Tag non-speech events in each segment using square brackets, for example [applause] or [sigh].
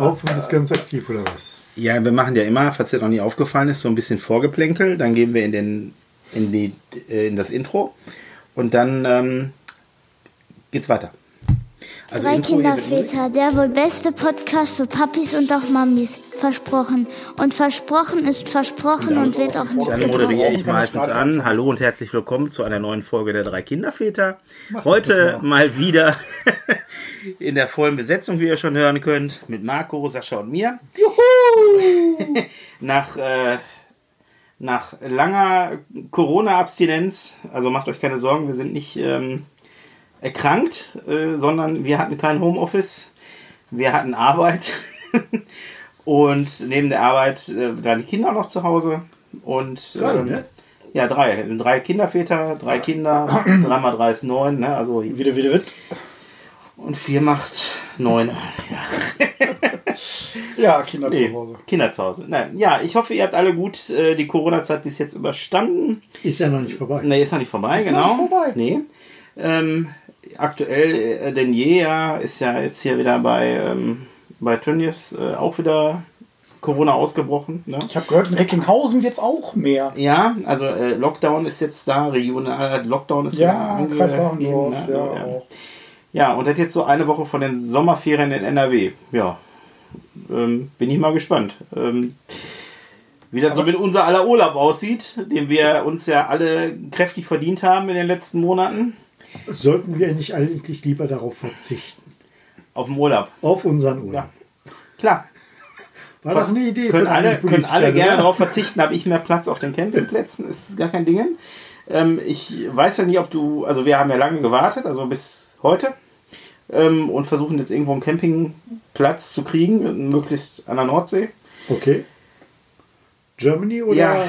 Auf und bist ganz aktiv, oder was? Ja, wir machen ja immer, falls dir noch nie aufgefallen ist, so ein bisschen Vorgeplänkel. Dann gehen wir in, den, in, die, äh, in das Intro und dann ähm, geht's weiter. Also Drei Kinderväter, der wohl beste Podcast für Papis und auch Mamis. Versprochen. Und versprochen ist versprochen und wird auch nicht Dann moderiere ich meistens an. Hallo und herzlich willkommen zu einer neuen Folge der Drei Kinderväter. Heute mal wieder [laughs] in der vollen Besetzung, wie ihr schon hören könnt, mit Marco, Sascha und mir. Juhu! [laughs] nach, äh, nach langer Corona-Abstinenz, also macht euch keine Sorgen, wir sind nicht... Ähm, erkrankt, äh, sondern wir hatten kein Homeoffice, wir hatten Arbeit [laughs] und neben der Arbeit äh, waren die Kinder noch zu Hause und drei, ähm, ne? ja drei, drei Kinderväter, drei Kinder, [clears throat] drei mal drei ist neun, ne? also wieder wieder wird und vier macht neun. Ja, [laughs] ja Kinder nee, zu Hause. Kinder zu Hause. Nein, ja, ich hoffe, ihr habt alle gut äh, die Corona-Zeit bis jetzt überstanden. Ist ja noch nicht vorbei. Nee, ist noch nicht vorbei, ist genau. Nicht vorbei. Nee. Ähm, aktuell äh, denn je, ja, ist ja jetzt hier wieder bei, ähm, bei Tönnies äh, auch wieder Corona ausgebrochen. Ne? Ich habe gehört, in Recklinghausen wird es auch mehr. Ja, also äh, Lockdown ist jetzt da, regional Lockdown ist ja Kreis Wachendorf, ne? ja, ja. Auch. ja, und das jetzt so eine Woche von den Sommerferien in NRW. Ja, ähm, bin ich mal gespannt. Ähm, wie das Aber so mit unser aller Urlaub aussieht, den wir uns ja alle kräftig verdient haben in den letzten Monaten. Sollten wir nicht eigentlich lieber darauf verzichten? Auf den Urlaub. Auf unseren Urlaub. Ja. Klar. War doch eine Idee. Können alle, können alle gerne darauf verzichten, habe ich mehr Platz auf den Campingplätzen, ist gar kein Ding. Ähm, ich weiß ja nicht, ob du, also wir haben ja lange gewartet, also bis heute, ähm, und versuchen jetzt irgendwo einen Campingplatz zu kriegen, möglichst an der Nordsee. Okay. Germany oder? Ja,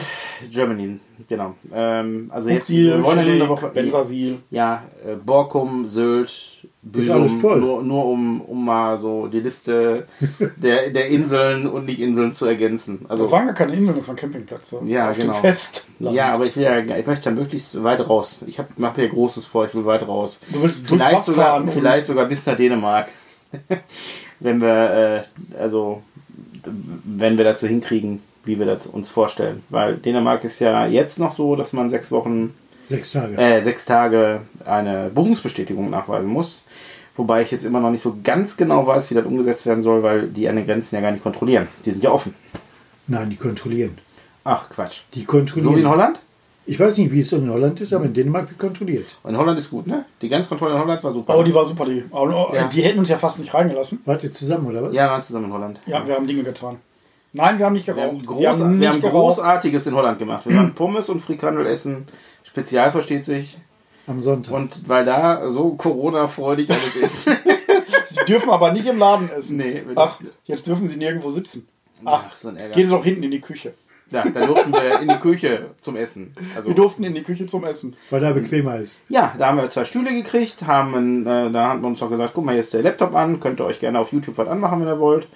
Germany, genau. Ähm, also jetzt Ziel, wollen wir eine Woche. Bensasil. Ja, äh, Borkum, Sylt, Büsum, nur, nur um, um mal so die Liste [laughs] der, der Inseln und nicht Inseln zu ergänzen. Also, das waren gar keine Inseln, das waren Campingplätze. Ja, genau. Fest. Ja, aber ich will ja, ich möchte ja möglichst weit raus. Ich habe hab hier Großes vor, ich will weit raus. Du willst vielleicht sogar, vielleicht sogar bis nach Dänemark. [laughs] wenn wir, äh, also, wenn wir dazu hinkriegen, wie wir das uns vorstellen. Weil Dänemark ist ja jetzt noch so, dass man sechs Wochen, sechs Tage, äh, sechs Tage eine Buchungsbestätigung nachweisen muss. Wobei ich jetzt immer noch nicht so ganz genau weiß, wie das umgesetzt werden soll, weil die an den Grenzen ja gar nicht kontrollieren. Die sind ja offen. Nein, die kontrollieren. Ach, Quatsch. Die kontrollieren. So wie in Holland? Ich weiß nicht, wie es in Holland ist, aber in Dänemark wird kontrolliert. In Holland ist gut, ne? Die Grenzkontrolle in Holland war super. Oh, die war super. Die, ja. die hätten uns ja fast nicht reingelassen. Wart ihr zusammen, oder was? Ja, wir waren zusammen in Holland. Ja, wir haben Dinge getan. Nein, wir haben nicht geraucht. Wir haben, groß, wir haben, wir haben Großartiges in Holland gemacht. Wir haben [clears throat] Pommes und Frikandel essen. Spezial versteht sich. Am Sonntag. Und weil da so Corona-freudig alles ist. [laughs] sie dürfen aber nicht im Laden essen. Nee. Ach, jetzt dürfen sie nirgendwo sitzen. Ach, Ach so ein Ärger. Gehen Sie doch hinten in die Küche. Ja, da durften wir in die Küche zum Essen. Also, wir durften in die Küche zum Essen. Weil da bequemer ist. Ja, da haben wir zwei Stühle gekriegt, haben, äh, da haben wir uns noch gesagt, guck mal, hier ist der Laptop an, könnt ihr euch gerne auf YouTube was anmachen, wenn ihr wollt.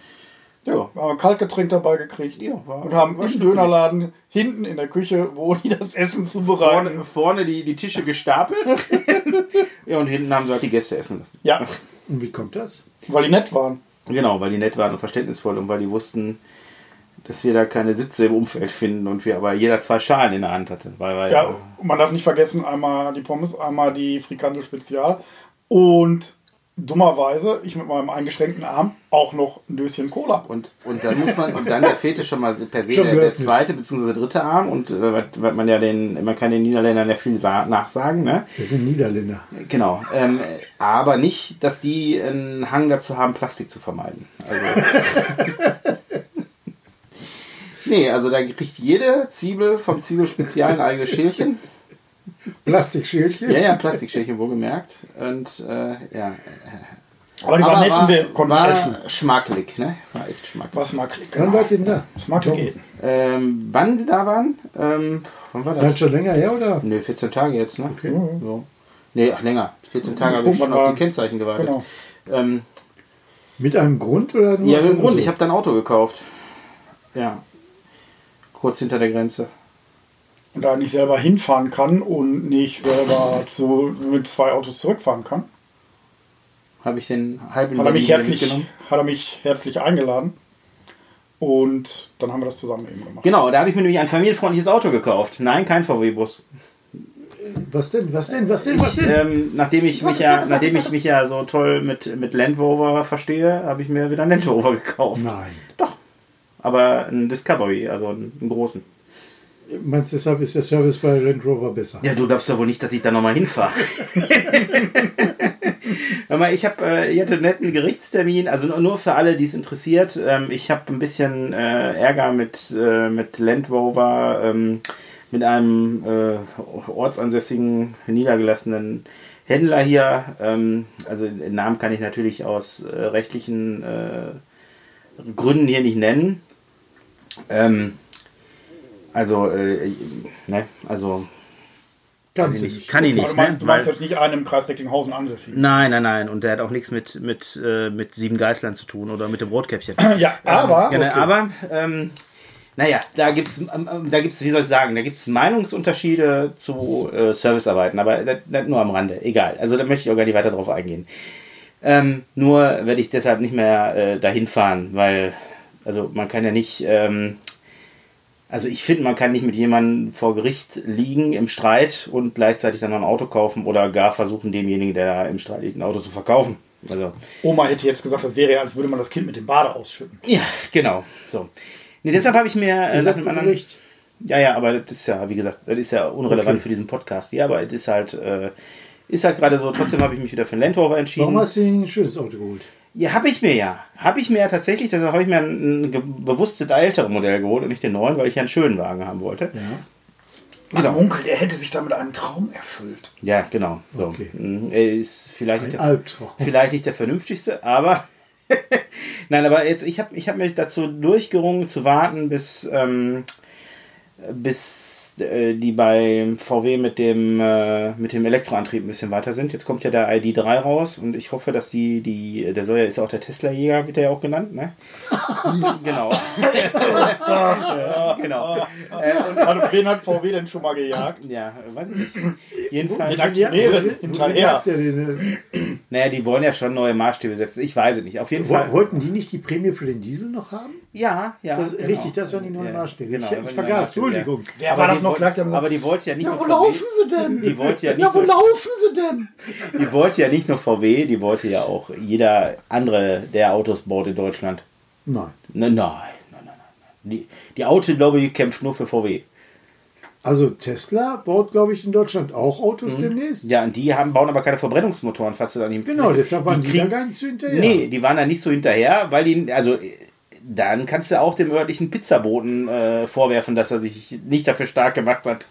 Ja, haben wir Kaltgetränk dabei gekriegt. Ja, war, und haben im Dönerladen hinten in der Küche, wo die das Essen zubereiten. Vorne, vorne die, die Tische gestapelt. [laughs] ja, und hinten haben sie halt die Gäste essen lassen. Ja. Und wie kommt das? Weil die nett waren. Genau, weil die nett waren und verständnisvoll und weil die wussten, dass wir da keine Sitze im Umfeld finden und wir aber jeder zwei Schalen in der Hand hatte. Weil, weil, ja, man darf nicht vergessen, einmal die Pommes, einmal die Frikandel Spezial und dummerweise, ich mit meinem eingeschränkten Arm, auch noch ein Döschen Cola. Und, und dann muss man, und dann der Fete schon mal per se der, der, zweite bzw. dritte Arm und äh, weil man ja den, man kann den Niederländern ja viel nachsagen, ne? Wir sind Niederländer. Genau. Ähm, aber nicht, dass die einen Hang dazu haben, Plastik zu vermeiden. Also, [laughs] nee, also da kriegt jede Zwiebel vom Zwiebelspezial ein eigenes Schälchen. Plastikschälchen? Ja, ja, Plastikschälchen, wohlgemerkt. Und äh, ja. Aber die waren nett und wir konnten war essen. schmackelig, ne? War echt schmackelig. War schmackelig. Genau. Wann wart ihr denn da? Schmackelig. Ähm, wann wir da waren? Ähm, wann war das? das schon länger her, oder? Ne, 14 Tage jetzt, ne? Okay. Mhm. So. Ne, ach, länger. 14 Tage habe ich schon auf die Kennzeichen gewartet. Genau. Ähm, mit einem Grund oder nur? Ja, mit einem Grund. So? Ich habe dann ein Auto gekauft. Ja. Kurz hinter der Grenze da nicht selber hinfahren kann und nicht selber zu, mit zwei Autos zurückfahren kann. Habe ich den halb in hat er mich herzlich, hat hat er mich herzlich eingeladen. Und dann haben wir das zusammen eben gemacht. Genau, da habe ich mir nämlich ein familienfreundliches Auto gekauft. Nein, kein VW-Bus. Was denn? Was denn? Was denn? Was denn? Ähm, nachdem ich mich ja, nachdem ich mich ja so toll mit, mit Land Rover verstehe, habe ich mir wieder einen Land Rover gekauft. Nein. Doch. Aber ein Discovery, also einen, einen großen. Meinst du, deshalb ist der Service bei Land Rover besser? Ja, du glaubst doch wohl nicht, dass ich da nochmal hinfahre. [laughs] Ich habe äh, jetzt einen netten Gerichtstermin, also nur für alle, die es interessiert. Ähm, ich habe ein bisschen äh, Ärger mit, äh, mit Land Rover, ähm, mit einem äh, ortsansässigen, niedergelassenen Händler hier. Ähm, also den Namen kann ich natürlich aus rechtlichen Gründen hier nicht nennen. Ähm, also, äh, ne, also Kannst du ich nicht. Kann ich Aber nicht. du meinst, ne? du meinst jetzt nicht einen im Kreis Recklinghausen ansässig. Nein, nein, nein. Und der hat auch nichts mit, mit, äh, mit sieben Geißlern zu tun oder mit dem Rotkäppchen. [laughs] Ja, aber. Ja, ne, okay. Aber, ähm, naja, da gibt es, ähm, ähm, da gibt's, wie soll ich sagen, da gibt es Meinungsunterschiede zu äh, Servicearbeiten, aber das, das nur am Rande. Egal. Also da möchte ich auch gar nicht weiter drauf eingehen. Ähm, nur werde ich deshalb nicht mehr äh, dahin fahren, weil, also man kann ja nicht, ähm, also ich finde, man kann nicht mit jemandem vor Gericht liegen im Streit und gleichzeitig dann noch ein Auto kaufen oder gar versuchen, demjenigen, der da im Streit liegt, ein Auto zu verkaufen. Also, Oma hätte jetzt gesagt, das wäre ja, als würde man das Kind mit dem Bade ausschütten. ja, genau. So. Nee, deshalb habe ich mir äh, nach einem vor anderen. Gericht. Ja, ja, aber das ist ja, wie gesagt, das ist ja unrelevant Okay. für diesen Podcast hier, aber es ist halt, äh, ist halt gerade so, trotzdem habe ich mich wieder für einen Land Rover entschieden. Warum hast du denn ein schönes Auto geholt? Ja, habe ich mir ja. Habe ich mir ja tatsächlich, deshalb habe ich mir ein, ein ge- bewusst das ältere Modell geholt und nicht den neuen, weil ich ja einen schönen Wagen haben wollte. Ja. Mein Onkel, der hätte sich damit einen Traum erfüllt. Ja, genau. So. Okay. Mm, Er ist vielleicht nicht, der, Albtraum. vielleicht nicht der vernünftigste, aber [laughs] nein, aber jetzt, ich habe ich hab mich dazu durchgerungen zu warten, bis, ähm, bis die bei VW mit dem, äh, mit dem Elektroantrieb ein bisschen weiter sind. Jetzt kommt ja der ID3 raus und ich hoffe, dass die, die der soll ja, ist ja auch der Tesla-Jäger, wird der ja auch genannt, ne? [laughs] genau. Ja, [laughs] genau. Äh, und, Also, wen hat VW denn schon mal gejagt? ja, weiß ich nicht. Jedenfalls. Den Aktionären Wo hinterher. Naja, die wollen ja schon neue Maßstäbe setzen. Ich weiß es nicht. Auf jeden äh, wo- Fall. Wollten die nicht die Prämie für den Diesel noch haben? Ja, ja. Das, genau. Richtig, das waren die neuen Ja, Maßstäbe. Genau, ich ich vergaß, Entschuldigung. Ja. Wer war das noch wollt- gleich? Die Aber die wollte ja nicht Ja, nur wo VW. laufen sie denn? Die wollte ja nicht, Ja, wo nur, laufen sie denn? die wollte ja nicht nur VW, die wollte ja auch jeder andere, der Autos baut in Deutschland. Nein. Nein, nein, nein, nein. nein. Die, die Autolobby kämpft nur für VW. Also Tesla baut, glaube ich, in Deutschland auch Autos demnächst. Ja, und die haben, bauen aber keine Verbrennungsmotoren, fast da nicht. Genau, deshalb waren die, kriegen- da gar nicht so hinterher. Nee, die waren da nicht so hinterher, weil die, also dann kannst du auch dem örtlichen Pizzaboten äh, vorwerfen, dass er sich nicht dafür stark gemacht hat,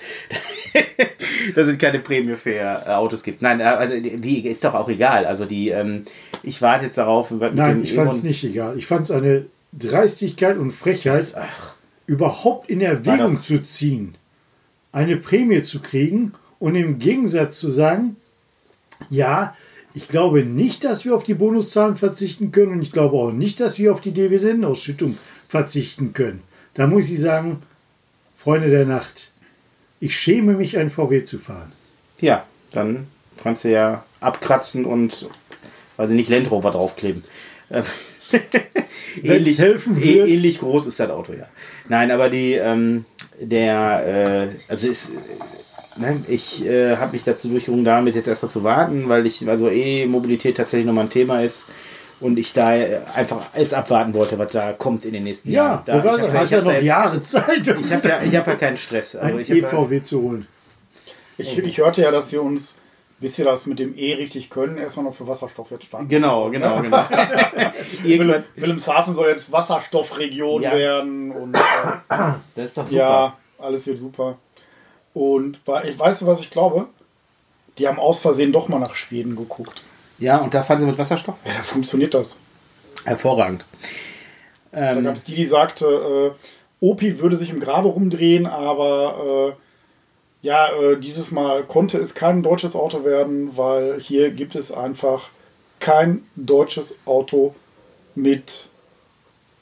[laughs] dass es keine Prämie für äh, Autos gibt. Nein, äh, also wie ist doch auch egal. Also die, ähm, ich warte jetzt darauf. Nein, ich fand es nicht egal. Ich fand es eine Dreistigkeit und Frechheit, Ach, überhaupt in Erwägung zu ziehen, eine Prämie zu kriegen und im Gegensatz zu sagen, ja, ich glaube nicht, dass wir auf die Bonuszahlen verzichten können und ich glaube auch nicht, dass wir auf die Dividendenausschüttung verzichten können. Da muss ich sagen, Freunde der Nacht, ich schäme mich, ein VW zu fahren. ja, dann kannst du ja abkratzen und, weiß ich nicht, Land Rover draufkleben. [laughs] Wenn's helfen wird. ähnlich groß ist das Auto, ja. Nein, aber die, ähm, der, äh, also ist, ne, ich äh, habe mich dazu durchgerungen, damit jetzt erstmal zu warten, weil ich, also E-Mobilität tatsächlich nochmal ein Thema ist und ich da äh, einfach jetzt abwarten wollte, was da kommt in den nächsten Ja, Jahren. Da, ich hab hast ich ja noch jetzt- Jahre Zeit, Ich habe ja, ich hab ja keinen Stress. Also ein ich hab ja- EVW zu holen. Ich, ich hörte ja, dass wir uns, bis wir das mit dem E richtig können, erstmal noch für Wasserstoff jetzt starten. Genau, genau, genau. [laughs] Wilhelmshaven soll jetzt Wasserstoffregion Ja. werden und äh, das ist doch super. ja, alles wird super. Und bei, ich weißt du, was ich glaube? Die haben aus Versehen doch mal nach Schweden geguckt. Ja, und da fahren sie mit Wasserstoff? Ja, da funktioniert das. Hervorragend. Da Ähm, gab es die, die sagte, äh, Opi würde sich im Grabe rumdrehen, aber äh, ja, äh, dieses Mal konnte es kein deutsches Auto werden, weil hier gibt es einfach kein deutsches Auto mit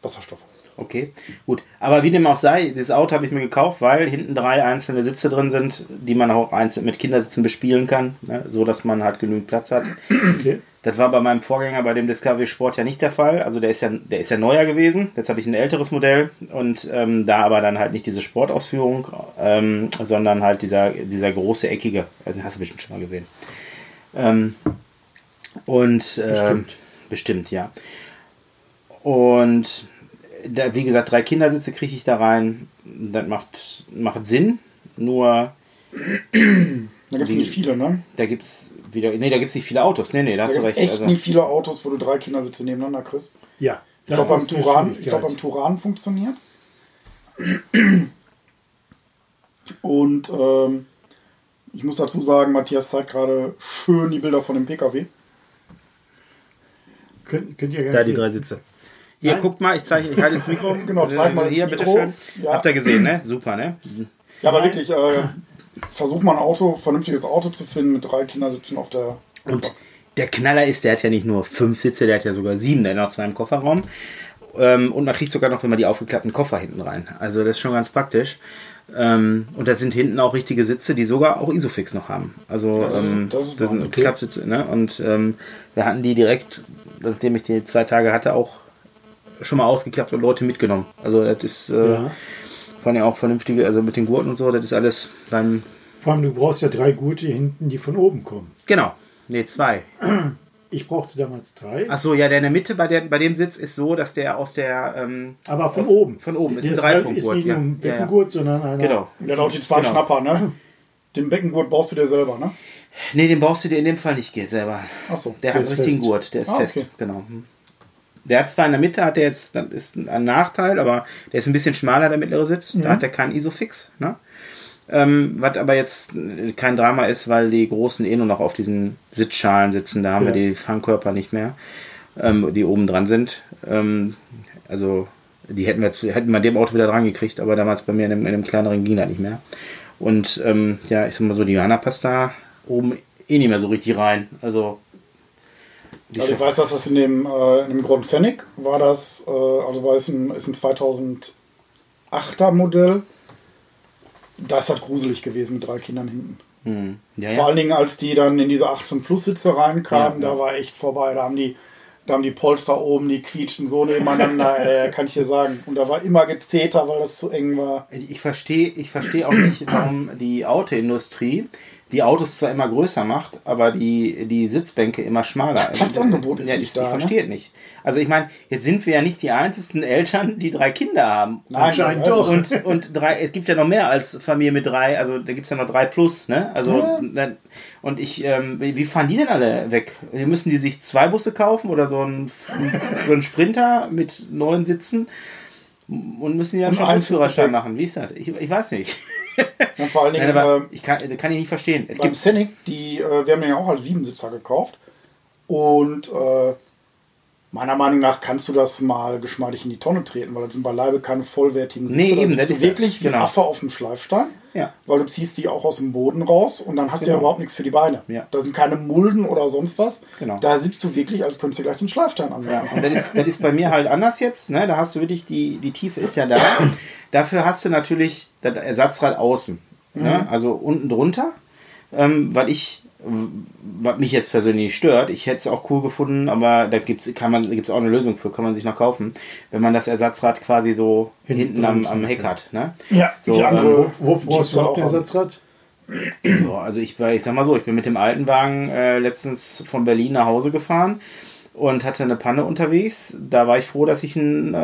Wasserstoff. Okay, gut. Aber wie dem auch sei, dieses Auto habe ich mir gekauft, weil hinten drei einzelne Sitze drin sind, die man auch einzeln mit Kindersitzen bespielen kann, ne? so dass man halt genügend Platz hat. Okay. Das war bei meinem Vorgänger bei dem Discovery Sport ja nicht der Fall. Also der ist ja, der ist ja neuer gewesen. Jetzt habe ich ein älteres Modell und ähm, da aber dann halt nicht diese Sportausführung, ähm, sondern halt dieser, dieser große eckige. Den hast du bestimmt schon mal gesehen. Ähm, und äh, bestimmt. bestimmt, ja. Und da, wie gesagt, drei Kindersitze kriege ich da rein. Das macht, macht Sinn. Nur. Da gibt es nicht viele, ne? Da gibt es wieder. Nee, da gibt es nicht viele Autos. Nee, nee, da, da hast du recht. echt also, nicht viele Autos, wo du drei Kindersitze nebeneinander kriegst. Ja. Ich glaube, beim, Turan, glaub, Turan funktioniert es. Und ähm, ich muss dazu sagen, Matthias zeigt gerade schön die Bilder von dem PKW. Könnt, könnt ihr da die drei Sitze. Hier, Nein. guckt mal, ich zeige, ich halte ins Mikro. [laughs] genau, zeig mal Hier, bitteschön. Ja. Habt ihr gesehen, ne? Super, ne? Ja, aber wirklich, äh, versuch mal ein Auto, vernünftiges Auto zu finden mit drei Kindersitzen auf der. Und der Knaller ist, der hat ja nicht nur fünf Sitze, der hat ja sogar sieben, der hat noch zwei im Kofferraum. Ähm, und man kriegt sogar noch immer die aufgeklappten Koffer hinten rein. Also das ist schon ganz praktisch. Ähm, und da sind hinten auch richtige Sitze, die sogar auch Isofix noch haben. Also das, ähm, das, ist das sind okay. Klappsitze. Ne? Und ähm, wir hatten die direkt, nachdem ich die zwei Tage hatte, auch schon mal ausgeklappt und Leute mitgenommen. Also das ist äh, ja. vor allem auch vernünftige, also mit den Gurten und so, das ist alles beim. Vor allem, du brauchst ja drei Gurte hinten, die von oben kommen. Genau. Nee, zwei. [clears throat] Ich brauchte damals drei. Ach so, ja, der in der Mitte bei, der, bei dem Sitz ist so, dass der aus der. Ähm, Aber von aus, oben. Von oben ist der ein Dreipunktgurt. Ist nicht ja. ein Beckengurt, ja, ja. sondern einer. Genau. Der hat auch die zwei genau. Schnapper, ne? Den Beckengurt baust du dir selber, ne? Nee, den baust du dir in dem Fall nicht geht selber. Ach so. Der, der hat einen richtigen fest. Gurt, der ist ah, fest. Okay. Genau. Der hat zwar in der Mitte, hat der jetzt, das ist ein Nachteil, aber der ist ein bisschen schmaler, der mittlere Sitz. Mhm. Da hat er keinen Isofix. Ne? Ähm, was aber jetzt kein Drama ist, weil die großen eh nur noch auf diesen Sitzschalen sitzen. Da haben ja. wir die Fangkörper nicht mehr, ähm, die oben dran sind. Ähm, also die hätten wir jetzt, hätten wir dem Auto wieder dran gekriegt, aber damals bei mir in einem, in einem kleineren ging das nicht mehr. Und ähm, ja, ich sag mal so, die Johanna passt da oben eh nicht mehr so richtig rein. Also also ich weiß, dass das in dem, äh, in dem Grand Scenic war das, äh, also war es ein, ist ein 2008er Modell. Das hat gruselig gewesen mit drei Kindern hinten. Hm. Ja, Vor allen Dingen, als die dann in diese 18 Plus Sitze reinkamen, da war echt vorbei. Da haben die, da haben die Polster oben, die quietschten so nebeneinander, [laughs] äh, kann ich dir sagen. Und da war immer Gezeter, weil das zu eng war. Ich verstehe ich versteh auch nicht, warum die Autoindustrie die Autos zwar immer größer macht, aber die, die Sitzbänke immer schmaler. Platzangebot ist ja, nicht ich, da. Ich ne? verstehe es nicht. Also ich meine, jetzt sind wir ja nicht die einzigen Eltern, die drei Kinder haben. Nein, Anscheinend doch. Und, und drei, es gibt ja noch mehr als Familie mit drei, also da gibt es ja noch drei plus, ne? Also ja. und ich, ähm, wie fahren die denn alle weg? Müssen die sich zwei Busse kaufen oder so ein, so ein Sprinter mit neun Sitzen? Und müssen die dann schon einen Führerschein machen? Wie ist das? Ich, ich weiß nicht. Ja, vor allen Dingen, Nein, äh, ich kann, kann ich nicht verstehen. Es beim Scenic, die, äh, wir haben den ja auch als Siebensitzer gekauft. Und äh, meiner Meinung nach kannst du das mal geschmeidig in die Tonne treten, weil das sind beileibe keine vollwertigen Sitze. Nee, eben, das ist wirklich wie genau. Affe auf dem Schleifstein. Ja. Weil du ziehst die auch aus dem Boden raus und dann hast genau. du ja genau. überhaupt nichts für die Beine. Ja. Da sind keine Mulden oder sonst was. Genau. Da sitzt du wirklich, als könntest du gleich den Schleifstein an. Ja. Und das ist, das ist bei mir halt anders jetzt. Ne? Da hast du wirklich, die, die Tiefe ist ja da. Dafür hast du natürlich das Ersatzrad außen. Ne? Mhm. Ne? Also unten drunter. Ähm, weil ich was mich jetzt persönlich stört, ich hätte es auch cool gefunden, aber da gibt es gibt's auch eine Lösung für, kann man sich noch kaufen, wenn man das Ersatzrad quasi so hinten, hinten am, am Heck hat. Ne? Ja, so, wie andere, ähm, wo, wo brauchst du auch ein Ersatzrad? So, also ich, ich sag mal so, ich bin mit dem alten Wagen äh, letztens von Berlin nach Hause gefahren und hatte eine Panne unterwegs. Da war ich froh, dass ich ein, äh,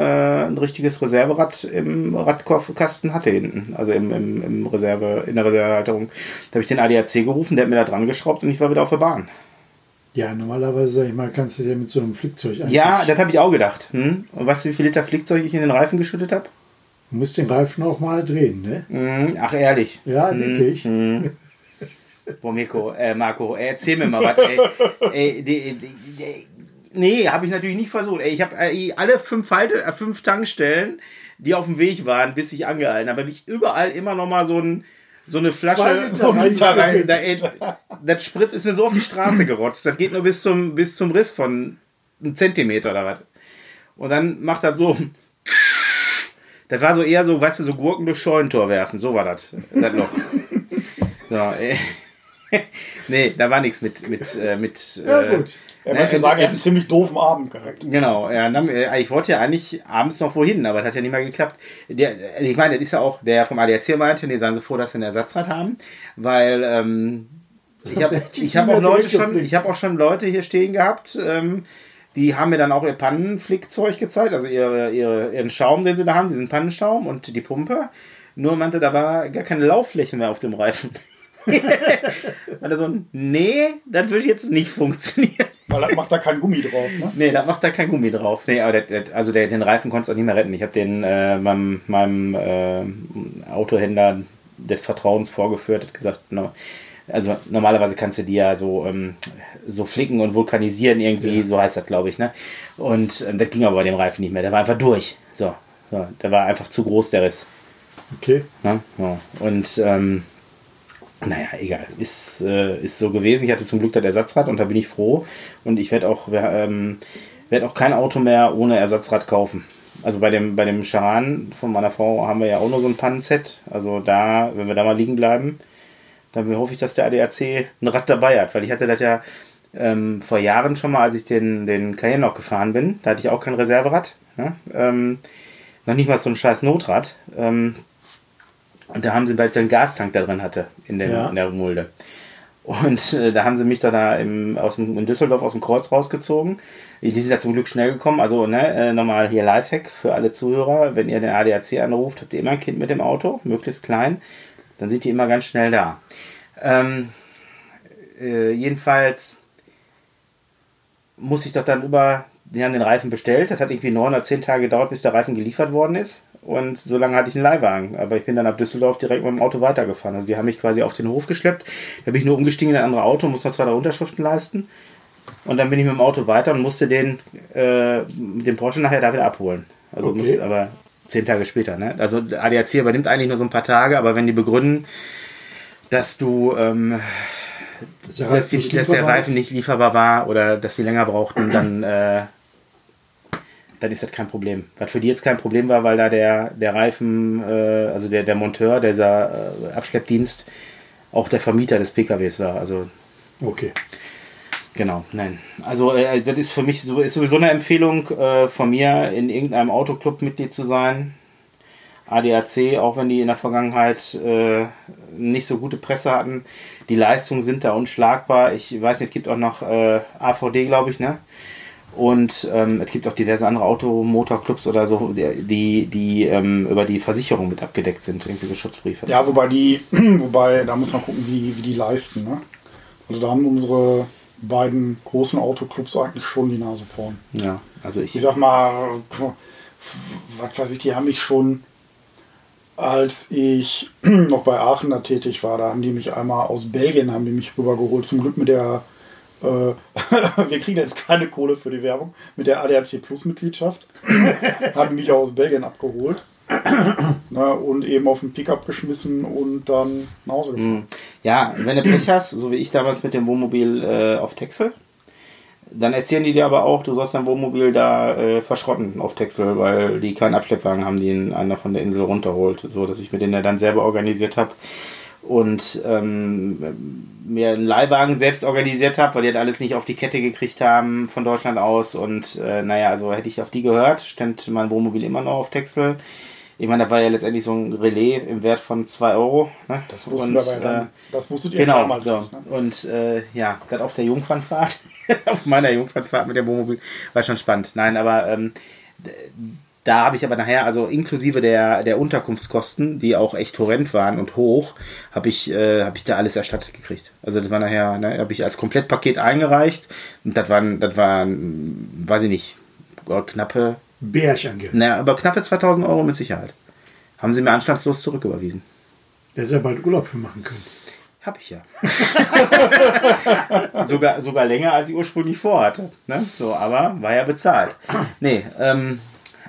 ein richtiges Reserverad im Radkasten hatte hinten, also im, im, im Reserve, in der Reservehalterung. Da habe ich den ADAC gerufen, der hat mir da dran geschraubt und ich war wieder auf der Bahn. Ja, normalerweise, sag ich mal, kannst du dir mit so einem Flickzeug eigentlich... Ja, das habe ich auch gedacht. Hm? Und weißt du, wie viel Liter Flickzeug ich in den Reifen geschüttet habe? Du musst den Reifen auch mal drehen, ne? Hm, ach, ehrlich? Ja, wirklich. Hm, Boah, Mirko, äh, Marco, erzähl mir mal was, ey. [laughs] ey die, die, die, Nee, habe ich natürlich nicht versucht. Ey, ich habe äh, alle fünf, Halte, äh, fünf Tankstellen, die auf dem Weg waren, bis ich angehalten habe, habe ich überall immer noch mal so, ein, so eine Flasche vom [laughs] rein. Da, ey, das Spritz ist mir so auf die Straße [clears throat] gerotzt. Das geht nur bis zum, bis zum Riss von einem Zentimeter oder was. Und dann macht er so. Das war so eher so, weißt du, so Gurken durch Scheunentor werfen. So war das. Das Loch. so, äh. [laughs] nee, da war nichts mit. mit, äh, mit ja, äh, gut. Er ne, wollte sagen, er hat einen ziemlich doofen Abend gehabt. Genau, ja, äh, ich wollte ja eigentlich abends noch wohin, aber das hat ja nicht mehr geklappt. Der, ich meine, das ist ja auch, der vom ADAC meinte, die seien so froh, dass sie ein Ersatzrad haben, weil ähm, ich habe [laughs] ich hab auch Leute schon, ich habe auch schon Leute hier stehen gehabt, ähm, die haben mir dann auch ihr Pannenflickzeug gezeigt, also ihre, ihre, ihren Schaum, den sie da haben, diesen Pannenschaum und die Pumpe. Nur meinte, da war gar keine Lauffläche mehr auf dem Reifen. [laughs] Weil so, nee, das würde jetzt nicht funktionieren. Weil das macht da kein Gummi drauf, ne? Nee, das macht da kein Gummi drauf. Nee, aber der, der, also der, den Reifen konntest du auch nicht mehr retten. Ich habe den äh, meinem, meinem äh, Autohändler des Vertrauens vorgeführt, hat gesagt, no, also normalerweise kannst du die ja so, ähm, so flicken und vulkanisieren irgendwie, ja. so heißt das, glaube ich, ne? Und ähm, das ging aber bei dem Reifen nicht mehr. Der war einfach durch. So, so der war einfach zu groß, der Riss. Okay. Ja, ja. Und ähm, naja, egal. Ist, äh, ist so gewesen. Ich hatte zum Glück das Ersatzrad und da bin ich froh. Und ich werde auch, ähm, werd auch kein Auto mehr ohne Ersatzrad kaufen. Also bei dem, bei dem Charan von meiner Frau haben wir ja auch nur so ein Pannenset. Also da, wenn wir da mal liegen bleiben, dann hoffe ich, dass der ADAC ein Rad dabei hat. Weil ich hatte das ja ähm, vor Jahren schon mal, als ich den, den Cayenne noch gefahren bin. Da hatte ich auch kein Reserverad. Ne? Ähm, noch nicht mal so ein scheiß Notrad. Ähm, und da haben sie, weil ich einen Gastank da drin hatte in, den, ja. in der Mulde. Und äh, da haben sie mich da im, aus dem, in Düsseldorf aus dem Kreuz rausgezogen. Die sind da zum Glück schnell gekommen. Also ne, äh, nochmal hier Lifehack für alle Zuhörer. Wenn ihr den ADAC anruft, habt ihr immer ein Kind mit dem Auto, möglichst klein. Dann sind die immer ganz schnell da. Ähm, äh, jedenfalls muss ich doch dann über, die haben den Reifen bestellt. Das hat irgendwie neun oder zehn Tage gedauert, bis der Reifen geliefert worden ist. Und so lange hatte ich einen Leihwagen. Aber ich bin dann ab Düsseldorf direkt mit dem Auto weitergefahren. Also die haben mich quasi auf den Hof geschleppt. Da bin ich nur umgestiegen in ein anderes Auto, musste noch zwei, drei Unterschriften leisten. Und dann bin ich mit dem Auto weiter und musste den, äh, den Porsche nachher da wieder abholen. Also okay. musste, aber zehn Tage später. Ne? Also ADAC übernimmt eigentlich nur so ein paar Tage, aber wenn die begründen, dass du ähm, dass, dass, die, dass der Reifen nicht lieferbar war oder dass sie länger brauchten, dann äh, dann ist das kein Problem. Was für die jetzt kein Problem war, weil da der, der Reifen, äh, also der, der Monteur, dieser äh, Abschleppdienst, auch der Vermieter des PKWs war. Also. Okay. Genau, nein. Also äh, das ist für mich so, ist sowieso eine Empfehlung äh, von mir, in irgendeinem Autoclub Mitglied zu sein. ADAC, auch wenn die in der Vergangenheit äh, nicht so gute Presse hatten. Die Leistungen sind da unschlagbar. Ich weiß nicht, es gibt auch noch äh, AVD, glaube ich, ne? Und ähm, es gibt auch diverse andere Automotorclubs oder so, die, die ähm, über die Versicherung mit abgedeckt sind, irgendwie so Schutzbriefe. Ja, wobei die, [clears throat] wobei, da muss man gucken, wie, wie die leisten. Ne? Also da haben unsere beiden großen Autoclubs eigentlich schon die Nase vorn. Ja, also ich. Ich sag mal, was weiß ich, die haben mich schon, als ich [clears throat] noch bei Aachen da tätig war, da haben die mich einmal aus Belgien, haben die mich rübergeholt, zum Glück mit der [laughs] wir kriegen jetzt keine Kohle für die Werbung mit der ADAC Plus Mitgliedschaft. [laughs] Haben mich aus Belgien abgeholt. [clears throat] Na, und eben auf den Pickup geschmissen und dann nach Hause gefahren. Hm. Ja, wenn du Pech hast, so wie ich damals mit dem Wohnmobil äh, auf Texel, dann erzählen die dir aber auch, du sollst dein Wohnmobil da äh, verschrotten auf Texel, weil die keinen Abschleppwagen haben, die ihn einer von der Insel runterholt. So dass ich mir den ja dann selber organisiert habe und ähm, mir einen Leihwagen selbst organisiert habe, weil die das alles nicht auf die Kette gekriegt haben von Deutschland aus. Und äh, naja, also hätte ich auf die gehört, stand mein Wohnmobil immer noch auf Texel. Ich meine, da war ja letztendlich so ein Relais im Wert von 2 Euro. Ne? Das wussten und, wir dann, äh, das wusstet ihr genau, damals so. nicht. Ne? Und äh, ja, das auf der Jungfernfahrt, [laughs] auf meiner Jungfernfahrt mit dem Wohnmobil, war schon spannend. Nein, aber ähm, da habe ich aber nachher, also inklusive der, der Unterkunftskosten, die auch echt horrend waren und hoch, habe ich, äh, hab ich da alles erstattet gekriegt. Also das war nachher, ne, habe ich als Komplettpaket eingereicht und das waren, das waren, weiß ich nicht, knappe... Bärchengeld. Naja, aber knappe 2000 Euro mit Sicherheit. Haben sie mir anstandslos zurücküberwiesen. Der hätte ja bald Urlaub für machen können. Hab ich ja. [laughs] sogar, sogar länger, als ich ursprünglich vorhatte. Ne? So, aber war ja bezahlt. Nee, ähm,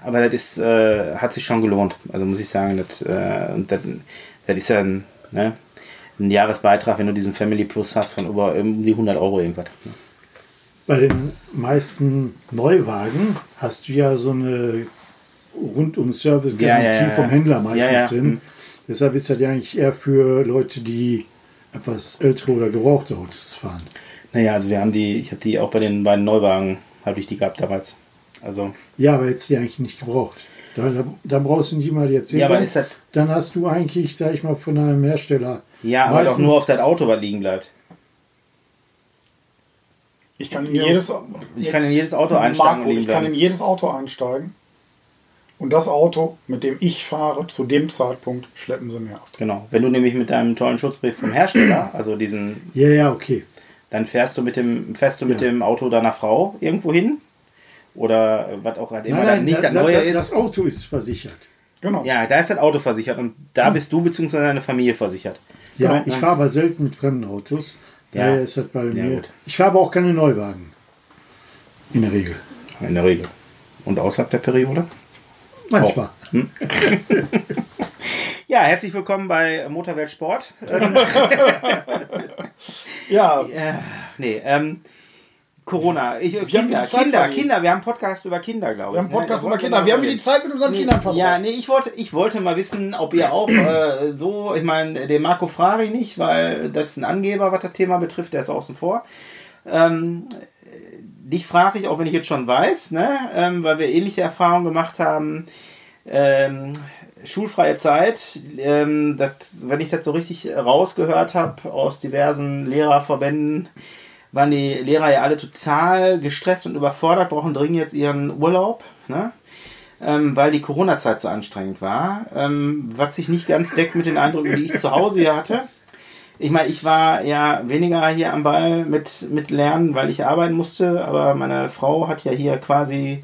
aber das ist, äh, hat sich schon gelohnt. Also muss ich sagen, das, äh, das, das ist ja ein, ne, ein Jahresbeitrag, wenn du diesen Family Plus hast von über um die 100 Euro irgendwas. Ne? Bei den meisten Neuwagen hast du ja so eine rundum Service-Garantie ja, ja, vom Händler meistens drin. Mhm. Deshalb ist das ja eigentlich eher für Leute, die etwas ältere oder gebrauchte Autos fahren. Naja, also wir haben die, ich habe die auch bei den beiden Neuwagen, habe ich die gehabt damals. Also. Ja, aber jetzt die eigentlich nicht gebraucht. Da, da, da brauchst du nicht mal jetzt ja, aber ist das Dann hast du eigentlich, sag ich mal, von einem Hersteller. Ja, aber doch nur auf das Auto, was liegen bleibt. Ich kann in jedes, ich kann in jedes Auto einsteigen. Marco, ich kann in jedes Auto einsteigen. Und das Auto, mit dem ich fahre, zu dem Zeitpunkt schleppen sie mir ab. Genau. Wenn du nämlich mit deinem tollen Schutzbrief vom Hersteller, also diesen. Ja, ja, okay. Dann fährst du mit dem, fährst du mit ja. dem Auto deiner Frau irgendwo hin. Oder was auch halt immer nein, nein, nicht das Neue ist. Das Auto ist versichert. Genau. Ja, da ist das Auto versichert und da ja. bist du bzw. deine Familie versichert. Ja, genau. ich fahre aber selten mit fremden Autos. Ja, ist das bei mir. Gut. Ich fahre aber auch keine Neuwagen. In der Regel. In der Regel. Und außerhalb der Periode? Manchmal. Hm? [laughs] ja, herzlich willkommen bei Motorwelt Sport. [laughs] [laughs] ja. ja. Nee, ähm, Corona. Ich, Kinder, Kinder, Kinder. Wir haben einen Podcast über Kinder, glaube ich. Wir haben einen Podcast ne? über Kinder. Wir haben die Zeit mit unseren nee, Kindern verbracht. Ja, nee, ich wollte, ich wollte mal wissen, ob ihr auch [clears throat] äh, so, ich meine, den Marco frage ich nicht, weil das ist ein Angeber, was das Thema betrifft, der ist außen vor. Ähm, dich frage ich, auch wenn ich jetzt schon weiß, ne, ähm, weil wir ähnliche Erfahrungen gemacht haben. Ähm, schulfreie Zeit, ähm, das, wenn ich das so richtig rausgehört habe aus diversen Lehrerverbänden, waren die Lehrer ja alle total gestresst und überfordert, brauchen dringend jetzt ihren Urlaub, ne? ähm, weil die Corona-Zeit so anstrengend war, ähm, was sich nicht ganz deckt mit den Eindrücken, die ich zu Hause hier hatte. Ich meine, ich war ja weniger hier am Ball mit, mit Lernen, weil ich arbeiten musste, aber meine Frau hat ja hier quasi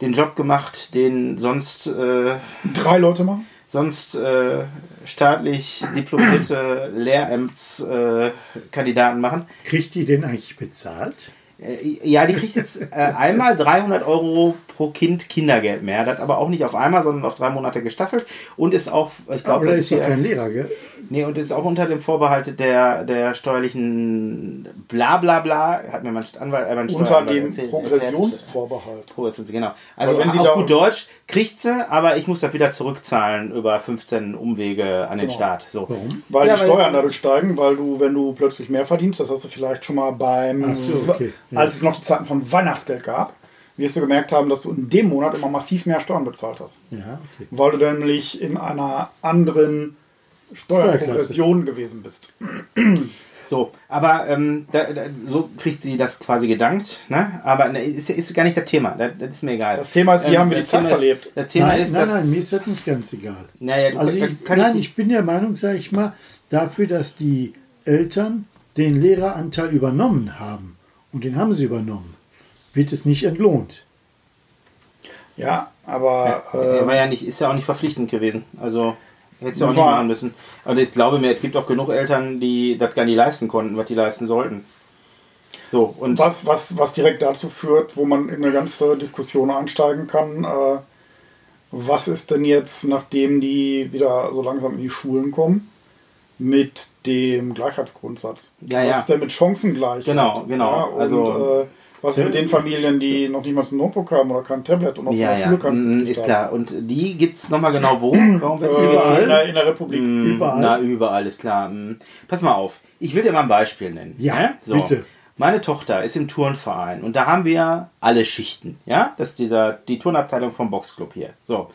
den Job gemacht, den sonst äh, drei Leute machen. Sonst äh, staatlich diplomierte Lehrämtskandidaten äh, machen. Kriegt die denn eigentlich bezahlt? Äh, ja, die kriegt jetzt äh, einmal 300 Euro pro Kind Kindergeld mehr. Das aber auch nicht auf einmal, sondern auf drei Monate gestaffelt. Und ist auch, ich glaube. Aber da ist doch kein Lehrer, gell? Nee, und ist auch unter dem Vorbehalt der, der steuerlichen Blablabla, bla, bla, hat mir mein Anwalt, äh, mein Unter dem erzählt, Progressionsvorbehalt. Progressionsvorbehalt, genau. Also wenn sie auf gut Deutsch kriegt sie, aber ich muss das wieder zurückzahlen über 15 Umwege an den genau. Staat. So. Warum? Weil ja, die Steuern dadurch steigen, weil du, wenn du plötzlich mehr verdienst, das hast du vielleicht schon mal beim, so, okay. Als es noch die Zeiten von Weihnachtsgeld gab, wirst du gemerkt haben, dass du in dem Monat immer massiv mehr Steuern bezahlt hast. Ja, okay. Weil du nämlich in einer anderen Steuerprogression gewesen bist. So, aber ähm, da, da, so kriegt sie das quasi gedankt, ne? Aber ne, ist, ist gar nicht das Thema, das, das, ist mir egal. Das Thema ist, wie ähm, haben wir die Zeit verlebt? Ist, das Thema nein, ist, nein, nein, mir ist das nicht ganz egal. Naja, du, also ich, nein, ich, ich bin der Meinung, sage ich mal, dafür, dass die Eltern den Lehreraanteil übernommen haben, und den haben sie übernommen, wird es nicht entlohnt. Ja, aber. Ja, äh, war ja nicht, ist ja auch nicht verpflichtend gewesen. Also. Hättest du auch nicht machen müssen. Und ich glaube mir, es gibt auch genug Eltern, die das gar nicht leisten konnten, was die leisten sollten. So, und was, was, was direkt dazu führt, wo man in eine ganze Diskussion einsteigen kann, äh, was ist denn jetzt, nachdem die wieder so langsam in die Schulen kommen, mit dem Gleichheitsgrundsatz? Ja, was ja. ist denn mit Chancengleichheit? Genau, genau. Ja, und, also, äh, was ist mit den Familien, die noch niemals ein Notebook haben oder kein Tablet und auf ja, der Schule kannst du mm, Ist klar. Und die gibt es nochmal genau wo? Warum wird äh, in, der, in der Republik. Mm, überall. Na, überall, ist klar. Mm. Pass mal auf. Ich will dir mal ein Beispiel nennen. Ja, ne? so. bitte. Meine Tochter ist im Turnverein und da haben wir alle Schichten. Ja, das ist dieser, die Turnabteilung vom Boxclub hier. So.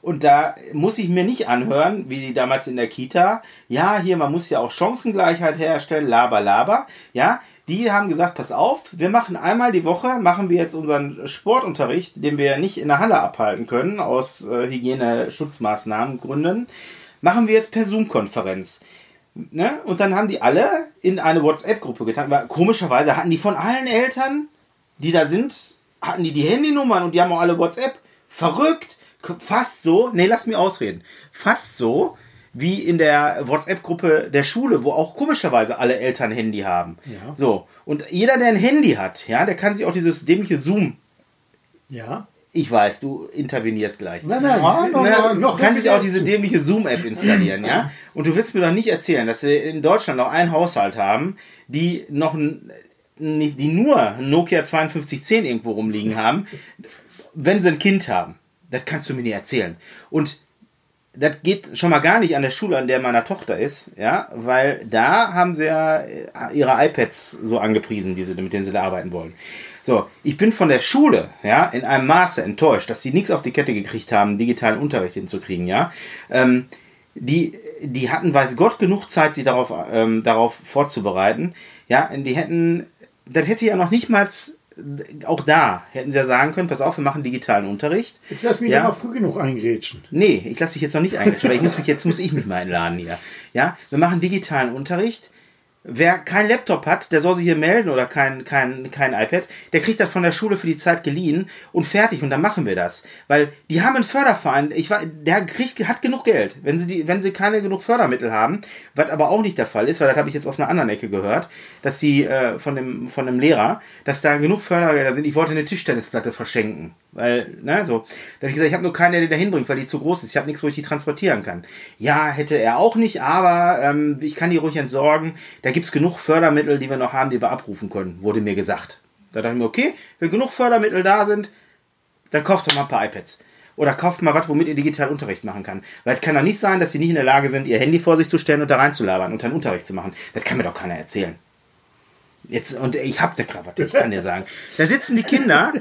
Und da muss ich mir nicht anhören, wie damals in der Kita, ja, hier, man muss ja auch Chancengleichheit herstellen, laber, laber. Ja, die haben gesagt, pass auf, wir machen einmal die Woche, machen wir jetzt unseren Sportunterricht, den wir nicht in der Halle abhalten können, aus äh, Hygieneschutzmaßnahmengründen, machen wir jetzt per Zoom-Konferenz. Ne? Und dann haben die alle in eine WhatsApp-Gruppe getan. Weil komischerweise hatten die von allen Eltern, die da sind, hatten die die Handynummern und die haben auch alle WhatsApp. Verrückt! Fast so, nee, lass mich ausreden. Fast so, wie in der WhatsApp-Gruppe der Schule, wo auch komischerweise alle Eltern Handy haben. Ja. So. Und jeder, der ein Handy hat, ja, der kann sich auch dieses dämliche Zoom. Ja. Ich weiß, du intervenierst gleich. Nein, nein, nein, nein, nein noch kann sich auch diese dämliche Zoom-App installieren, ja? Und du willst mir doch nicht erzählen, dass wir in Deutschland noch einen Haushalt haben, die noch die nur Nokia 5210 irgendwo rumliegen haben, wenn sie ein Kind haben. Das kannst du mir nicht erzählen. Und das geht schon mal gar nicht an der Schule, an der meiner Tochter ist, ja, weil da haben sie ja äh, ihre iPads so angepriesen, die sie, mit denen sie da arbeiten wollen. So, ich bin von der Schule, ja, in einem Maße enttäuscht, dass sie nichts auf die Kette gekriegt haben, digitalen Unterricht hinzukriegen, ja. Ähm, die, die hatten, weiß Gott, genug Zeit, sich darauf, ähm, darauf vorzubereiten. Ja, die hätten, das hätte ja noch nicht mal auch da hätten sie ja sagen können, pass auf, wir machen digitalen Unterricht. Jetzt lass mich ja mal früh genug eingrätschen. Nee, ich lasse dich jetzt noch nicht eingrätschen, weil ich muss mich, jetzt muss ich mich mal einladen hier. Ja, wir machen digitalen Unterricht. Wer kein Laptop hat, der soll sich hier melden oder kein, kein, kein iPad, der kriegt das von der Schule für die Zeit geliehen und fertig und dann machen wir das. Weil die haben einen Förderverein, ich der kriegt, hat genug Geld, wenn sie, die, wenn sie keine genug Fördermittel haben, was aber auch nicht der Fall ist, weil das habe ich jetzt aus einer anderen Ecke gehört, dass sie äh, von, dem, von dem Lehrer, dass da genug Fördergelder sind, ich wollte eine Tischtennisplatte verschenken. Weil, ne, so. Da habe ich gesagt, ich habe nur keine, die da hinbringt, weil die zu groß ist. Ich habe nichts, wo ich die transportieren kann. Ja, hätte er auch nicht, aber ähm, ich kann die ruhig entsorgen. Da gibt es genug Fördermittel, die wir noch haben, die wir abrufen können, wurde mir gesagt. Da dachte ich mir, okay, wenn genug Fördermittel da sind, dann kauft doch mal ein paar iPads. Oder kauft mal was, womit ihr digital Unterricht machen kann. Weil es kann doch nicht sein, dass sie nicht in der Lage sind, ihr Handy vor sich zu stellen und da reinzulabern und dann Unterricht zu machen. Das kann mir doch keiner erzählen. Jetzt, und ich hab ne Krawatte, ich kann dir sagen. Da sitzen die Kinder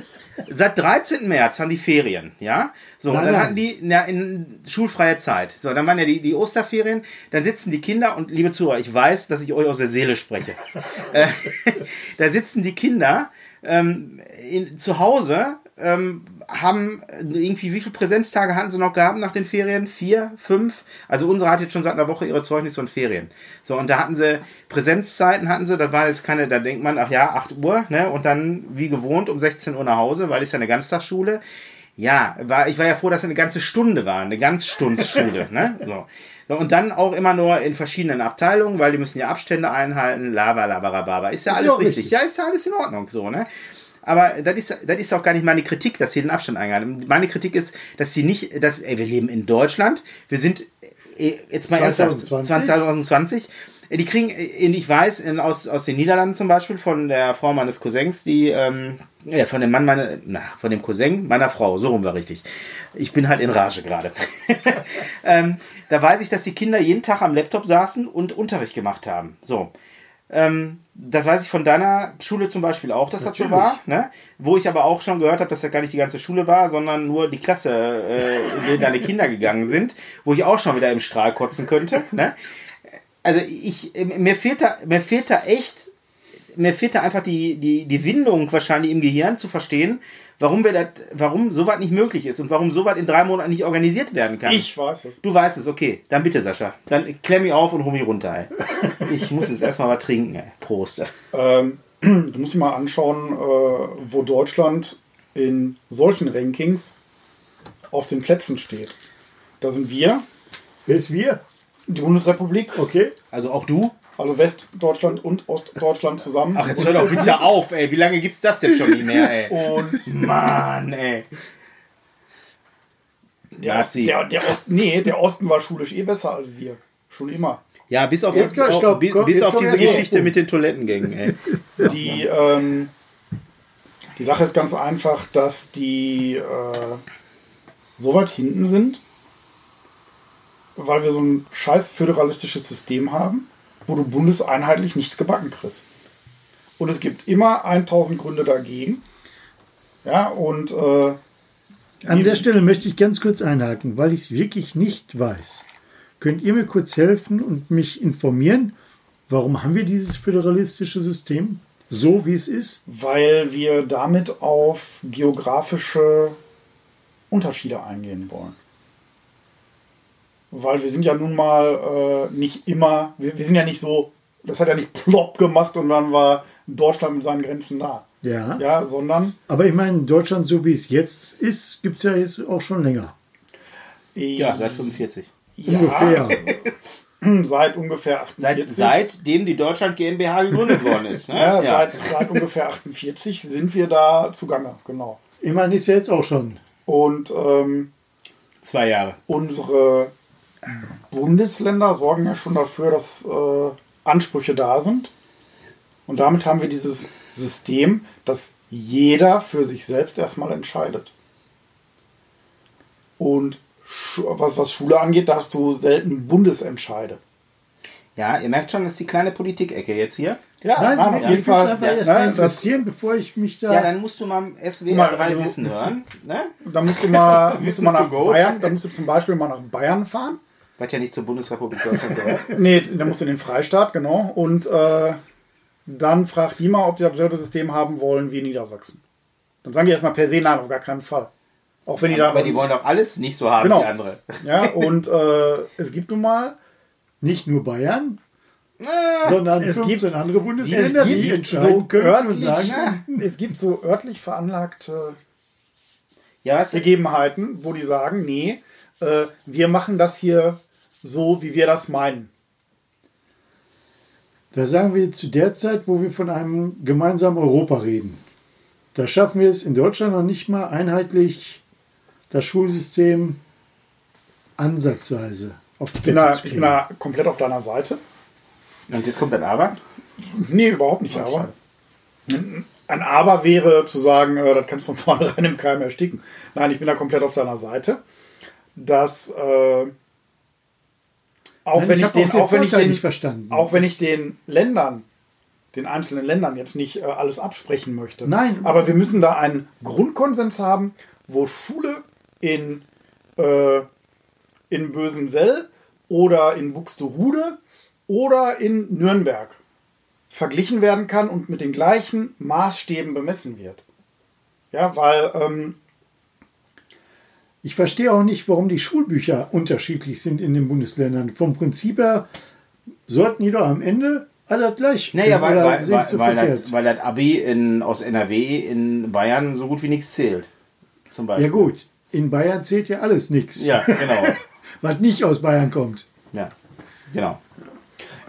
Seit 13. März haben die Ferien, ja? So, nein, dann nein. hatten die na, in schulfreie Zeit. So, dann waren ja die, die Osterferien, dann sitzen die Kinder und liebe Zuhörer, ich weiß, dass ich euch aus der Seele spreche. [laughs] äh, [laughs] da sitzen die Kinder ähm, in, zu Hause ähm, haben irgendwie, wie viele Präsenztage hatten sie noch gehabt nach den Ferien? Vier, fünf? Also unsere hat jetzt schon seit einer Woche ihre Zeugnisse und Ferien. So, und da hatten sie Präsenzzeiten hatten sie, da war jetzt keine, da denkt man, ach ja, 8 Uhr, ne? Und dann wie gewohnt um 16 Uhr nach Hause, weil es ja eine Ganztagsschule. Ja, war, ich war ja froh, dass es eine ganze Stunde war, eine Ganzstundsschule, [laughs] ne? So. Und dann auch immer nur in verschiedenen Abteilungen, weil die müssen ja Abstände einhalten, lava, lava, lava. Ist ja ist alles richtig. richtig. Ja, ist ja alles in Ordnung, so, ne? Aber das ist, das ist auch gar nicht meine Kritik, dass sie den Abstand einhalten. Meine Kritik ist, dass sie nicht, dass, ey, wir leben in Deutschland, wir sind äh, jetzt mal 2020, 2020 die kriegen, äh, ich weiß, aus, aus den Niederlanden zum Beispiel, von der Frau meines Cousins, die, ähm, ja, von dem Mann meine, na, von dem Cousin meiner Frau, so rum war richtig. Ich bin halt in Rage gerade. [laughs] ähm, da weiß ich, dass die Kinder jeden Tag am Laptop saßen und Unterricht gemacht haben. So. Ähm, das weiß ich von deiner Schule zum Beispiel auch, dass Natürlich. das so war. Ne? Wo ich aber auch schon gehört habe, dass das gar nicht die ganze Schule war, sondern nur die Klasse, äh, in die deine Kinder gegangen sind, wo ich auch schon wieder im Strahl kotzen könnte. Ne? Also ich, mir fehlt da, mir fehlt da echt, mir fehlt da einfach die, die, die Windung wahrscheinlich im Gehirn zu verstehen, warum wir das, warum sowas nicht möglich ist und warum sowas in drei Monaten nicht organisiert werden kann. Ich weiß es. Du weißt es, okay. Dann bitte, Sascha. Dann klemm mich auf und hol mich runter. Ey. [laughs] Ich muss jetzt erstmal was trinken. Ey. Prost. Ähm, [clears throat] du musst dir mal anschauen, äh, wo Deutschland in solchen Rankings auf den Plätzen steht. Da sind wir. Wer ist wir? Die Bundesrepublik. Okay. Also auch du? Also Westdeutschland und Ostdeutschland zusammen. Ach, jetzt hör doch bitte auf, ey. Wie lange gibt's das denn schon nicht mehr, ey? Und Mann, ey. Der, Ost, der, der, Ost, nee, der Osten war schulisch eh besser als wir. Schon immer. Ja, bis auf, jetzt, das, stopp, bis, bis auf diese Geschichte mit den Toilettengängen. Ey. [laughs] Die, ähm, die Sache ist ganz einfach, dass die äh, so weit hinten sind, weil wir so ein scheiß föderalistisches System haben wo du bundeseinheitlich nichts gebacken kriegst. Und es gibt immer 1000 Gründe dagegen. Ja, und äh, an der Stelle möchte ich ganz kurz einhaken, weil ich es wirklich nicht weiß. Könnt ihr mir kurz helfen und mich informieren, warum haben wir dieses föderalistische System so, wie es ist? Weil wir damit auf geografische Unterschiede eingehen wollen weil wir sind ja nun mal äh, nicht immer, wir, wir, sind ja nicht so, das hat ja nicht plopp gemacht und dann war Deutschland mit seinen Grenzen da. Ja. Ja, sondern. Aber ich meine, Deutschland, so wie es jetzt ist, gibt es ja jetzt auch schon länger. Ja, seit 45. Ja, ungefähr. [clears throat] seit ungefähr 48. Seit, seitdem die Deutschland GmbH gegründet worden ist. Ne? [laughs] Ja, ja. Seit, seit ungefähr 48 sind wir da zugange, genau. Ich meine, ist ja jetzt auch schon. Und ähm, zwei Jahre. Unsere Bundesländer sorgen ja schon dafür, dass äh, Ansprüche da sind. Und damit haben wir dieses System, dass jeder für sich selbst erstmal entscheidet. Und was, was Schule angeht, da hast du selten Bundesentscheide. Ja, ihr merkt schon, das ist die kleine Politikecke jetzt hier. Ja, nein, nein, auf jeden Fall. Ja, mal interessieren, bevor ich mich da. Ja, dann musst du mal SWR mal, 3 also, Wissen hören. Ne? Da musst du mal, [laughs] musst du mal nach Bayern, da musst du zum Beispiel mal nach Bayern fahren. Was ja nicht zur Bundesrepublik Deutschland gehört. [laughs] nee, dann musst du in den Freistaat, genau. Und äh, dann frag die mal, ob die dasselbe System haben wollen wie Niedersachsen. Dann sagen die erstmal per se nein, auf gar keinen Fall. Auch wenn die aber, da, aber die wollen doch alles nicht so haben genau. wie andere. Ja, und äh, es gibt nun mal nicht nur Bayern, äh, sondern es gibt andere Bundesländer, die entscheiden so örtlich, und sagen, es gibt so örtlich veranlagte ja, Gegebenheiten, wo die sagen, nee, äh, wir machen das hier so, wie wir das meinen. Da sagen wir zu der Zeit, wo wir von einem gemeinsamen Europa reden. Da schaffen wir es in Deutschland noch nicht mal einheitlich das Schulsystem ansatzweise auf die Kette zu kriegen. Ich bin da komplett auf deiner Seite. Und jetzt kommt ein Aber? Nee, überhaupt nicht Ach, Aber. Ein Aber wäre zu sagen, äh, das kannst du von vornherein im Keim ersticken. Nein, ich bin da komplett auf deiner Seite. Dass äh, auch Nein, wenn ich, ich den, auch wenn ich den, auch wenn ich den Ländern, den einzelnen Ländern jetzt nicht äh, alles absprechen möchte. Nein. Aber wir müssen da einen Grundkonsens haben, wo Schule in äh, in Bösensell oder in Buxtehude oder in Nürnberg verglichen werden kann und mit den gleichen Maßstäben bemessen wird. Ja, weil ähm, ich verstehe auch nicht, warum die Schulbücher unterschiedlich sind in den Bundesländern. Vom Prinzip her sollten die doch am Ende alle gleich. Naja, weil, weil, weil, weil, das, weil das Abi in, aus NRW in Bayern so gut wie nichts zählt. Zum Beispiel. Ja, gut. In Bayern zählt ja alles nichts. Ja, genau. [laughs] Was nicht aus Bayern kommt. Ja, genau.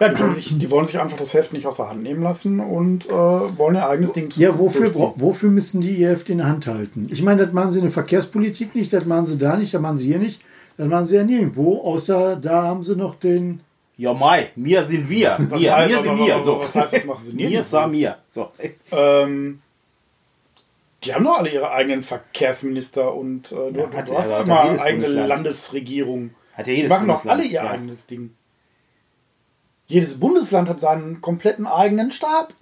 Ja, die, sich, die, wollen sich einfach das Heft nicht aus der Hand nehmen lassen und äh, wollen ihr eigenes Ding zu Ja, wofür, wofür müssen die ihr Heft in der Hand halten? Ich meine, das machen sie in der Verkehrspolitik nicht, das machen sie da nicht, das machen sie hier nicht, das machen sie ja nirgendwo, außer da haben sie noch den. Ja, Mai, mir sind wir. Was wir, heißt, mir sind wir. So. Was heißt, das machen sie [laughs] nicht? Mir sah mir. So. Ähm, die haben doch alle ihre eigenen Verkehrsminister und äh, du, ja, du hast ja, immer eigene Landesregierung. Hat ja jedes die machen doch alle ihr ja. eigenes Ding. Jedes Bundesland hat seinen kompletten eigenen Stab.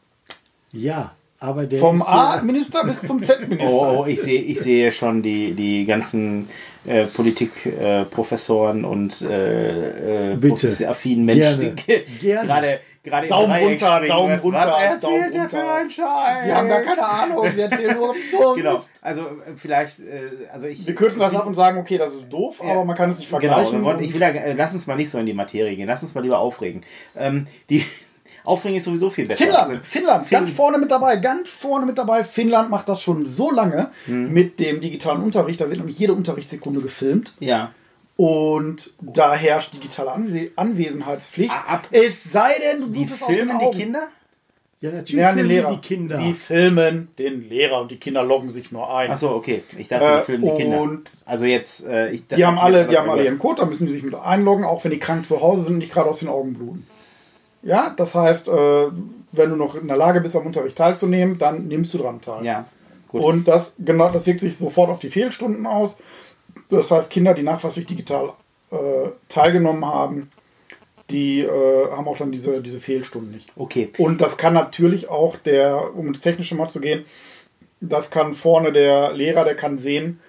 Ja, aber der Vom A-Minister bis zum Z-Minister. Oh, oh, ich sehe ich sehe schon die, die ganzen äh, Politikprofessoren äh, und äh, äh, affinen Menschen, Gerne. Gerne. [laughs] gerade gerade Daumen runter, Daumen runter, was erzählt Daumen der runter. für einen Scheiß? Sie haben gar keine Ahnung, sie erzählen nur Absurd. [laughs] Genau, also äh, vielleicht, äh, also ich... Wir kürzen das ab und sagen, okay, das ist doof, ja. aber man kann es nicht genau, vergleichen. Genau, ich will da, äh, lass uns mal nicht so in die Materie gehen, lass uns mal lieber aufregen. Ähm, die... [laughs] Aufregen ist sowieso viel besser. Finnland, also, Finnland, Finn ganz vorne mit dabei, ganz vorne mit dabei. Finnland macht das schon so lange hm. mit dem digitalen Unterricht. Da wird nämlich jede Unterrichtssekunde gefilmt. Ja. Und da herrscht digitale Anwe Anwesenheitspflicht. Ab. Es sei denn, du die filmen die Kinder? Ja, natürlich ja, filmen Lehrer. die Kinder. Sie filmen den Lehrer und die Kinder loggen sich nur ein. Achso, okay. Ich dachte, die äh, filmen die Kinder. Und also jetzt, äh, ich, die haben alle, die haben alle ihren Code, da müssen die sich mit einloggen, auch wenn die krank zu Hause sind und nicht gerade aus den Augen bluten. Ja, das heißt, äh, wenn du noch in der Lage bist, am Unterricht teilzunehmen, dann nimmst du dran teil. Ja. Gut. Und das, genau, das wirkt sich sofort auf die Fehlstunden aus. Das heißt, Kinder, die nachweislich digital äh, teilgenommen haben, die äh, haben auch dann diese, diese Fehlstunden nicht. Okay. Und das kann natürlich auch der, um ins Technische mal zu gehen, das kann vorne der Lehrer, der kann sehen,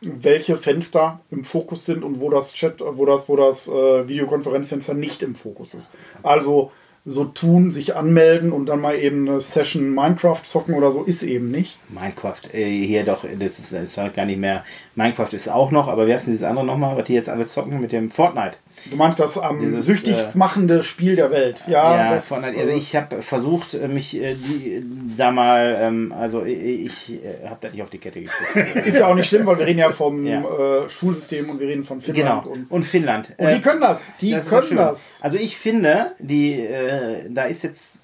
welche Fenster im Fokus sind und wo das Chat, wo das, wo das äh, Videokonferenzfenster nicht im Fokus ist. Also so tun, sich anmelden und dann mal eben eine Session Minecraft zocken oder so, ist eben nicht. Minecraft, äh, hier doch, das ist, das ist gar nicht mehr. Minecraft ist auch noch, aber wer ist denn dieses andere nochmal, was die jetzt alle zocken mit dem Fortnite? Du meinst das am Dieses, süchtigst äh, machende Spiel der Welt, ja? Ja, das, von, also ich habe versucht, äh, mich äh, die, da mal, ähm, also ich, ich äh, habe da nicht auf die Kette gekriegt. [laughs] Ist ja auch nicht schlimm, weil wir reden ja vom ja. Äh, Schulsystem und wir reden von Finnland. Genau. Und, und Finnland. Und die können das, die das können das. Also ich finde, die, da ist jetzt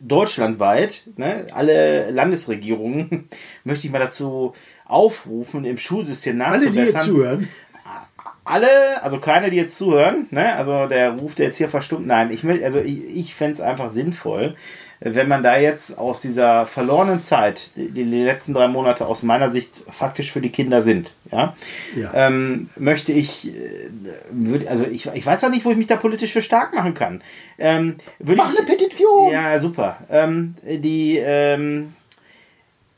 deutschlandweit, ne, alle Landesregierungen, [laughs] möchte ich mal dazu aufrufen, im Schulsystem nachzubessern. Alle, die hier zuhören alle, also keine, die jetzt zuhören, ne? also der ruft jetzt hier verstummt, nein, ich, also ich, ich fände es einfach sinnvoll, wenn man da jetzt aus dieser verlorenen Zeit, die, die letzten drei Monate aus meiner Sicht faktisch für die Kinder sind, ja, Ja. Ähm, möchte ich, äh, würd, also ich, ich weiß auch nicht, wo ich mich da politisch für stark machen kann. Ähm, Mach ich, eine Petition! Ja, super. Ähm, die, ähm,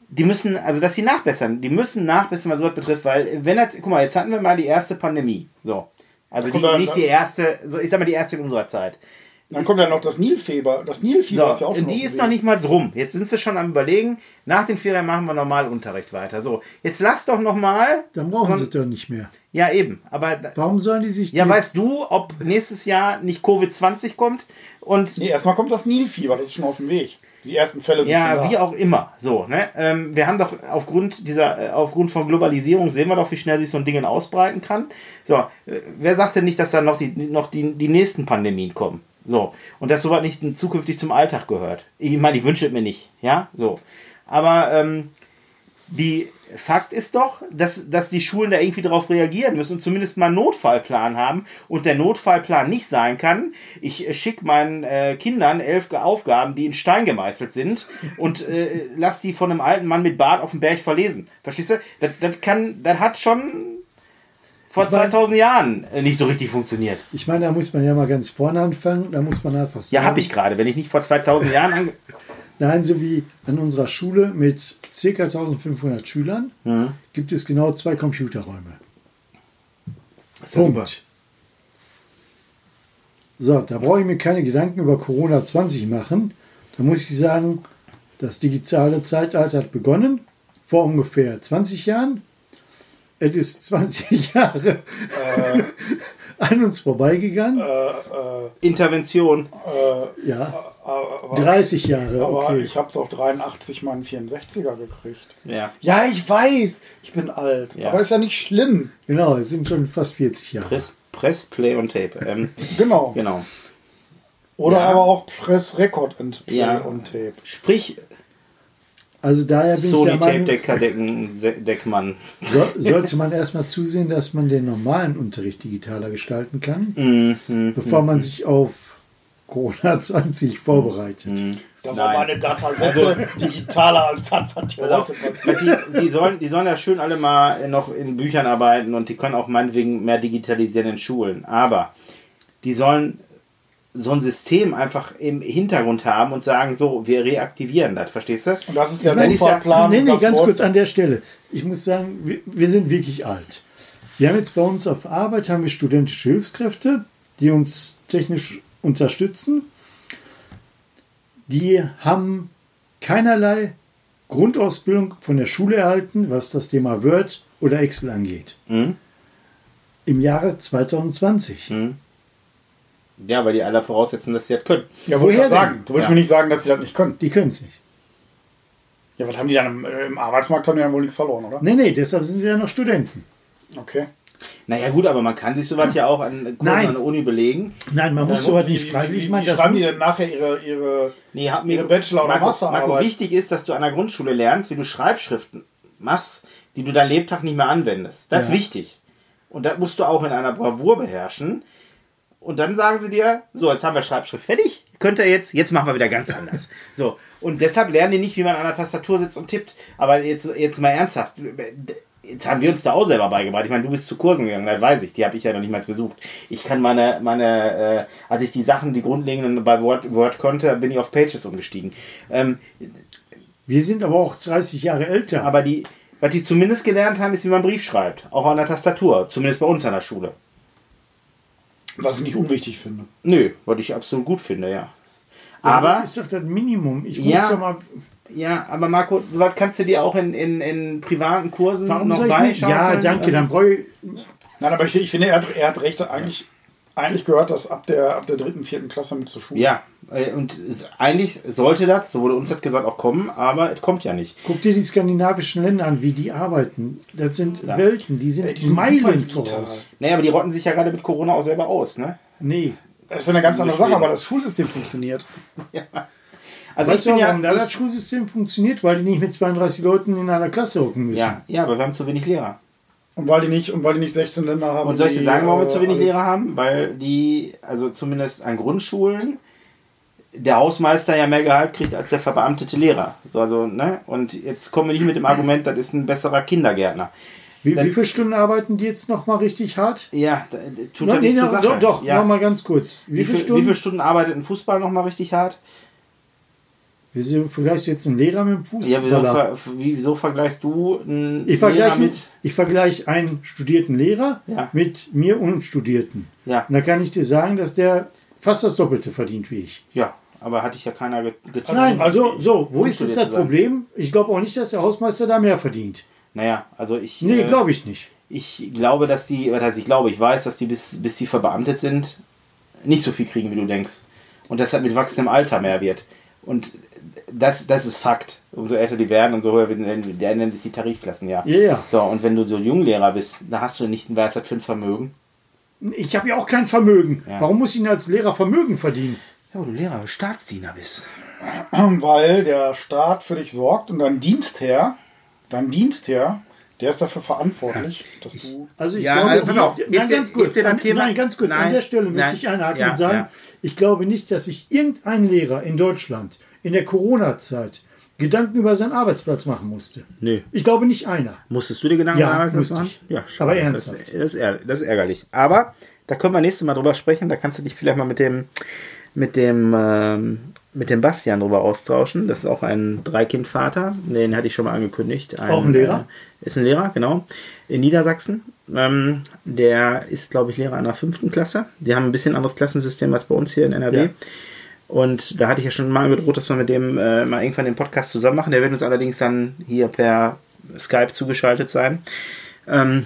die müssen, also dass sie nachbessern, die müssen nachbessern, was sowas betrifft, weil wenn das, guck mal, jetzt hatten wir mal die erste Pandemie, so. Also die, dann- nicht die erste, so ich sag mal die erste in unserer Zeit. Dann kommt ja noch das Nilfieber. Das Nilfieber So, ist ja auch schon und die ist noch nicht mal rum. Jetzt sind sie schon am überlegen, nach den Ferien machen wir normal Unterricht weiter. So, jetzt lass doch noch mal. Dann brauchen so- sie doch nicht mehr. Ja, eben. Aber Warum sollen die sich ja, weißt du, ob nächstes Jahr nicht Covid-20 kommt? Und Nee, erstmal kommt das Nilfieber. Das ist schon auf dem Weg. Die ersten Fälle sind Ja, wie auch immer. So, ne? Ähm, wir haben doch aufgrund dieser, äh, aufgrund von Globalisierung sehen wir doch, wie schnell sich so ein Ding ausbreiten kann. So, äh, wer sagt denn nicht, dass dann noch die, noch die, die nächsten Pandemien kommen? So. Und dass sowas nicht zukünftig zum Alltag gehört. Ich meine, ich wünsche es mir nicht. Ja, so. Aber, ähm, die Fakt ist doch, dass, dass die Schulen da irgendwie darauf reagieren müssen und zumindest mal einen Notfallplan haben. Und der Notfallplan nicht sein kann, ich äh, schicke meinen äh, Kindern elf Aufgaben, die in Stein gemeißelt sind und äh, lass die von einem alten Mann mit Bart auf dem Berg verlesen. Verstehst du? Das, das, kann, das hat schon vor Ich mein- 2000 Jahren äh, nicht so richtig funktioniert. Ich meine, da muss man ja mal ganz vorne anfangen. Da muss man einfach sagen. Ja, habe ich gerade. Wenn ich nicht vor 2000 Jahren ange Nein, so wie an unserer Schule mit ca. 1500 Schülern Mhm. gibt es genau zwei Computerräume. Ist ja super. Punkt. So, da brauche ich mir keine Gedanken über Corona 20 machen. Da muss ich sagen, das digitale Zeitalter hat begonnen vor ungefähr 20 Jahren. Es ist 20 [laughs] Jahre an uns vorbeigegangen. Intervention. Ja, aber, 30 Jahre, aber okay. ich habe doch 83 meinen 64er gekriegt. Ja. Ja, ich weiß. Ich bin alt. Ja. Aber ist ja nicht schlimm. Genau, es sind schon fast 40 Jahre. Press, Press, Play und Tape. Ähm, Genau. genau. Oder Ja. aber auch Press Record and Play Ja. und Tape. Sprich, Also daher bin Sony ich der Tape Meinung, Decker Decken, Se- Deckmann. so, sollte man erstmal zusehen, dass man den normalen Unterricht digitaler gestalten kann, Mhm. bevor man sich auf Corona 20 vorbereitet. Da Nein. war meine Datasätze [laughs] digitaler als das, was die heute die, die, sollen, die sollen ja schön alle mal noch in Büchern arbeiten und die können auch meinetwegen mehr digitalisieren in Schulen. Aber die sollen so ein System einfach im Hintergrund haben und sagen, so, wir reaktivieren das, verstehst du? Und das ist der meine, ist ja- Notfallplan. nee, nee, ganz kurz an der Stelle. Ich muss sagen, wir, wir sind wirklich alt. Wir haben jetzt bei uns auf Arbeit haben wir studentische Hilfskräfte, die uns technisch unterstützen. Die haben keinerlei Grundausbildung von der Schule erhalten, was das Thema Word oder Excel angeht. Mhm. Im Jahre 2020. Ja, weil die alle voraussetzen, dass sie das können. Ja, wollte ich Woher sagen. Du willst Ja. mir nicht sagen, dass die das nicht können. Die können es nicht. Ja, was haben die dann im, äh, im Arbeitsmarkt? Haben die dann wohl nichts verloren, oder? Nee, nee, deshalb sind sie ja noch Studenten. Okay. Naja gut, aber man kann sich sowas ja auch an Kursen Nein. an der Uni belegen. Nein, man muss Ja, sowas nicht freiwillig machen. wie das schreiben die denn nachher ihre, ihre Nee, hat Ihre Bachelor- oder Marco, Masterarbeit. Marco, wichtig ist, dass du an der Grundschule lernst, wie du Schreibschriften machst, die du dein Lebtag nicht mehr anwendest. Das ist Ja. wichtig. Und das musst du auch in einer Bravour beherrschen. Und dann sagen sie dir, so, jetzt haben wir Schreibschrift fertig, könnt ihr jetzt, jetzt machen wir wieder ganz anders. So. Und deshalb lernen die nicht, wie man an der Tastatur sitzt und tippt. Aber jetzt, jetzt mal ernsthaft. Jetzt haben wir uns da auch selber beigebracht. Ich meine, du bist zu Kursen gegangen, das weiß ich. Die habe ich ja noch nicht mal besucht. Ich kann meine, meine, äh, als ich die Sachen, die grundlegenden bei Word, Word konnte, bin ich auf Pages umgestiegen. Ähm, Wir sind aber auch 30 Jahre älter. aber die, was die zumindest gelernt haben, ist, wie man einen Brief schreibt. Auch an der Tastatur. Zumindest bei uns an der Schule. was ich nicht unwichtig finde. Nö, was ich absolut gut finde, ja. Aber das ist doch das Minimum. Ich muss Ja. doch mal. Ja, aber Marco, was kannst du dir auch in, in, in privaten Kursen Warum noch nicht? Ja, beischaufeln? danke. Ähm, Dann brauche ich. Nein, aber ich, ich finde, er hat, er hat recht. Eigentlich, eigentlich gehört das ab der, ab der dritten, vierten Klasse mit zur Schule. Ja, äh, und es, eigentlich sollte das, so wurde uns das gesagt, auch kommen, aber es kommt ja nicht. Guck dir die skandinavischen Länder an, wie die arbeiten. Das sind Welten, die sind, Ey, die sind Meilen voraus. Naja, aber die rotten sich ja gerade mit Corona auch selber aus, ne? Nee. Das ist eine ganz andere. Sache, aber das Schulsystem funktioniert. [laughs] Also weißt ich bin ja, warum da das Schulsystem funktioniert? Weil die nicht mit 32 Leuten in einer Klasse hocken müssen. ja, ja, aber wir haben zu wenig Lehrer. Und weil die nicht, und weil die nicht 16 Länder haben. Und soll ich dir sagen, warum wir äh, zu wenig alles- Lehrer haben? Weil die, also zumindest an Grundschulen, der Hausmeister ja mehr Gehalt kriegt als der verbeamtete Lehrer. So, also, ne? Und jetzt kommen wir nicht mit dem Argument, das ist ein besserer Kindergärtner. Wie, wie viele Stunden arbeiten die jetzt noch mal richtig hart? Ja, tut no, nee, no, Sache. Doch, doch ja. noch mal ganz kurz. Wie, wie, viele Stunden? wie viele Stunden arbeitet ein Fußball noch mal richtig hart? Wieso vergleichst du jetzt einen Lehrer mit einem Fußballer? Ja, wieso, wieso vergleichst du einen ich Lehrer mit... Ich vergleiche einen studierten Lehrer ja. mit mir unstudierten. Ja. Und da kann ich dir sagen, dass der fast das Doppelte verdient wie ich. Ja, aber hatte ich ja keiner getan. Nein, also so, wo ist jetzt das Problem? Ich glaube auch nicht, dass der Hausmeister da mehr verdient. Naja, also ich. Nee, äh, glaube ich nicht. Ich glaube, dass die, oder heißt, ich glaube, ich weiß, dass die bis, bis sie verbeamtet sind, nicht so viel kriegen, wie du denkst. Und deshalb mit wachsendem Alter mehr wird. Und das, das ist Fakt. Umso älter die werden, umso höher werden, sich die Tarifklassen, ja. Ja, ja. So, und wenn du so Junglehrer bist, da hast du nicht ein Weisheit für ein Vermögen. Ich habe ja auch kein Vermögen. Ja. Warum muss ich denn als Lehrer Vermögen verdienen? Ja, weil du Lehrer, Staatsdiener bist. [clears throat] Weil der Staat für dich sorgt und dein Dienstherr, dein Dienstherr, der ist dafür verantwortlich, dass du. Also ich ja, glaube, also pass auf, nein, ganz kurz, an, nein, ganz kurz, nein, an der Stelle möchte ich einhaken ja, und sagen, ja. ich glaube nicht, dass sich irgendein Lehrer in Deutschland in der Corona-Zeit Gedanken über seinen Arbeitsplatz machen musste. Nee. Ich glaube nicht einer. Musstest du dir Gedanken ja, über Arbeitsplatz machen? Ja, schade. aber ernsthaft. Das, das, das, ist ärgerlich. Aber da können wir nächstes Mal drüber sprechen. Da kannst du dich vielleicht mal mit dem mit dem ähm, mit dem Bastian drüber austauschen. Das ist auch ein Dreikindvater. Den hatte ich schon mal angekündigt. Ein, auch ein Lehrer? Äh, ist ein Lehrer, genau. In Niedersachsen. Ähm, der ist, glaube ich, Lehrer einer fünften Klasse. Die haben ein bisschen anderes Klassensystem als bei uns hier in NRW. Ja. Und da hatte ich ja schon mal gedroht, dass wir mit dem äh, mal irgendwann den Podcast zusammen machen. Der wird uns allerdings dann hier per Skype zugeschaltet sein. Ähm,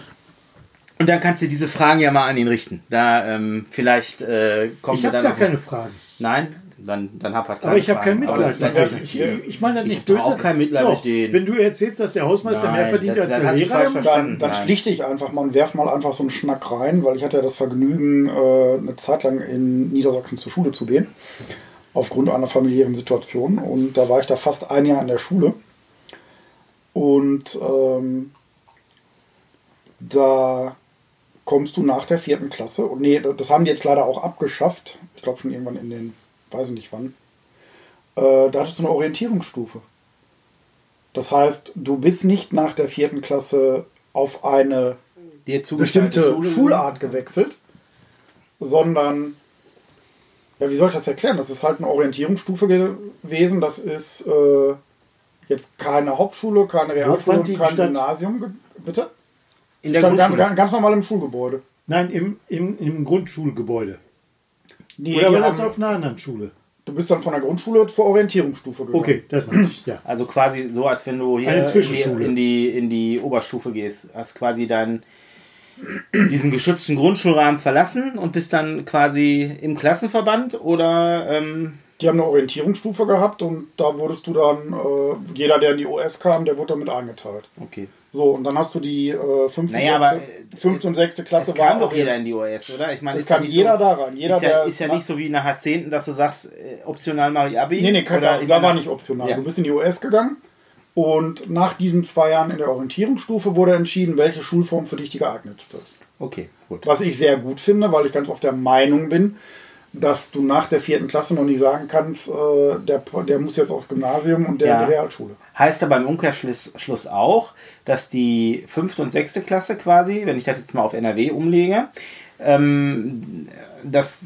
und dann kannst du diese Fragen ja mal an ihn richten. Da ähm, vielleicht äh, kommt Ich habe gar keine Fragen. Nein, dann, dann hab halt keine Aber ich habe kein Mitleid mit denen. Ich, ich meine das nicht böse. auch kein Mitleid Doch, mit denen. Wenn du erzählst, dass der Hausmeister Nein, mehr verdient als der Lehrer, dann, dann schlichte ich einfach mal und werf mal einfach so einen Schnack rein, weil ich hatte ja das Vergnügen, äh, eine Zeit lang in Niedersachsen zur Schule zu gehen aufgrund einer familiären Situation. Und da war ich da fast ein Jahr in der Schule. Und ähm, da kommst du nach der vierten Klasse. Und nee, das haben die jetzt leider auch abgeschafft. Ich glaube schon irgendwann in den, weiß ich nicht wann. Äh, da hattest du eine Orientierungsstufe. Das heißt, du bist nicht nach der vierten Klasse auf eine bestimmte Schule Schulart gewechselt, sondern ja, wie soll ich das erklären? Das ist halt eine Orientierungsstufe gewesen. Das ist äh, jetzt keine Hauptschule, keine Realschule, kein Gymnasium. Bitte? In der Stand ganz, ganz normal im Schulgebäude. Nein, im, im, im Grundschulgebäude. Nee, Oder war das auf einer anderen Schule? Du bist dann von der Grundschule zur Orientierungsstufe gegangen. Okay, das meine ich, ja. Also quasi so, als wenn du hier in die, in die Oberstufe gehst. Hast quasi dein diesen geschützten Grundschulrahmen verlassen und bist dann quasi im Klassenverband oder? Ähm die haben eine Orientierungsstufe gehabt und da wurdest du dann, äh, jeder, der in die OS kam, der wurde damit eingeteilt. Okay. So, und dann hast du die äh, fünfte, naja, aber, fünfte und sechste Klasse. Es kam doch jeder in die OS, oder? Ich meine, es kann ja jeder so, daran. Jeder, ist ja, ist ja nicht so wie nach Jahrzehnten, dass du sagst, äh, optional mache ich Abi. Nee, nee, kann, da, da war nicht optional. Ja. Du bist in die OS gegangen und nach diesen zwei Jahren in der Orientierungsstufe wurde entschieden, welche Schulform für dich die geeignetste ist. Okay, gut. Was ich sehr gut finde, weil ich ganz oft der Meinung bin, dass du nach der vierten Klasse noch nicht sagen kannst, äh, der, der muss jetzt aufs Gymnasium und der ja. in die Realschule. Heißt aber im Umkehrschluss auch, dass die fünfte und sechste Klasse quasi, wenn ich das jetzt mal auf NRW umlege, ähm, dass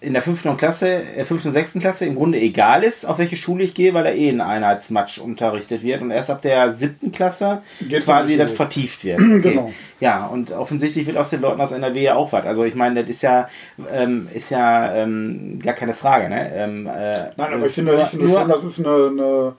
in der fünften Klasse, äh, fünften und sechsten Klasse im Grunde egal ist, auf welche Schule ich gehe, weil er eh in Einheitsmatsch unterrichtet wird und erst ab der siebten Klasse Geht's quasi das vertieft wird. [clears throat] Okay. Genau. Ja, und offensichtlich wird aus den Leuten aus NRW ja auch was. Also ich meine, das ist ja, ähm, ist ja ähm, gar keine Frage. Ne? Ähm, äh, Nein, aber ich finde, ich finde schon, das ist eine, eine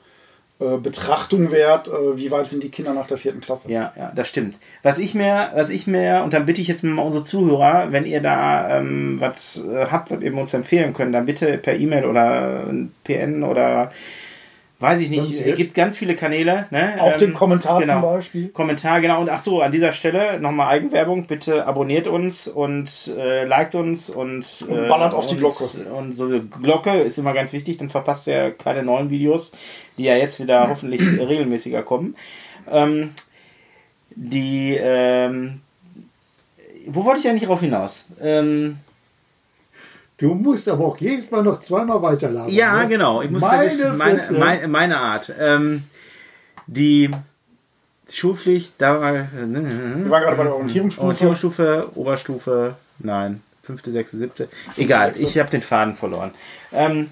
äh, Betrachtung wert, äh, wie weit sind die Kinder nach der vierten Klasse. Ja, ja, das stimmt. Was ich mir, was ich mir, und dann bitte ich jetzt mal unsere Zuhörer, wenn ihr da ähm, was äh, habt, was ihr uns empfehlen könnt, dann bitte per E-Mail oder PN oder Weiß ich nicht, es gibt ganz viele Kanäle. Ne? Auf ähm, dem Kommentar genau. zum Beispiel. Kommentar, genau. Und ach so, an dieser Stelle nochmal Eigenwerbung. Bitte abonniert uns und äh, liked uns und, äh, und ballert auf die Glocke. Und so Glocke ist immer ganz wichtig, dann verpasst ihr keine neuen Videos, die ja jetzt wieder hoffentlich [clears throat] regelmäßiger kommen. Ähm, die, ähm, wo wollte ich eigentlich drauf hinaus? Ähm, Du musst aber auch jedes Mal noch zweimal weiterladen. Ja, ne? genau. Ich muss meine, wissen, meine, meine, meine, Art. Ähm, die Schulpflicht, da war. Ne. Wir waren gerade bei der Orientierungsstufe. Orientierungsstufe, Oberstufe, nein, fünfte, sechste, siebte. Egal, ich habe den Faden verloren. Ähm,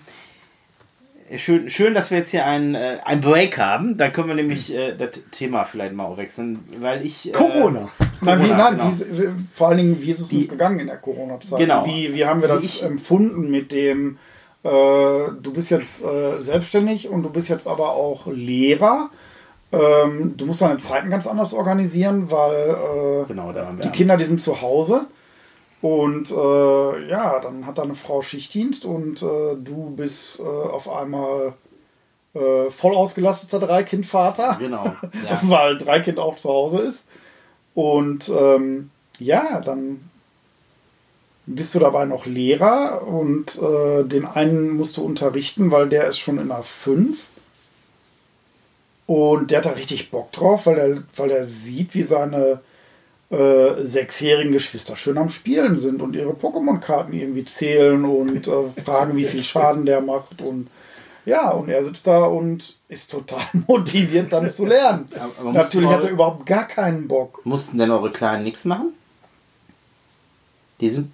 schön, schön, dass wir jetzt hier einen, äh, einen Break haben. Dann können wir nämlich äh, das Thema vielleicht mal wechseln, weil ich. Äh, Corona. Nein, wie, nein genau. wie, vor allen Dingen, wie ist es Die, uns gegangen in der Corona-Zeit? Genau. Wie, wie haben wir das ich, empfunden mit dem, äh, du bist jetzt äh, selbstständig und du bist jetzt aber auch Lehrer. Ähm, du musst deine Zeiten ganz anders organisieren, weil äh, genau, die Kinder, die sind zu Hause. Und äh, ja, dann hat deine Frau Schichtdienst und äh, du bist äh, auf einmal äh, voll ausgelasteter Dreikindvater. Genau. [laughs] Ja. weil Dreikind auch zu Hause ist. Und ähm, ja, dann bist du dabei noch Lehrer und äh, den einen musst du unterrichten, weil der ist schon in der 5. Und der hat da richtig Bock drauf, weil er, weil er sieht, wie seine äh, sechsjährigen Geschwister schön am Spielen sind und ihre Pokémon-Karten irgendwie zählen und äh, fragen, wie viel Schaden der macht. Und ja, und er sitzt da und ist total [laughs] motiviert, dann zu lernen. Natürlich hat er überhaupt gar keinen Bock. Mussten denn eure Kleinen nichts machen? Die sind.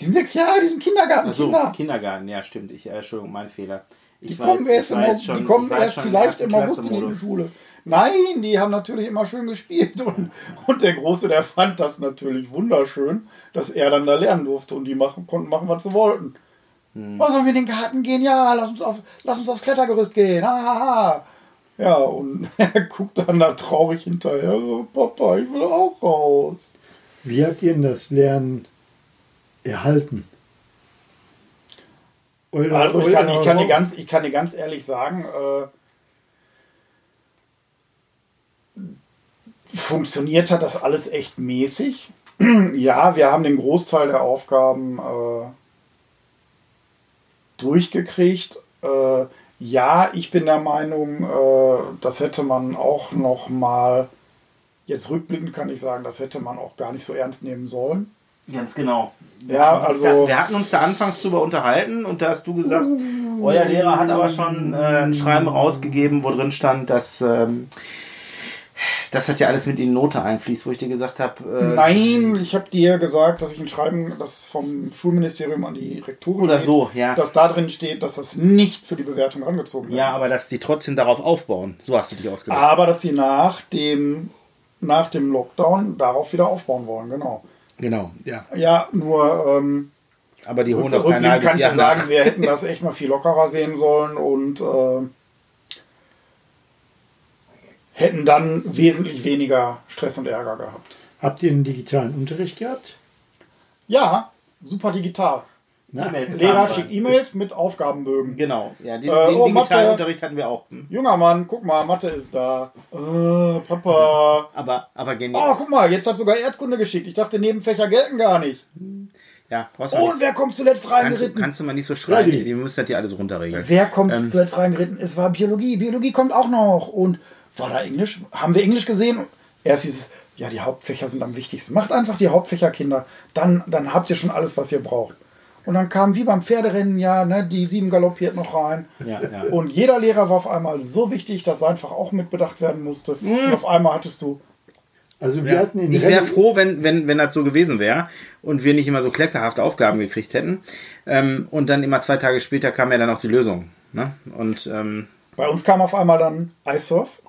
Die sind sechs Jahre, die sind Kindergarten. Achso, Kinder. Kindergarten, ja, stimmt. Ich, äh, Entschuldigung, mein Fehler. Ich die kommen erst, im, schon, die kommen erst vielleicht im August in die Schule. Nein, die haben natürlich immer schön gespielt und, und der Große, der fand das natürlich wunderschön, dass er dann da lernen durfte und die machen, konnten machen, was sie wollten. Hm. Was sollen wir in den Garten gehen? Ja, lass uns, auf, lass uns aufs Klettergerüst gehen. Ha, Ja, und [laughs] er guckt dann da traurig hinterher. So, Papa, ich will auch raus. Wie habt ihr denn das Lernen erhalten? Oder, also ich kann, ich, kann dir ganz, ich kann dir ganz ehrlich sagen, äh, funktioniert hat das alles echt mäßig. [clears throat] ja, wir haben den Großteil der Aufgaben äh, durchgekriegt. Äh, ja, ich bin der Meinung, äh, das hätte man auch noch mal, jetzt rückblickend kann ich sagen, das hätte man auch gar nicht so ernst nehmen sollen. Ganz genau. Wir ja, also. Da, wir hatten uns da anfangs drüber unterhalten und da hast du gesagt, euer Lehrer hat aber schon äh, ein Schreiben rausgegeben, wo drin stand, dass. Ähm, das hat ja alles mit in Note einfließt, wo ich dir gesagt habe. Äh, Nein, ich habe dir gesagt, dass ich ein Schreiben, das vom Schulministerium an die Rektoren oder geht, so, ja, dass da drin steht, dass das nicht für die Bewertung angezogen wird. Ja, aber dass die trotzdem darauf aufbauen. So hast du dich ausgedrückt. Aber dass sie nach dem nach dem Lockdown darauf wieder aufbauen wollen, genau. Genau, ja. Ja, nur. Ähm, aber die hohen doch kein halbes kann ich sagen, wir hätten das echt mal viel lockerer sehen sollen und. Äh, hätten dann wesentlich weniger Stress und Ärger gehabt. Habt ihr einen digitalen Unterricht gehabt? Ja, super digital. Na, e Lehrer schickt E-Mails mit Aufgabenbögen. Genau, ja, den, äh, den oh, digitalen Mathe, Unterricht hatten wir auch. Hm? Junger Mann, guck mal, Mathe ist da. Äh, Papa. Aber, aber genial. Oh, guck mal, jetzt hat sogar Erdkunde geschickt. Ich dachte, Nebenfächer gelten gar nicht. Ja, was Und wer kommt zuletzt reingeritten? Kannst du, kannst du mal nicht so schreien, ja, ihr müsst das hier alles runterregeln. Wer kommt ähm, zuletzt reingeritten? Es war Biologie. Biologie kommt auch noch. Und war da Englisch? Haben wir Englisch gesehen? Erst dieses, ja, die Hauptfächer sind am wichtigsten. Macht einfach die Hauptfächer, Kinder. Dann, dann habt ihr schon alles, was ihr braucht. Und dann kam wie beim Pferderennen, ja, ne, die sieben galoppiert noch rein. Ja, ja. Und jeder Lehrer war auf einmal so wichtig, dass einfach auch mitbedacht werden musste. Mhm. Und auf einmal hattest du. Also wir ja. hatten in ich wäre froh, wenn, wenn, wenn das so gewesen wäre und wir nicht immer so kleckerhafte Aufgaben gekriegt hätten. Ähm, und dann immer zwei Tage später kam ja dann auch die Lösung. Ne? Und ähm, bei uns kam auf einmal dann iSurf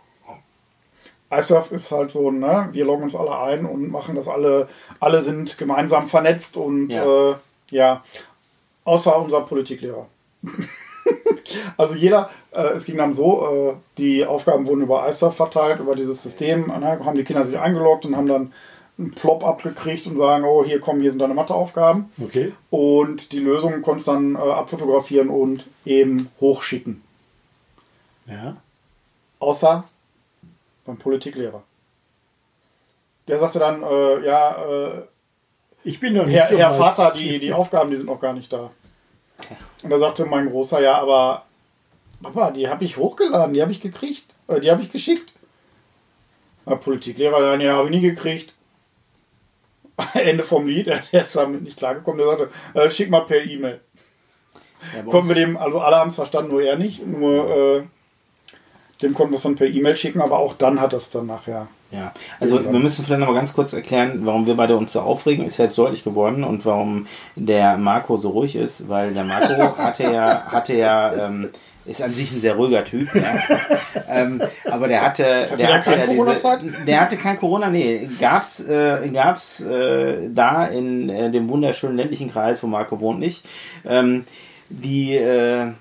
iSurf ist halt so, ne, wir loggen uns alle ein und machen das alle, alle sind gemeinsam vernetzt und ja, äh, ja außer unser Politiklehrer. [laughs] also jeder, äh, es ging dann so, äh, die Aufgaben wurden über iSurf verteilt, über dieses System, ne, haben die Kinder sich eingeloggt und haben dann einen Plop abgekriegt und sagen, oh, hier kommen, hier sind deine Matheaufgaben. Okay. Und die Lösungen konntest du dann äh, abfotografieren und eben hochschicken. Ja. Außer beim Politiklehrer. Der sagte dann, äh, ja, äh, ich bin doch nicht Herr, so Herr Vater, die, die Aufgaben, die sind noch gar nicht da. Und da sagte mein Großer, ja, aber Papa, die habe ich hochgeladen, die habe ich gekriegt, äh, die habe ich geschickt. Der Politiklehrer, dann, ja, habe ich nie gekriegt. [laughs] Ende vom Lied, [laughs] er ist damit nicht klargekommen, der sagte, äh, schick mal per E-Mail. Ja, Konnten wir dem, also alle haben es verstanden, nur er nicht. Nur äh, dem konnten wir es dann per E-Mail schicken, aber auch dann hat es dann nachher. Ja, also wir müssen vielleicht noch mal ganz kurz erklären, warum wir beide uns so aufregen, ist ja jetzt deutlich geworden und warum der Marco so ruhig ist, weil der Marco [laughs] hatte ja, hatte ja, ähm, ist an sich ein sehr ruhiger Typ, ja. [laughs] ähm, aber der hatte, hatte der, hatte ja diese, der hatte kein Corona, nee, gab's, äh, gab's äh, da in äh, dem wunderschönen ländlichen Kreis, wo Marco wohnt, nicht. Ähm, die äh,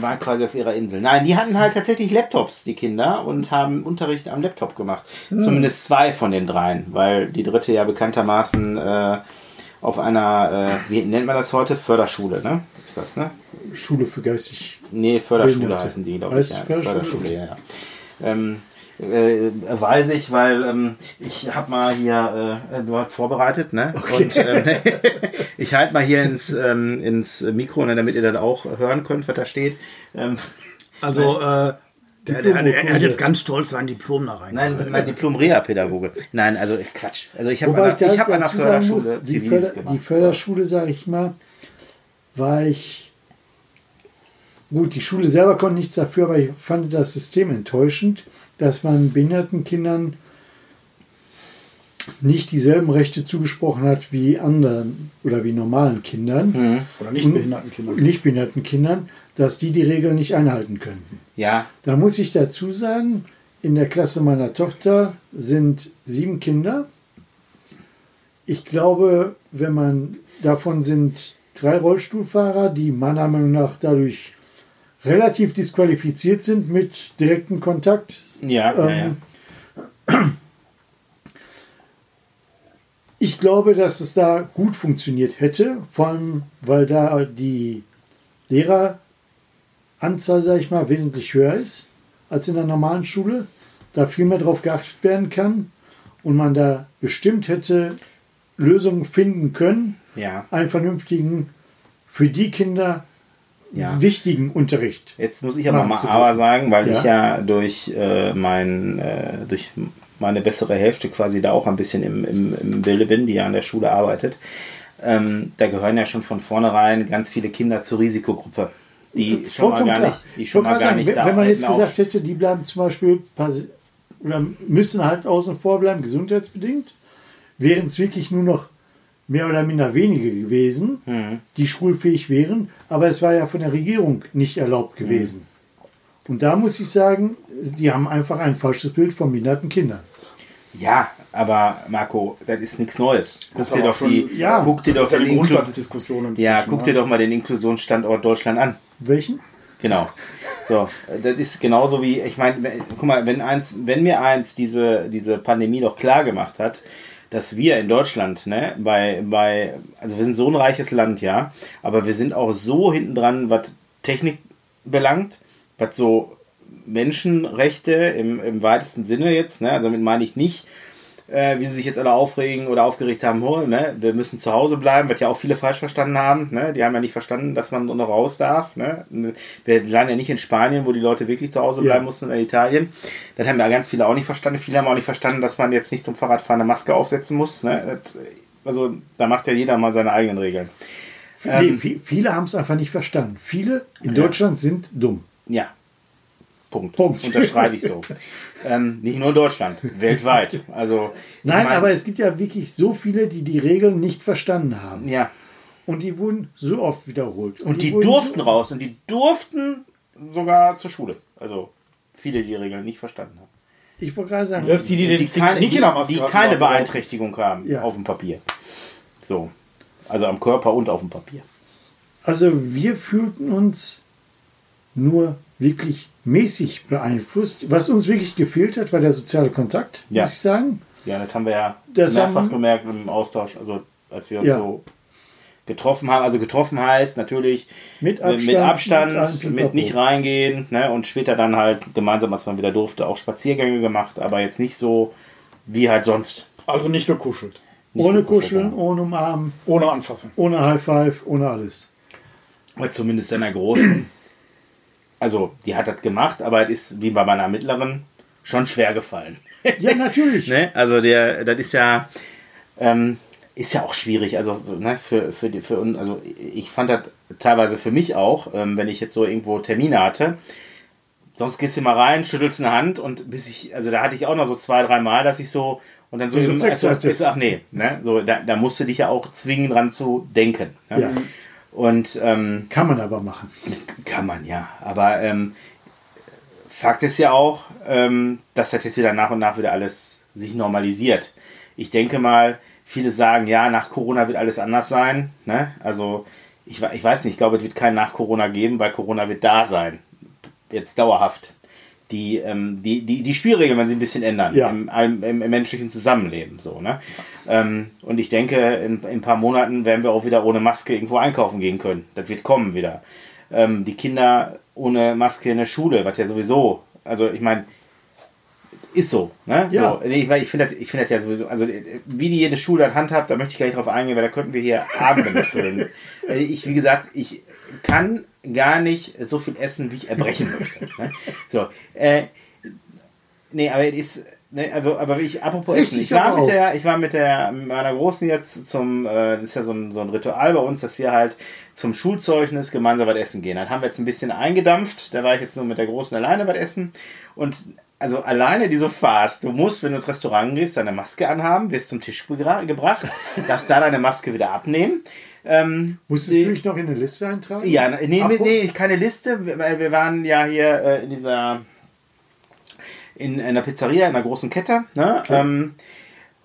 waren quasi auf ihrer Insel. Nein, die hatten halt tatsächlich Laptops, die Kinder, und haben Unterricht am Laptop gemacht. Hm. Zumindest zwei von den dreien, weil die dritte ja bekanntermaßen äh, auf einer, äh, wie nennt man das heute? Förderschule, ne? Ist das, ne? Schule für geistig. Nee, Förderschule Behinderte. heißen die, glaube ich. Ja. Förderschule, Förderschule ja, ja. Ähm, äh, weiß ich, weil ähm, ich habe mal hier äh, dort vorbereitet, ne? Okay. Und ähm, [laughs] ich halte mal hier ins, ähm, ins Mikro, ne, damit ihr das auch hören könnt, was da steht. Ähm, also äh, der, der, der, er hat jetzt ganz stolz sein Diplom da rein. Nein, mein Diplom Reha-Pädagoge. Nein, also Quatsch. Also ich habe ich, ich hab an der Förderschule muss, die, Förder, die Förderschule, sage ich mal, war ich gut. Die Schule selber konnte nichts dafür, aber ich fand das System enttäuschend dass man behinderten Kindern nicht dieselben Rechte zugesprochen hat wie anderen oder wie normalen Kindern. Mhm. Oder nicht behinderten Kindern. Nicht behinderten Kindern, dass die die Regeln nicht einhalten könnten. Ja. Da muss ich dazu sagen, in der Klasse meiner Tochter sind sieben Kinder. Ich glaube, wenn man davon sind drei Rollstuhlfahrer, die meiner Meinung nach dadurch relativ disqualifiziert sind mit direktem Kontakt. Ja, ähm, ja, ja. Ich glaube, dass es da gut funktioniert hätte, vor allem weil da die Lehreranzahl, sage ich mal, wesentlich höher ist als in der normalen Schule. Da viel mehr drauf geachtet werden kann und man da bestimmt hätte Lösungen finden können, ja. einen vernünftigen für die Kinder ja. wichtigen Unterricht. Jetzt muss ich aber mal aber sagen, weil ja. ich ja durch, äh, mein, äh, durch meine bessere Hälfte quasi da auch ein bisschen im, im, im Bilde bin, die ja an der Schule arbeitet. Ähm, da gehören ja schon von vornherein ganz viele Kinder zur Risikogruppe. Die schon mal gar nicht, die schon mal gar sagen, nicht wenn, da Wenn man jetzt gesagt hätte, die bleiben zum Beispiel oder müssen halt außen vor bleiben, gesundheitsbedingt, wären es wirklich nur noch mehr oder minder wenige gewesen, mhm. die schulfähig wären, aber es war ja von der Regierung nicht erlaubt gewesen. Mhm. Und da muss ich sagen, die haben einfach ein falsches Bild von behinderten Kindern. Ja, aber Marco, das ist nichts Neues. Guck dir doch die, ja, guck dir doch ja die Grundsatzdiskussion Ja, guck dir ne? doch mal den Inklusionsstandort Deutschland an. Welchen? Genau. So, das ist genauso wie, ich meine, guck mal, wenn eins, wenn mir eins diese, diese Pandemie doch klar gemacht hat, dass wir in Deutschland, ne, bei, bei, also wir sind so ein reiches Land, ja, aber wir sind auch so hinten dran, was Technik belangt, was so Menschenrechte im, im weitesten Sinne jetzt, ne, damit meine ich nicht, äh, wie sie sich jetzt alle aufregen oder aufgeregt haben, oh, ne, wir müssen zu Hause bleiben, was ja auch viele falsch verstanden haben. Ne? Die haben ja nicht verstanden, dass man noch raus darf. Ne? Wir waren ja nicht in Spanien, wo die Leute wirklich zu Hause bleiben ja. mussten, in Italien. Das haben ja ganz viele auch nicht verstanden. Viele haben auch nicht verstanden, dass man jetzt nicht zum Fahrradfahren eine Maske aufsetzen muss. Ne? Also da macht ja jeder mal seine eigenen Regeln. Nee, ähm, viele haben es einfach nicht verstanden. Viele in ja. Deutschland sind dumm. Ja, Punkt. Punkt. Unterschreibe ich so. [laughs] ähm, nicht nur Deutschland, weltweit. Also, Nein, mein, aber es gibt ja wirklich so viele, die die Regeln nicht verstanden haben. Ja. Und die wurden so oft wiederholt. Und, und die, die durften so raus und die durften sogar zur Schule. Also viele, die die Regeln nicht verstanden haben. Ich wollte gerade sagen, selbst die, die, die, keine, nicht Maske die keine Beeinträchtigung haben ja. auf dem Papier. So. Also am Körper und auf dem Papier. Also wir fühlten uns nur wirklich mäßig beeinflusst. Was uns wirklich gefehlt hat, war der soziale Kontakt, ja. muss ich sagen. Ja, das haben wir ja das mehrfach haben, gemerkt im Austausch, also als wir uns ja. so getroffen haben. Also getroffen heißt natürlich mit Abstand, mit, Abstand, mit, mit nicht reingehen ne? und später dann halt gemeinsam, als man wieder durfte, auch Spaziergänge gemacht, aber jetzt nicht so wie halt sonst. Also nicht gekuschelt. Nicht ohne gekuschelt, Kuscheln, ohne Umarmen. Ohne Anfassen. Ohne High Five, ohne alles. Oder zumindest in der großen also die hat das gemacht, aber es ist wie bei meiner mittleren schon schwer gefallen. [laughs] Ja, natürlich. ne? Also der, das ist ja, ähm, ist ja auch schwierig. Also, ne, für, für, die, für uns, also ich fand das teilweise für mich auch, ähm, wenn ich jetzt so irgendwo Termine hatte. Sonst gehst du mal rein, schüttelst eine Hand und bis ich, also da hatte ich auch noch so zwei, drei Mal, dass ich so und dann so, im, also, ach nee, ne, so, da, da musst du dich ja auch zwingen, dran zu denken. Ne? Ja. Und ähm, kann man aber machen. Kann man ja, aber ähm, Fakt ist ja auch, ähm, dass das jetzt wieder nach und nach wieder alles sich normalisiert. Ich denke mal, viele sagen, ja, nach Corona wird alles anders sein. Ne? Also ich, ich weiß nicht, ich glaube, es wird kein nach Corona geben, weil Corona wird da sein. Jetzt dauerhaft. Die, ähm, die, die, die Spielregeln werden sich ein bisschen ändern ja. im, im, im, menschlichen Zusammenleben. So, ne? Ähm, und ich denke, in, in, ein paar Monaten werden wir auch wieder ohne Maske irgendwo einkaufen gehen können. Das wird kommen wieder. Ähm, die Kinder ohne Maske in der Schule, was ja sowieso, also ich meine, ist so. Ne? Ja. So, ich, ich finde das, find das ja sowieso, also wie die jede Schule das handhabt, da möchte ich gar nicht drauf eingehen, weil da könnten wir hier [laughs] Abende mitfüllen. ich, wie gesagt, ich kann gar nicht so viel essen, wie ich erbrechen möchte. Ne? So, äh, nee, aber es ist, ne, also, aber ich, apropos Essen, ich war mit der, ich war mit der, meiner Großen jetzt zum, äh, das ist ja so ein, so ein Ritual bei uns, dass wir halt zum Schulzeugnis gemeinsam was essen gehen. Dann haben wir jetzt ein bisschen eingedampft, da war ich jetzt nur mit der Großen alleine was essen und also alleine diese Fast, du musst, wenn du ins Restaurant gehst, deine Maske anhaben, wirst zum Tisch gebracht, darfst da deine Maske wieder abnehmen. Ähm, Musstest du dich noch in eine Liste eintragen? Ja, nee, nee, nee, keine Liste, weil wir waren ja hier äh, in dieser in einer Pizzeria, in einer großen Kette. Ne? Okay. Ähm,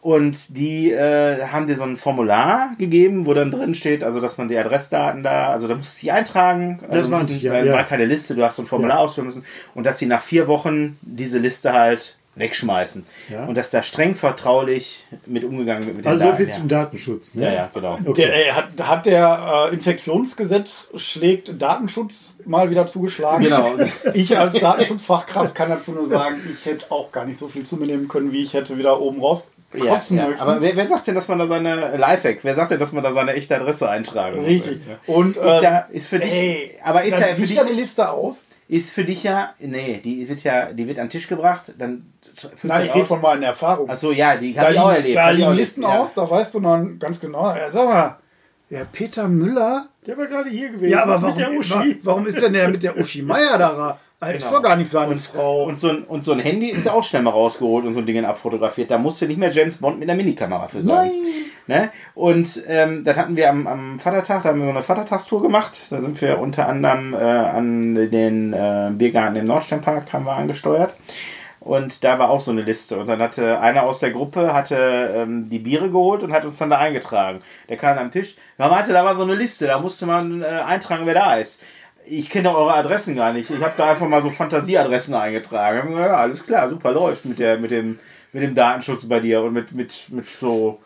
und die äh, haben dir so ein Formular gegeben, wo dann drin steht, also dass man die Adressdaten da, also da musst du sie eintragen. Also das war, nicht, ja, ja. war keine Liste, du hast so ein Formular ja. ausfüllen müssen. Und dass sie nach vier Wochen diese Liste halt wegschmeißen. Ja. Und dass da streng vertraulich mit umgegangen wird. Mit also so viel zum Datenschutz. Ne? Ja, ja, genau. Okay. Der, äh, hat, hat der äh, Infektionsgesetz schlägt Datenschutz mal wieder zugeschlagen. Genau. [laughs] Ich als Datenschutzfachkraft kann dazu nur sagen, ich hätte auch gar nicht so viel zu mir nehmen können, wie ich hätte wieder oben raus ja, ja. Aber wer, wer, sagt denn, dass man da seine Lifehack, wer sagt denn, dass man da seine echte Adresse eintragen muss? Richtig. Und ist ja ähm, ist für dich, ey, aber ist ja für dich eine Liste aus? Ist für dich ja, nee, die wird ja, die wird an den Tisch gebracht, dann Nein, ich rede von meinen Erfahrungen. Achso, ja, die habe ich auch erlebt. Da liegen Listen aus, ja. da weißt du dann ganz genau. Ja, sag mal, der Peter Müller. Der war gerade hier gewesen. Ja, aber warum, der Uschi. warum ist denn der mit der Uschi Meier da? Genau. Ist doch gar nicht seine und, Frau. Und so, ein, und so ein Handy ist ja auch schnell mal rausgeholt und so ein Ding abfotografiert. Da musst du nicht mehr James Bond mit einer Minikamera für sein. Ne? Und ähm, das hatten wir am, am Vatertag, da haben wir so eine Vatertagstour gemacht. Da sind wir unter anderem äh, an den äh, Biergarten im Nordsternpark haben wir angesteuert. Und da war auch so eine Liste. Und dann hatte einer aus der Gruppe hatte ähm, die Biere geholt und hat uns dann da eingetragen. Der kam am Tisch. Ja, warte, da war so eine Liste, da musste man äh, eintragen, wer da ist. Ich kenne eure Adressen gar nicht. Ich habe da einfach mal so Fantasieadressen eingetragen. Ja, alles klar, super läuft mit der, mit dem, mit dem Datenschutz bei dir und mit, mit, mit so,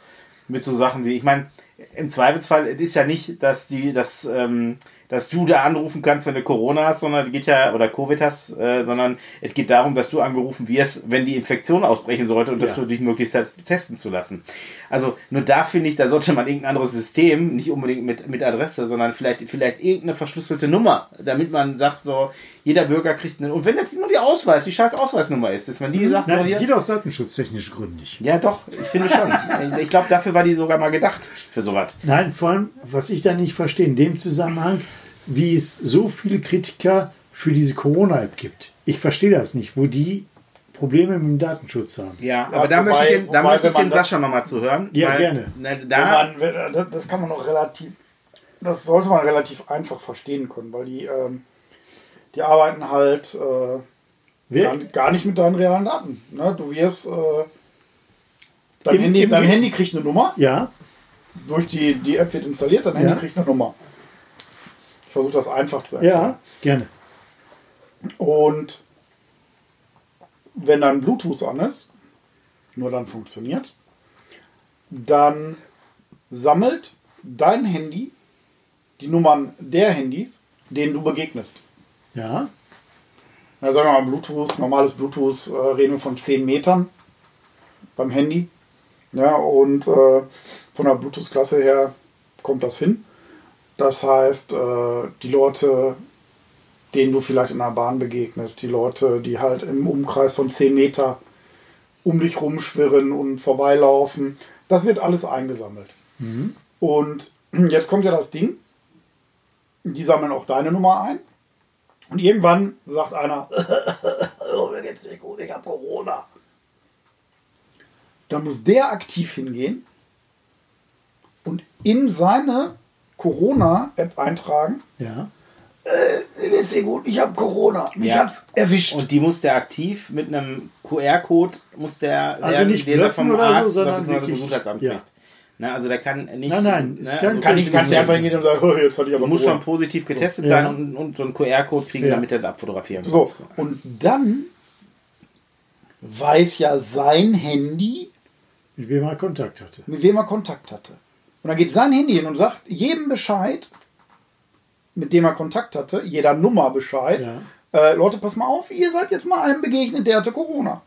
mit so Sachen wie, ich meine, im Zweifelsfall ist ja nicht, dass die, dass, ähm, dass du da anrufen kannst, wenn du Corona hast, sondern es geht ja, oder Covid hast, äh, sondern es geht darum, dass du angerufen wirst, wenn die Infektion ausbrechen sollte und ja. dass du dich möglichst testen zu lassen. Also nur da finde ich, da sollte man irgendein anderes System, nicht unbedingt mit, mit Adresse, sondern vielleicht, vielleicht irgendeine verschlüsselte Nummer, damit man sagt, so, jeder Bürger kriegt eine, und wenn das nur die Ausweis, die scheiß Ausweisnummer ist, dass man die mhm. sagt, Nein, so hier. Jeder aus datenschutztechnischen Gründen nicht. Ja, doch, ich finde schon. ich glaube, dafür war die sogar mal gedacht, für sowas. Nein, vor allem, was ich da nicht verstehe, in dem Zusammenhang, wie es so viele Kritiker für diese Corona-App gibt. Ich verstehe das nicht, wo die Probleme mit dem Datenschutz haben. Ja, aber ja, da wobei, möchte ich den, da möchte ich den Sascha nochmal zu hören. Ja, weil, gerne. Ne, da man, das kann man noch relativ, das sollte man relativ einfach verstehen können, weil die, ähm, die arbeiten halt äh, gar, gar, nicht mit deinen realen Daten. Ne? Du wirst, äh, dein, Im, Handy, im dein Handy kriegt eine Nummer. Ja. Durch die, die App wird installiert, dein Handy kriegt eine Nummer versuche das einfach zu erklären. Ja, gerne. Und wenn dann Bluetooth an ist, nur dann funktioniert, dann sammelt dein Handy die Nummern der Handys, denen du begegnest. Ja. Na, sagen wir mal Bluetooth, normales Bluetooth, äh, reden wir von 10 Metern beim Handy. Ja, und äh, von der Bluetooth-Klasse her kommt das hin. Das heißt, äh, die Leute, denen du vielleicht in der Bahn begegnest, die Leute, die halt im Umkreis von 10 Meter um dich rumschwirren und vorbeilaufen, das wird alles eingesammelt. Mhm. Und jetzt kommt ja das Ding. Die sammeln auch deine Nummer ein. Und irgendwann sagt einer, [laughs] mir geht's nicht gut, ich habe Corona. Dann muss der aktiv hingehen und in seine Corona-App eintragen. Ja. Äh, mir geht's dir gut, ich habe Corona, mich ja. hat's erwischt. Und die muss der aktiv mit einem QR-Code, muss der, also nicht den er vom Arzt so, oder wirklich, Gesundheitsamt ja. kriegt. Na, also der kann nicht. Nein, nein, ne, also kann, ich, kannst du einfach hingehen und sagen, [laughs] oh, jetzt hatte ich aber. Du musst schon positiv getestet so. sein ja. und, und, so einen QR-Code kriegen, ja. damit er da abfotografieren kann. So, und dann weiß ja sein Handy, mit wem er Kontakt hatte. Mit wem er Kontakt hatte. Und dann geht sein Handy hin und sagt jedem Bescheid, mit dem er Kontakt hatte, jeder Nummer Bescheid. Ja. Äh, Leute, pass mal auf, ihr seid jetzt mal einem begegnet, der hatte Corona.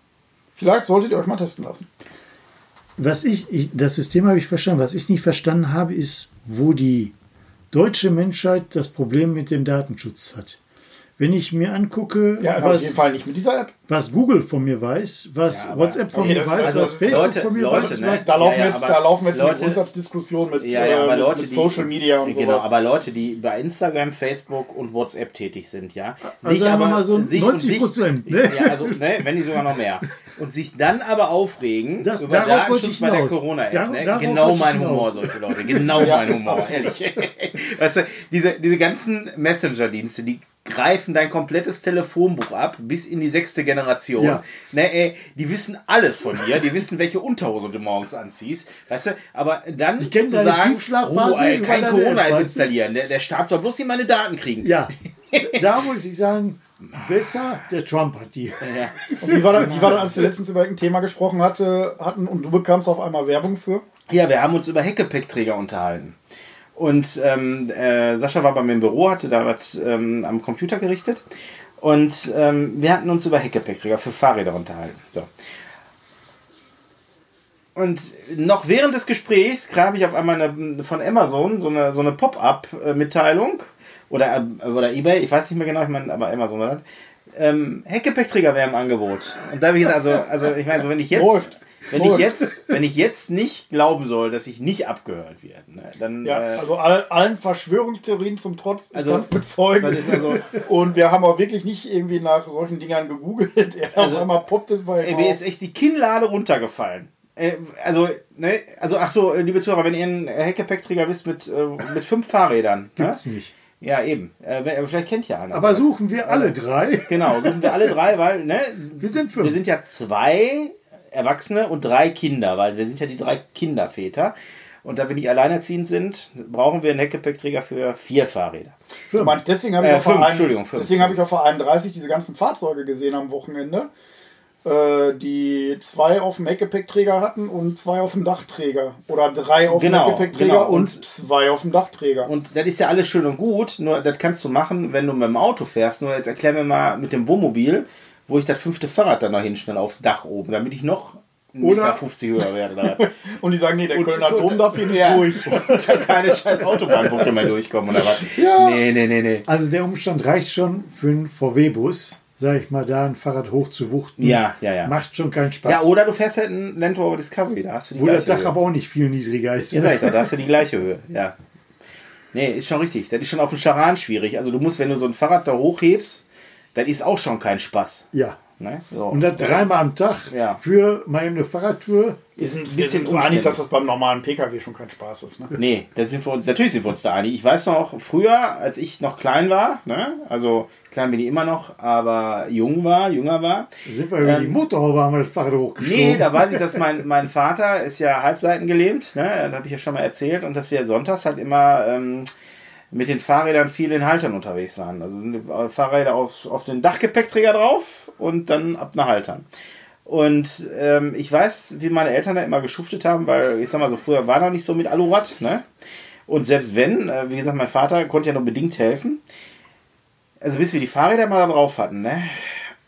Vielleicht solltet ihr euch mal testen lassen. Was ich, ich das System habe ich verstanden. Was ich nicht verstanden habe, ist, wo die deutsche Menschheit das Problem mit dem Datenschutz hat. Wenn ich mir angucke, ja, was, auf jeden Fall nicht mit dieser App. was Google von mir weiß, was ja, WhatsApp von okay, mir weiß, also was Facebook Leute, von mir Leute, weiß, ne? da laufen ja, jetzt, da laufen jetzt Leute, eine Grundsatzdiskussion mit, ja, ja, aber äh, Leute, mit Social Media und genau, sowas. aber Leute, die bei Instagram, Facebook und WhatsApp tätig sind, ja, also sich aber mal so sich 90 Prozent, ne? ja, also ne, wenn nicht sogar noch mehr, und sich dann aber aufregen das, über Datenschutz bei der Corona-App, ne? genau mein Humor, solche Leute, genau mein Humor, [laughs] ehrlich. weißt du, diese diese ganzen Messenger-Dienste, die greifen dein komplettes Telefonbuch ab, bis in die sechste Generation. Ja. Ne, ey, die wissen alles von dir, die wissen, welche Unterhose du morgens anziehst, weißt du, aber dann zu sagen, oh, ey, kein Corona installieren, der, der Staat soll bloß hier meine Daten kriegen. Ja, [laughs] da muss ich sagen, besser, der Trump hat die. Ja. Und wie war, das, wie war das, als wir letztens über ein Thema gesprochen hatte, hatten und du bekamst auf einmal Werbung für? Ja, wir haben uns über Heckepäckträger unterhalten. Und ähm, äh, Sascha war bei mir im Büro, hatte da was ähm, am Computer gerichtet. Und ähm, wir hatten uns über Heckgepäckträger für Fahrräder unterhalten. So. Und noch während des Gesprächs grabe ich auf einmal eine, von Amazon so eine, so eine Pop-up-Mitteilung oder, äh, oder eBay, ich weiß nicht mehr genau, ich meine, aber Amazon oder ähm, Heckgepäckträger wäre im Angebot. Und da habe ich gesagt, also, also ich meine, so wenn ich jetzt. Läuft. Wenn ich, jetzt, wenn ich jetzt nicht glauben soll, dass ich nicht abgehört werde, ne, dann. Ja, äh, also all, allen Verschwörungstheorien zum Trotz also, das bezeugen. Das also, und wir haben auch wirklich nicht irgendwie nach solchen Dingern gegoogelt. [laughs] Also, auf einmal poppt es bei ey, Mir ist echt die Kinnlade runtergefallen. Äh, also, ne, also, ach so, liebe Zuhörer, wenn ihr einen Heckgepäckträger wisst mit, äh, mit fünf Fahrrädern. Ne? Gibt's ne? nicht. Ja, eben. Äh, vielleicht kennt ihr einer. Aber suchen wir alle drei. Genau, suchen wir alle drei, weil, ne? Wir sind fünf. Wir sind ja zwei Erwachsene und drei Kinder, weil wir sind ja die drei Kinderväter. Und da wir nicht alleinerziehend sind, brauchen wir einen Heckgepäckträger für vier Fahrräder. Du meinst, deswegen habe ich, äh, fünf, Entschuldigung, fünf, deswegen hab ich auf vor 31 diese ganzen Fahrzeuge gesehen am Wochenende, äh, die zwei auf dem Heckgepäckträger hatten und zwei auf dem Dachträger. Oder drei auf genau, dem Heckgepäckträger genau. und, und, zwei auf dem Dachträger. Und das ist ja alles schön und gut, nur das kannst du machen, wenn du mit dem Auto fährst. Nur jetzt erklär mir mal mit dem Wohnmobil, wo ich das fünfte Fahrrad dann noch hinstelle aufs Dach oben, damit ich noch oder 50 höher werde. [laughs] und die sagen, nee, der und, Kölner Dom darf hier nicht durch. [laughs] Und da keine scheiß Autobahnbrücke mehr durchkommen oder was. Ja. Nee, nee, nee, nee. Also der Umstand reicht schon für einen VW-Bus, sag ich mal, da ein Fahrrad hoch zu wuchten. Ja, ja, ja. Macht schon keinen Spaß. Ja, oder du fährst halt einen Land Rover Discovery, da hast du die Wo das Dach Höhe. aber auch nicht viel niedriger ist. Ja, sag ich doch, da [laughs] hast du die gleiche Höhe, ja. Nee, ist schon richtig. Das ist schon auf dem Charan schwierig. Also du musst, wenn du so ein Fahrrad da hochhebst, das ist auch schon kein Spaß. Ja. Ne? So. Und das dreimal am Tag ja. für mal eine Fahrradtour. Ist ein bisschen so einig, dass das beim normalen Pkw schon kein Spaß ist. Ne? Nee, da sind wir uns, natürlich sind wir uns da einig. Ich weiß noch, früher, als ich noch klein war, ne? also klein bin ich immer noch, aber jung war, jünger war. Da sind wir über ähm, die Motorhaube, haben wir das Fahrrad hochgeschoben. Nee, da weiß ich, dass [laughs] mein, mein Vater ist ja Halbseiten gelähmt, ne? das habe ich ja schon mal erzählt, und dass wir sonntags halt immer... Ähm, mit den Fahrrädern viel in Haltern unterwegs waren. Also sind die Fahrräder auf, auf den Dachgepäckträger drauf und dann ab nach Haltern. Und ähm, ich weiß, wie meine Eltern da immer geschuftet haben, weil ich sag mal so, früher war noch nicht so mit Alurad, ne? Und selbst wenn, äh, wie gesagt, mein Vater konnte ja nur bedingt helfen. Also bis wir die Fahrräder mal da drauf hatten, ne?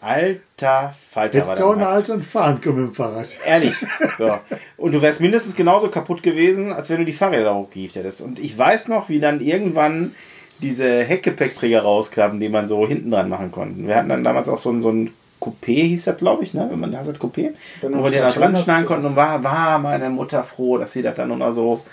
Alter Falter Hätte war der ohne Alter fahren können mit dem Fahrrad. Ehrlich. [laughs] So. Und du wärst mindestens genauso kaputt gewesen, als wenn du die Fahrräder hochgehieft hättest. Und ich weiß noch, wie dann irgendwann diese Heckgepäckträger rauskamen, die man so hinten dran machen konnte. Wir hatten dann damals auch so ein, so ein Coupé, hieß das, glaube ich, ne? wenn man da hat, Coupé. Wo wir den da dran schneiden konnten und war, war meine Mutter froh, dass sie das dann nur noch so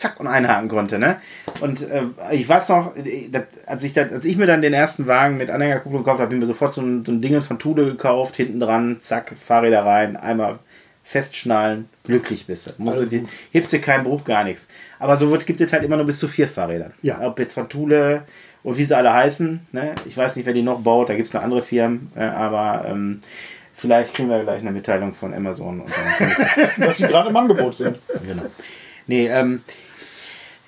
zack und einhaken konnte. Ne? Und äh, ich weiß noch, das, als, ich das, als ich mir dann den ersten Wagen mit Anhängerkupplung gekauft habe, habe ich mir sofort so ein, so ein Ding von Tude gekauft, hinten dran, zack, Fahrräder rein, einmal festschnallen, glücklich bist du. Musst du hebst dir keinen Bruch, gar nichts. Aber so wird, gibt es halt immer nur bis zu vier Fahrrädern. Ja. Ob jetzt von Thule und wie sie alle heißen, ne? ich weiß nicht, wer die noch baut, da gibt es noch andere Firmen, äh, aber ähm, vielleicht kriegen wir gleich eine Mitteilung von Amazon. Und dann [laughs] Dass sie gerade im Angebot sind. Genau. Nee, ähm,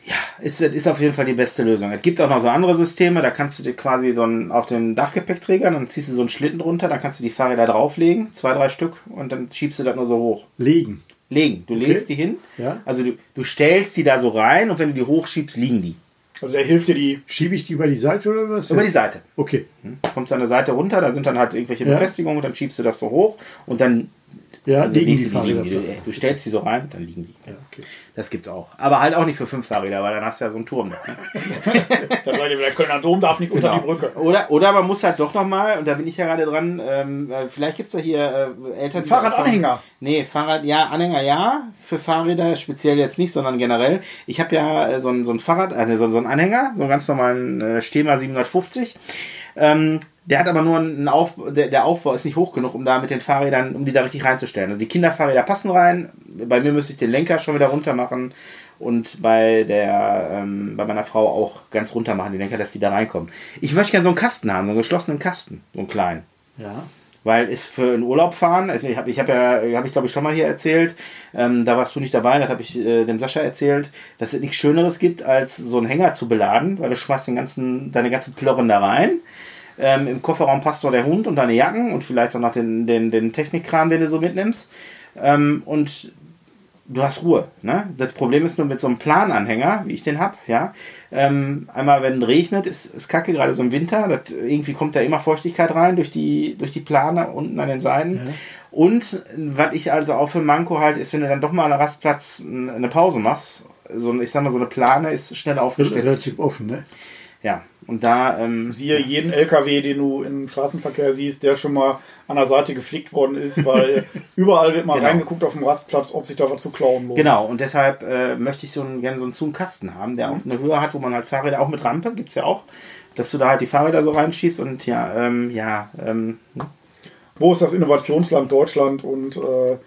ja, ist, ist auf jeden Fall die beste Lösung. Es gibt auch noch so andere Systeme, da kannst du dir quasi so ein, auf den Dachgepäckträger, dann ziehst du so einen Schlitten runter, dann kannst du die Fahrräder drauflegen, zwei, drei Stück, und dann schiebst du das nur so hoch. Legen. Legen. Du okay. legst die hin. Ja. Also du, du stellst die da so rein und wenn du die hochschiebst, liegen die. Also der hilft dir die. Schiebe ich die über die Seite oder was? Über die Seite. Okay. Hm? Kommst an der Seite runter, da sind dann halt irgendwelche ja. Befestigungen, dann schiebst du das so hoch und dann ja, also liegen die, die liegen die. Du, stellst die so rein, dann liegen die. Ja, okay. Das gibt's auch. Aber halt auch nicht für fünf Fahrräder, weil dann hast du ja so einen Turm. Ne? [laughs] der Kölner Dom darf nicht unter genau. die Brücke. Oder, oder man muss halt doch nochmal, und da bin ich ja gerade dran, ähm, äh, vielleicht gibt's da hier äh, Eltern. Fahrradanhänger. Nee, Fahrrad, ja, Anhänger ja. Für Fahrräder speziell jetzt nicht, sondern generell. Ich habe ja äh, so, ein, so ein Fahrrad, also so, so einen Anhänger, so einen ganz normalen äh, Stema 750. Ähm, der hat aber nur einen Aufbau, der, der, Aufbau ist nicht hoch genug, um da mit den Fahrrädern, um die da richtig reinzustellen. Also die Kinderfahrräder passen rein. Bei mir müsste ich den Lenker schon wieder runter machen und bei der, ähm, bei meiner Frau auch ganz runter machen, die Lenker, dass die da reinkommen. Ich möchte gerne so einen Kasten haben, so einen geschlossenen Kasten, so einen kleinen. Ja. Weil ist für einen Urlaub fahren, also ich habe ich hab ja, habe ich glaube ich schon mal hier erzählt, ähm, da warst du nicht dabei, das habe ich äh, dem Sascha erzählt, dass es nichts Schöneres gibt, als so einen Hänger zu beladen, weil du schmeißt den ganzen, deine ganzen Plörren da rein ähm, Im Kofferraum passt noch der Hund und deine Jacken und vielleicht auch noch den, den, den Technikkram, den du so mitnimmst. Ähm, und du hast Ruhe. Ne? Das Problem ist nur mit so einem Plananhänger, wie ich den habe, ja. Ähm, einmal, wenn es regnet, ist, ist kacke, gerade so im Winter. Das, irgendwie kommt da immer Feuchtigkeit rein durch die, durch die Plane unten an den Seiten. Ja. Und was ich also auch für Manko halt ist, wenn du dann doch mal an einem Rastplatz eine Pause machst, so ich sag mal, so eine Plane ist schnell aufgestellt. Relativ offen, ne? Ja, und da. Ähm, Siehe jeden LKW, den du im Straßenverkehr siehst, der schon mal an der Seite geflickt worden ist, weil [laughs] überall wird mal genau. reingeguckt auf dem Rastplatz, ob sich da was zu klauen lohnt. Genau, und deshalb äh, möchte ich so einen, gerne so einen Zoom-Kasten haben, der mhm. auch eine Höhe hat, wo man halt Fahrräder, auch mit Rampe, gibt es ja auch, dass du da halt die Fahrräder so reinschiebst und ja, ähm, ja. Ähm, hm? wo ist das Innovationsland Deutschland und äh,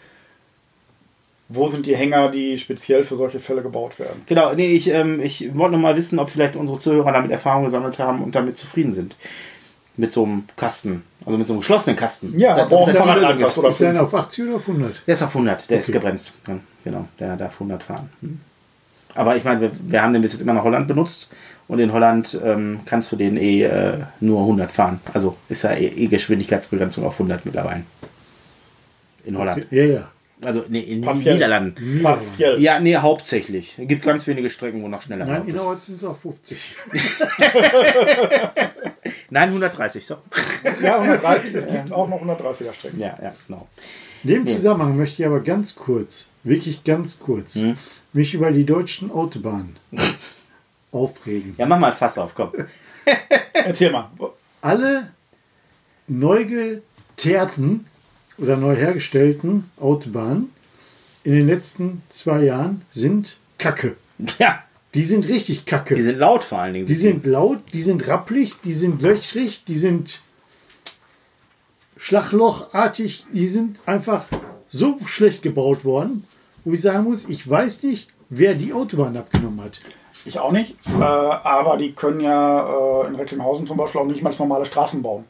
wo sind die Hänger, die speziell für solche Fälle gebaut werden? Genau, nee, ich, ähm, ich wollte noch mal wissen, ob vielleicht unsere Zuhörer damit Erfahrung gesammelt haben und damit zufrieden sind. Mit so einem Kasten, also mit so einem geschlossenen Kasten. Ja, aber auch ein Fahrradlandpass oder Ist der auf 80 oder auf 100? Der ist auf 100, der okay. ist gebremst. Ja, genau, der darf 100 fahren. Hm. Aber ich meine, wir, wir, haben den bis jetzt immer nach Holland benutzt und in Holland ähm, kannst du den eh äh, nur 100 fahren. Also ist ja eh, eh Geschwindigkeitsbegrenzung auf 100 mittlerweile. In Holland. Okay. Ja, ja. Also nee, in den Niederlanden. Partiell. Ja, nee, hauptsächlich. Es gibt ganz wenige Strecken, wo noch schneller Nein, innerorts sind es auch 50. [laughs] Nein, 130, so. Ja, 130, es gibt auch noch 130er Strecken. Ja, ja, genau. In dem. Zusammenhang möchte ich aber ganz kurz, wirklich ganz kurz, hm? mich über die deutschen Autobahnen [laughs] aufregen. Ja, mach mal ein Fass auf, komm. Erzähl mal. Alle neu geteerten oder neu hergestellten Autobahnen in den letzten zwei Jahren sind Kacke. Ja. Die sind richtig kacke. Die sind laut vor allen Dingen. Die sind laut, die sind rapplig, die sind löchrig, die sind schlaglochartig, die sind einfach so schlecht gebaut worden, wo ich sagen muss, ich weiß nicht, wer die Autobahn abgenommen hat. Ich auch nicht, äh, aber die können ja äh, in Recklinghausen zum Beispiel auch nicht mal normale Straßen bauen.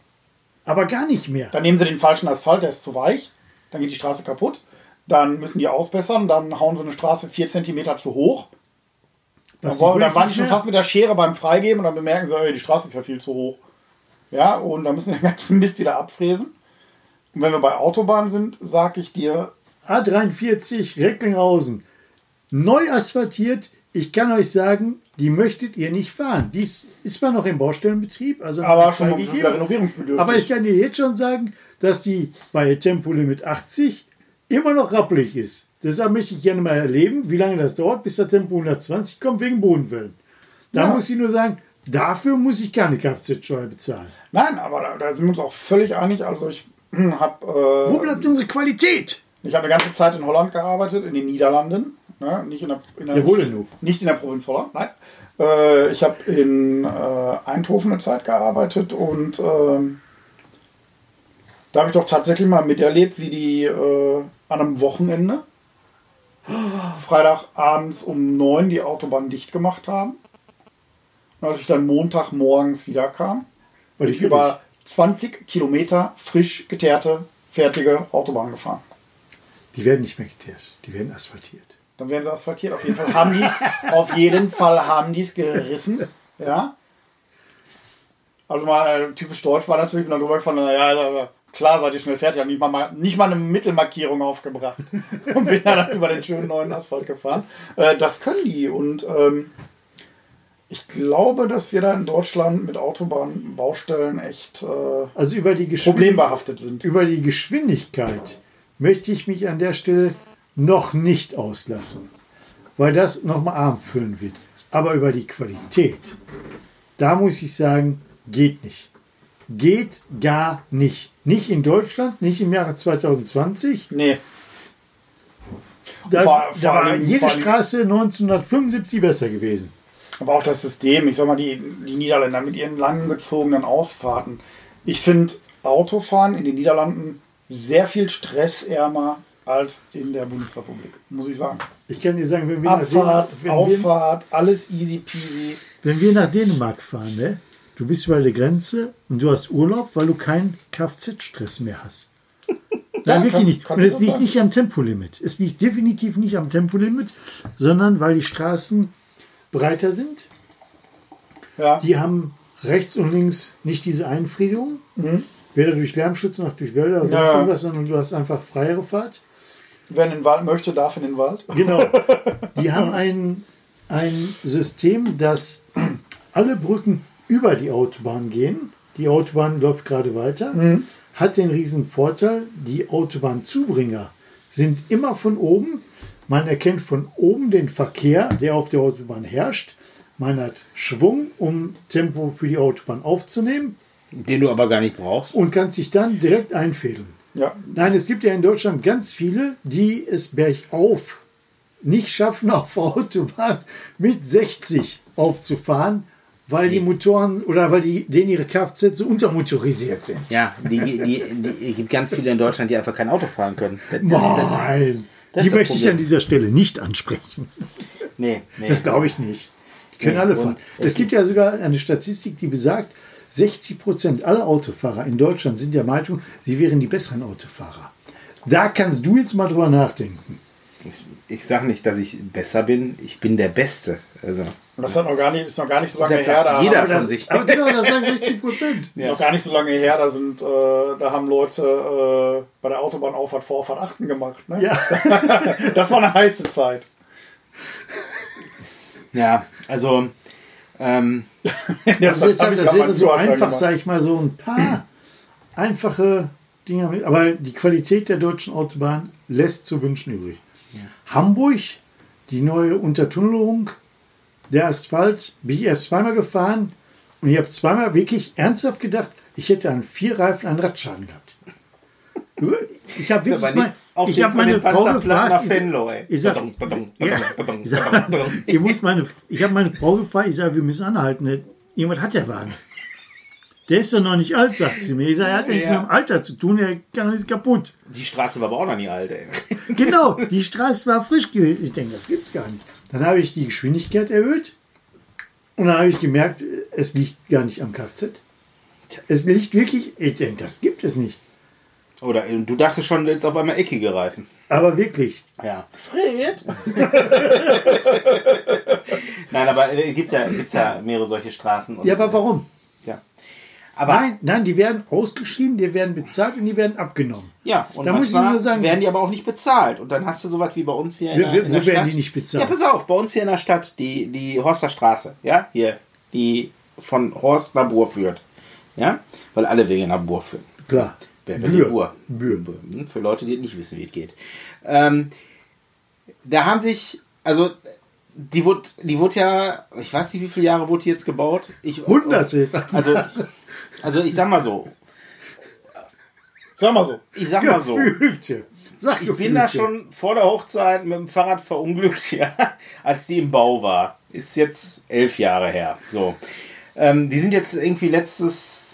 Aber gar nicht mehr. Dann nehmen sie den falschen Asphalt, der ist zu weich. Dann geht die Straße kaputt. Dann müssen die ausbessern. Dann hauen sie eine Straße 4 cm zu hoch. Dann, wollen, dann waren die schon fast mit der Schere beim Freigeben und dann bemerken sie, ey, die Straße ist ja viel zu hoch. Ja, und dann müssen sie [laughs] den ganzen Mist wieder abfräsen. Und wenn wir bei Autobahnen sind, sag ich dir. A43 Recklinghausen. Neu asphaltiert. Ich kann euch sagen, die möchtet ihr nicht fahren. Die ist, zwar noch im Baustellenbetrieb, also aber schon renovierungsbedürftig. Aber ich kann dir jetzt schon sagen, dass die bei Tempolimit 80 immer noch rappelig ist. Deshalb möchte ich gerne mal erleben, wie lange das dauert, bis der Tempo 120 kommt wegen Bodenwellen. Da ja. muss ich nur sagen, dafür muss ich keine Kfz-Steuer bezahlen. Nein, aber da, da, sind wir uns auch völlig einig. Also ich habe. Äh, Wo bleibt unsere Qualität? Ich habe eine ganze Zeit in Holland gearbeitet, in den Niederlanden Ne? Nicht in der, in der, Ja, wo denn du? Nicht in der Provinz Holland, nein. Äh, ich habe in äh, Eindhoven eine Zeit gearbeitet und ähm, da habe ich doch tatsächlich mal miterlebt, wie die äh, an einem Wochenende Freitagabends um neun die Autobahn dicht gemacht haben. Und als ich dann Montagmorgens wiederkam, Weil ich über 20 Kilometer frisch geteerte, fertige Autobahn gefahren. Die werden nicht mehr geteert, die werden asphaltiert. Dann werden sie asphaltiert. Auf jeden Fall haben die es, [laughs] auf jeden Fall haben die es gerissen. Ja. Also mal äh, typisch deutsch war natürlich, bin dann drüber gefahren, naja, also, klar seid ihr schnell fertig, haben nicht mal, nicht mal eine Mittelmarkierung aufgebracht [laughs] und bin dann über den schönen neuen Asphalt gefahren. Äh, das können die und ähm, ich glaube, dass wir da in Deutschland mit Autobahnbaustellen echt äh, Also über die, Geschwind problembehaftet sind. über die Geschwindigkeit möchte ich mich an der Stelle noch nicht auslassen, weil das nochmal Arm füllen wird. Aber über die Qualität, da muss ich sagen, geht nicht. Geht gar nicht. Nicht in Deutschland, nicht im Jahre 2020. Nee, Da, Vor- da vor war jede Straße 1975 besser gewesen. Aber auch das System, ich sag mal, die, die Niederländer mit ihren langgezogenen Ausfahrten. Ich finde Autofahren in den Niederlanden sehr viel stressärmer als in der Bundesrepublik, muss ich sagen. Ich kann dir sagen, wenn wir, Abfahrt, nach, wir, Auffahrt, alles easy peasy. wenn wir nach Dänemark fahren, ne? du bist über der Grenze und du hast Urlaub, weil du keinen Kfz-Stress mehr hast. [laughs] Nein, wirklich kann- nicht. kann Und es liegt nicht am Tempolimit. Es liegt definitiv nicht am Tempolimit, sondern weil die Straßen breiter sind. Ja, Die haben rechts und links nicht diese Einfriedung, weder durch Lärmschutz noch durch Wälder oder sonst Mhm. Ja. irgendwas, sondern du hast einfach freiere Fahrt. Wer in den Wald möchte, darf in den Wald. Genau. [laughs] Die haben ein, ein System, dass alle Brücken über die Autobahn gehen. Die Autobahn läuft gerade weiter. Hat den riesen Vorteil, die Autobahnzubringer sind immer von oben. Man erkennt von oben den Verkehr, der auf der Autobahn herrscht. Man hat Schwung, um Tempo für die Autobahn aufzunehmen Den du aber gar nicht brauchst. und kann sich dann direkt einfädeln. Ja, Nein, es gibt ja in Deutschland ganz viele, die es bergauf nicht schaffen, [laughs] auf der Autobahn mit 60 aufzufahren, weil die Motoren oder weil die, denen ihre Kfz so untermotorisiert sind. Ja, die, die, die, es gibt ganz viele in Deutschland, die einfach kein Auto fahren können. Das, Nein, das die das möchte ich an dieser Stelle nicht ansprechen. nee, nee. Das glaube ich nicht. Die können Nee, alle fahren. Es gibt ja sogar eine Statistik, die besagt, 60 Prozent aller Autofahrer in Deutschland sind der Meinung, sie wären die besseren Autofahrer. Da kannst du jetzt mal drüber nachdenken. Ich, ich sage nicht, dass ich besser bin. Ich bin der Beste. Also, und das hat noch gar nicht, ist noch gar nicht so lange her. Da jeder. haben, von das, sich. Aber genau, das sagen 60 Prozent. [laughs] noch gar nicht so lange her, da sind, äh, da haben Leute äh, bei der Autobahnauffahrt vor Auffahrt 8 gemacht. Ne? Ja. [laughs] Das war eine heiße Zeit. ja, also, ähm, [laughs] Ja, Das, ist hab halt, das wäre so einfach, sage ich mal, so ein paar [clears throat] einfache Dinge. Aber die Qualität der deutschen Autobahn lässt zu wünschen übrig. Hamburg, die neue Untertunnelung, der Asphalt, bin ich erst zweimal gefahren und ich habe zweimal wirklich ernsthaft gedacht, ich hätte an vier Reifen einen Radschaden gehabt. Ich habe wirklich mal, ich habe meine Frau gefragt, ich- sag, ich muss meine, ich habe meine Frau gefragt, ich sage, wir müssen anhalten. Jemand hat der Wagen. Der ist doch noch nicht alt, sagt sie mir. Ich sage, er hat ja nichts mit dem Alter zu tun, der kann ist kaputt. Die Straße war aber auch noch nie alt, ey. [laughs] Genau, die Straße war frisch gewesen. Ich denke, das gibt's gar nicht. Dann habe ich die Geschwindigkeit erhöht und dann habe ich gemerkt, es liegt gar nicht am Kfz. Es liegt wirklich, ich denke, das gibt es nicht. Oder äh, du dachtest schon jetzt auf einmal eckige Reifen. Aber wirklich. Ja. Fred! [laughs] Nein, aber es gibt ja, gibt's ja mehrere solche Straßen. Und, Ja, aber warum? Ja. Aber, Nein, nein, die werden ausgeschrieben, die werden bezahlt und die werden abgenommen. ja, und Da muss ich nur sagen- werden die aber auch nicht bezahlt. Und dann hast du sowas wie bei uns hier in, Wo- der, in wo der werden Stadt. die nicht bezahlt? Ja, pass auf, bei uns hier in der Stadt, die, die Horster ja, hier, die von Horst nach Bur führt. Ja, weil alle Wege nach Bur führen. Klar. Will Bür. Bür. Für Leute, die nicht wissen, wie es geht. Ähm, da haben sich, also die wurde, die wurde ja, ich weiß nicht, wie viele Jahre wurde die jetzt gebaut? Ich, Hunderte. Also, also ich sag mal so, Sag mal so. ich sag mal so, Gefühlte. ich bin da schon vor der Hochzeit mit dem Fahrrad verunglückt, [laughs] ja, als die im Bau war. Ist jetzt elf Jahre her. So. Ähm, die sind jetzt irgendwie letztes,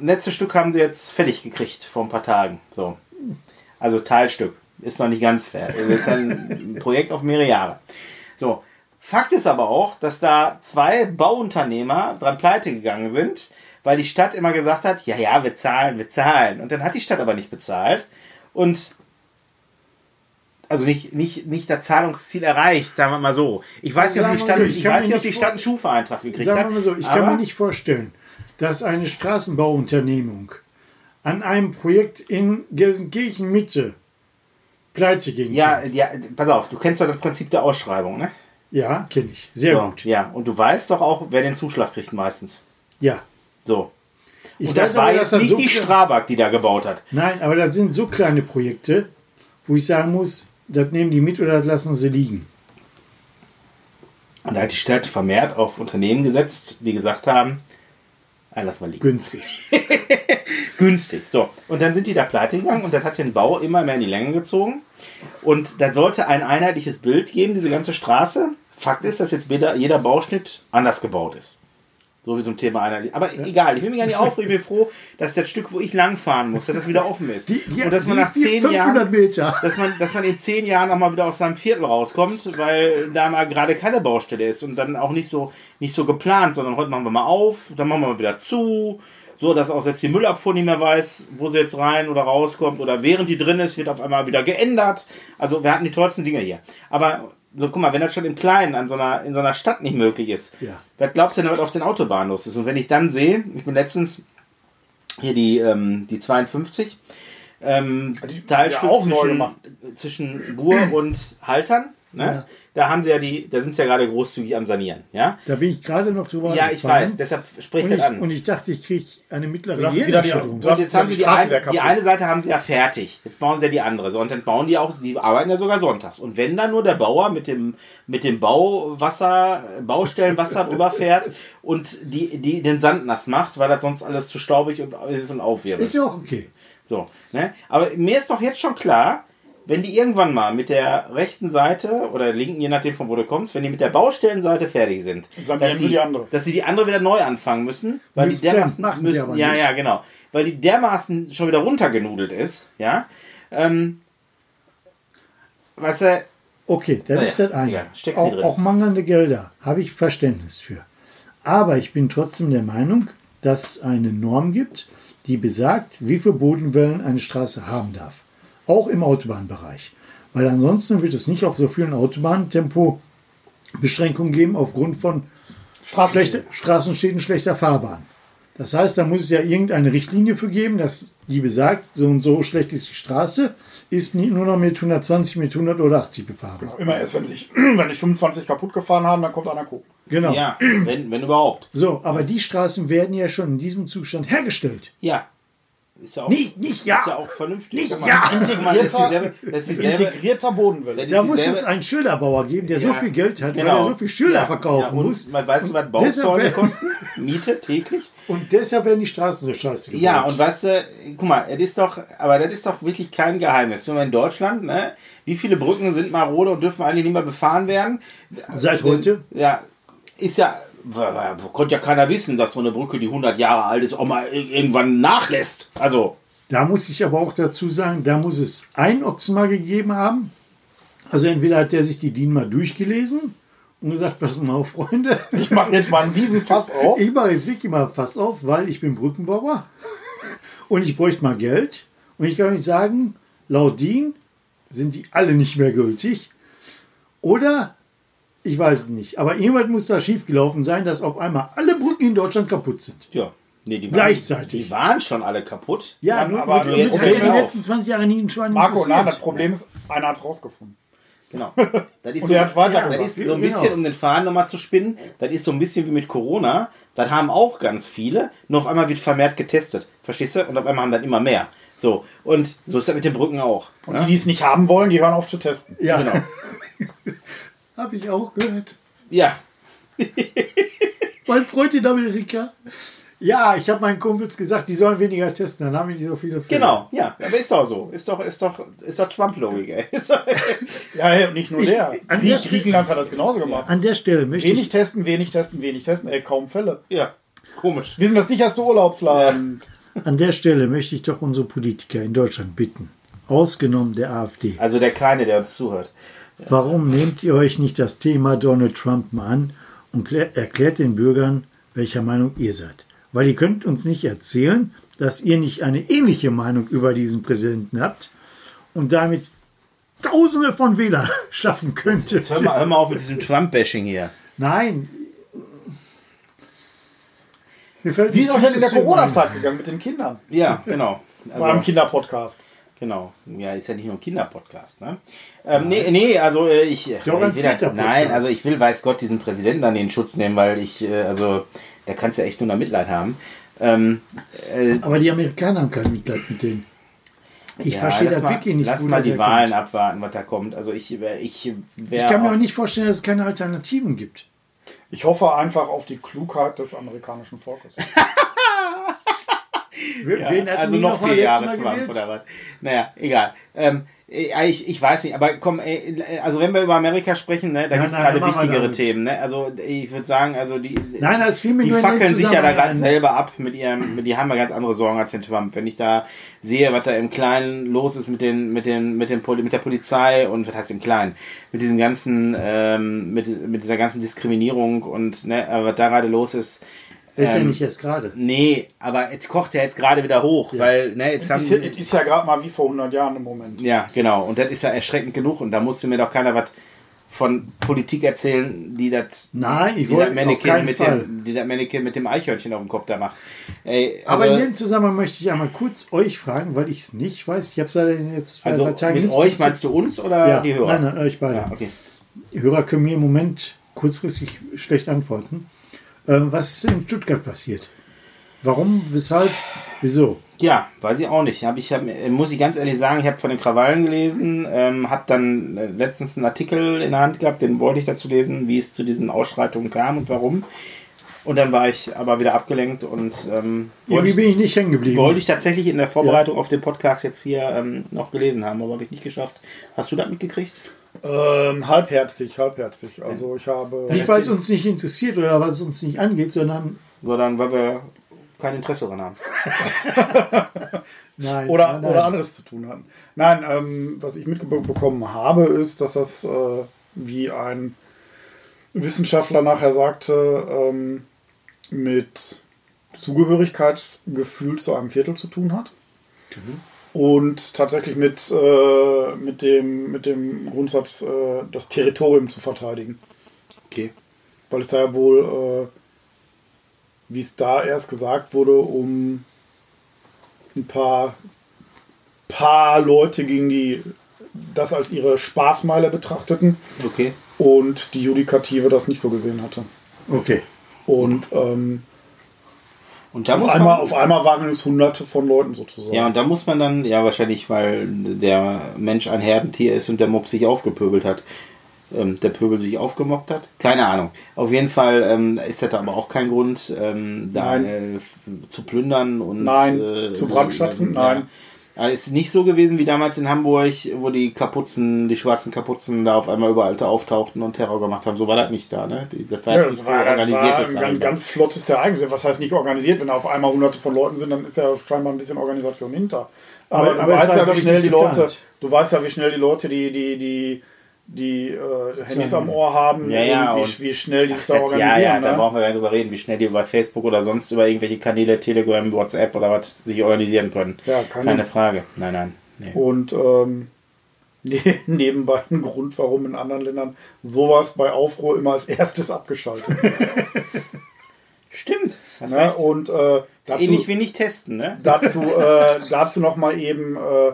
letztes Stück haben sie jetzt fertig gekriegt vor ein paar Tagen. So. Also Teilstück. Ist noch nicht ganz fertig. Das ist ein [laughs] Projekt auf mehrere Jahre. So. Fakt ist aber auch, dass da zwei Bauunternehmer dran pleite gegangen sind, weil die Stadt immer gesagt hat, ja, ja, wir zahlen, wir zahlen. Und dann hat die Stadt aber nicht bezahlt. Und also nicht, nicht, nicht das Zahlungsziel erreicht, sagen wir mal so. Ich weiß nicht, ob die Stadt, so, ich, ich weiß nicht, ob die Stadt einen Schufa-Eintrag gekriegt sagen hat. Mal so, ich kann mir nicht vorstellen, dass eine Straßenbauunternehmung an einem Projekt in Gelsenkirchen Mitte pleite ging. Ja, ja, pass auf, du kennst doch das Prinzip der Ausschreibung, ne? Ja, kenne ich. Sehr so, gut. Ja, und du weißt doch auch, wer den Zuschlag kriegt meistens. Ja. So. Ich und das war jetzt nicht so die Strabag, die da gebaut hat. Nein, aber das sind so kleine Projekte, wo ich sagen muss, das nehmen die mit oder das lassen sie liegen. Und da hat die Stadt vermehrt auf Unternehmen gesetzt, die gesagt haben, ah, lass mal liegen. Günstig. [laughs] Günstig. So. Und dann sind die da pleite gegangen und das hat den Bau immer mehr in die Länge gezogen. Und da sollte ein einheitliches Bild geben, diese ganze Straße. Fakt ist, dass jetzt jeder Bauschnitt anders gebaut ist. So wie so ein Thema einer. Aber ja. egal, ich will mich gar nicht aufregen, ich bin froh, dass das Stück, wo ich langfahren muss, dass das wieder offen ist. Die, die, und dass man nach zehn Jahren. Meter. Dass man, dass man in zehn Jahren nochmal wieder aus seinem Viertel rauskommt, weil da mal gerade keine Baustelle ist und dann auch nicht so, nicht so geplant, sondern heute machen wir mal auf, dann machen wir mal wieder zu. So, dass auch selbst die Müllabfuhr nicht mehr weiß, wo sie jetzt rein oder rauskommt. Oder während die drin ist, wird auf einmal wieder geändert. Also wir hatten die tollsten Dinge hier. Aber so, guck mal, wenn das schon im Kleinen an so einer, in so einer Stadt nicht möglich ist, ja. was glaubst du denn, was auf den Autobahnen los ist? Und wenn ich dann sehe, ich bin letztens hier die, ähm, die 52, ähm, die, Teilstück ja zwischen, zwischen Bur und Haltern, ne? Ja da haben sie ja die, da sind sie ja gerade großzügig am Sanieren, ja? Da bin ich gerade noch drüber Ja, ich weiß, deshalb spricht das an. Und ich dachte, ich kriege eine mittlere Gehirnerschütterung. Und jetzt haben sie die, ein, die eine Seite haben sie ja fertig. Jetzt bauen sie ja die andere. So, und dann bauen die auch, die arbeiten ja sogar sonntags. Und wenn dann nur der Bauer mit dem, mit dem Bauwasser, Baustellenwasser drüber fährt [laughs] und die, die den Sand nass macht, weil das sonst alles zu staubig und ist und aufwirbelt. Ist ja auch okay. So, ne? Aber mir ist doch jetzt schon klar, wenn die irgendwann mal mit der rechten Seite oder linken, je nachdem von wo du kommst, wenn die mit der Baustellenseite fertig sind, dass sie, die andere. dass sie die andere wieder neu anfangen müssen, weil müssen, die dermaßen machen müssen, sie aber ja, nicht. ja, genau, weil die dermaßen schon wieder runtergenudelt ist, ja. Ähm, weißt du, Okay, das ist das eine. Ja, auch, auch mangelnde Gelder habe ich Verständnis für. Aber ich bin trotzdem der Meinung, dass es eine Norm gibt, die besagt, wie viele Bodenwellen eine Straße haben darf auch im Autobahnbereich. Weil ansonsten wird es nicht auf so vielen Autobahnen Tempo Beschränkungen geben aufgrund von Straßenstädten, Straßenstädten schlechter Fahrbahn. Das heißt, da muss es ja irgendeine Richtlinie für geben, dass die besagt, so und so schlecht ist die Straße, ist nur noch mit 120, mit 100 oder 80 befahren. Genau, immer erst, wenn sich, [clears throat] wenn ich 25 kaputt gefahren haben, dann kommt einer gucken. Genau. Ja, wenn, wenn überhaupt. So, aber die Straßen werden ja schon in diesem Zustand hergestellt. Ja. Ist ja auch, nicht, nicht ja. Ist ja auch vernünftig. Nicht ja. Integrierter, integrierter Bodenwelle. Da muss es einen Schilderbauer geben, der ja. so viel Geld hat, genau. weil er so viel Schilder ja. verkaufen ja. muss. weißt du, was Bauzäune kosten? Miete täglich? Und deshalb werden die Straßen so scheiße gebaut. Ja, und weißt du, guck mal, das ist doch, aber das ist doch wirklich kein Geheimnis. Wenn man in Deutschland, ne, wie viele Brücken sind marode und dürfen eigentlich nicht mehr befahren werden? Seit heute? Ja, ist ja konnte ja keiner wissen, dass so eine Brücke, die 100 Jahre alt ist, auch mal irgendwann nachlässt. Also. Da muss ich aber auch dazu sagen, da muss es ein Ochsen mal gegeben haben. Also entweder hat der sich die DIN mal durchgelesen und gesagt, pass mal auf, Freunde. Ich mache jetzt mal einen Riesenfass [laughs] auf. Ich mache jetzt wirklich mal Fass auf, weil ich bin Brückenbauer und ich bräuchte mal Geld. Und ich kann euch sagen, laut DIN sind die alle nicht mehr gültig. Oder ich weiß es nicht. Aber irgendwas muss da schiefgelaufen sein, dass auf einmal alle Brücken in Deutschland kaputt sind. Ja. Nee, die waren, Gleichzeitig. Die waren schon alle kaputt. Ja, nur, aber nur jetzt die letzten 20 Jahre nie ein Schwein Marco, nein, das Problem ist, einer hat es rausgefunden. Genau. [laughs] Das ist, so, ja, das ist so ein bisschen, genau. um den Faden nochmal zu spinnen, das ist so ein bisschen wie mit Corona. Das haben auch ganz viele, nur auf einmal wird vermehrt getestet. Verstehst du? Und auf einmal haben dann immer mehr. So. Und so ist das mit den Brücken auch. Und ja? die, die es nicht haben wollen, die hören auf zu testen. Ja, genau. [laughs] Habe ich auch gehört. Ja. mein Freund in Amerika, Ja, ich habe meinen Kumpels gesagt, die sollen weniger testen, dann haben wir nicht so viele Fälle. Genau, ja, aber ist doch so. Ist doch, ist doch, ist doch Trump-Logik, ey. [laughs] ja, nicht nur der. Ich, an der Griechenland hat das genauso gemacht. An der Stelle möchte wenig ich... testen, wenig testen, wenig testen, ey, kaum Fälle. Ja, komisch. Wir sind das sicherste Urlaubsland. Ja. An der Stelle möchte ich doch unsere Politiker in Deutschland bitten, ausgenommen der AfD. Also der keine, der uns zuhört. Warum nehmt ihr euch nicht das Thema Donald Trump mal an und erklärt den Bürgern, welcher Meinung ihr seid? Weil ihr könnt uns nicht erzählen, dass ihr nicht eine ähnliche Meinung über diesen Präsidenten habt und damit Tausende von Wählern [laughs] schaffen könntet. Jetzt hör, mal, hör mal auf mit diesem Trump-Bashing hier. Nein. Wie ist euch denn in der Corona-Zeit gegangen mit den Kindern? Ja, genau. Also, War im Kinderpodcast. Genau. Ja, ist ja nicht nur ein Kinderpodcast, ne? Ähm, nee, nee, also äh, ich, ich will, nein, also ich will, weiß Gott, diesen Präsidenten an den Schutz nehmen, weil ich, äh, also da kannst du ja echt nur noch Mitleid haben. Ähm, äh, Aber die Amerikaner haben kein Mitleid mit denen. Ich ja, verstehe das wirklich nicht. Lass mal die Wahlen kommt. abwarten, was da kommt. Also ich, ich, ich kann mir auch nicht vorstellen, dass es keine Alternativen gibt. Ich hoffe einfach auf die Klugheit des amerikanischen Volkes. [laughs] ja, also noch vier Jahre Trump oder was. Naja, egal. Ähm, ich, ich weiß nicht, aber komm, also wenn wir über Amerika sprechen, ne, da gibt es gerade wichtigere Themen. Ne? Also ich würde sagen, also die, nein, das fiel mir die fackeln sich ja da gerade selber ab mit ihrem, die haben ja ganz andere Sorgen als den Trump. Wenn ich da sehe, was da im Kleinen los ist mit den, mit den, mit den, mit der Polizei und was heißt im Kleinen, mit diesem ganzen, ähm, mit, mit dieser ganzen Diskriminierung und ne, was da gerade los ist, ist ähm, ja nicht erst gerade. Nee, aber es kocht ja jetzt gerade wieder hoch, ja. weil, ne, jetzt haben. Es ist, ist ja gerade mal wie vor 100 Jahren im Moment. Ja, genau. Und das ist ja erschreckend genug und da musste mir doch keiner was von Politik erzählen, die das Nein, ich wollte Mannequin mit Fall. dem die das Mannequin mit dem Eichhörnchen auf dem Kopf da macht. Ey, also, Aber in dem Zusammenhang möchte ich einmal kurz euch fragen, weil ich es nicht weiß. Ich habe es leider jetzt also mit euch meinst du uns oder ja, die Hörer? Nein, nein, euch beide. Ja, okay. Die Hörer können mir im Moment kurzfristig schlecht antworten. Ähm, was ist in Stuttgart passiert? Warum, weshalb, wieso? Ja, weiß ich auch nicht. Hab ich hab, muss ich ganz ehrlich sagen, ich habe von den Krawallen gelesen, ähm, habe dann äh, letztens einen Artikel in der Hand gehabt, den wollte ich dazu lesen, wie es zu diesen Ausschreitungen kam und warum. Und dann war ich aber wieder abgelenkt und ähm, irgendwie bin ich nicht hängen geblieben. Wollte ich tatsächlich in der Vorbereitung ja. auf den Podcast jetzt hier ähm, noch gelesen haben, aber habe ich nicht geschafft. Hast du das mitgekriegt? Ähm, halbherzig, halbherzig. Also ich habe. Nicht, weil es uns nicht interessiert oder weil es uns nicht angeht, sondern. Sondern weil wir kein Interesse daran haben. [laughs] nein, oder, nein, nein. oder anderes zu tun haben. Nein, ähm, was ich mitbekommen habe, ist, dass das, äh, wie ein Wissenschaftler nachher sagte, ähm, mit Zugehörigkeitsgefühl zu einem Viertel zu tun hat. Mhm und tatsächlich mit, äh, mit, dem, mit dem Grundsatz, äh, das Territorium zu verteidigen. Okay. Weil es da ja wohl, äh, wie es da erst gesagt wurde, um ein paar, paar Leute ging, die das als ihre Spaßmeile betrachteten. Okay. Und die Judikative das nicht so gesehen hatte. Okay. Und ähm, und da auf, einmal, man, auf einmal waren es hunderte von Leuten sozusagen. Ja, und da muss man dann, ja, wahrscheinlich, weil der Mensch ein Herdentier ist und der Mob sich aufgepöbelt hat. Ähm, der Pöbel sich aufgemobbt hat. Keine Ahnung. Auf jeden Fall ähm, ist das aber auch kein Grund, ähm, da äh, zu plündern und. Nein, äh, zu Brandschatzen, äh, nein. Also ist nicht so gewesen wie damals in Hamburg, wo die Kapuzen, die schwarzen Kapuzen da auf einmal überall auftauchten und Terror gemacht haben. So war das nicht da, ne? Das war, ja, nicht so organisiertes war ein ganz, ganz flottes Ereignis. Was heißt nicht organisiert? Wenn da auf einmal hunderte von Leuten sind, dann ist ja scheinbar ein bisschen Organisation hinter. Aber, aber du weißt ja, wie schnell die Leute, du weißt ja, wie schnell die Leute, die, die, die die äh, Handys am Ohr haben ja, ja, wie, wie schnell die sich da organisieren. Ja, ja, ne? da brauchen wir gar nicht drüber reden, wie schnell die über Facebook oder sonst über irgendwelche Kanäle, Telegram, WhatsApp oder was sich organisieren können. Ja, keine, keine Frage. Nein, nein. Nee. Und ähm, [laughs] nebenbei ein Grund, warum in anderen Ländern sowas bei Aufruhr immer als erstes abgeschaltet wird. [laughs] Stimmt. Ne? Und äh, dazu, ähnlich wie nicht testen, ne? Dazu, äh, dazu nochmal eben. Äh,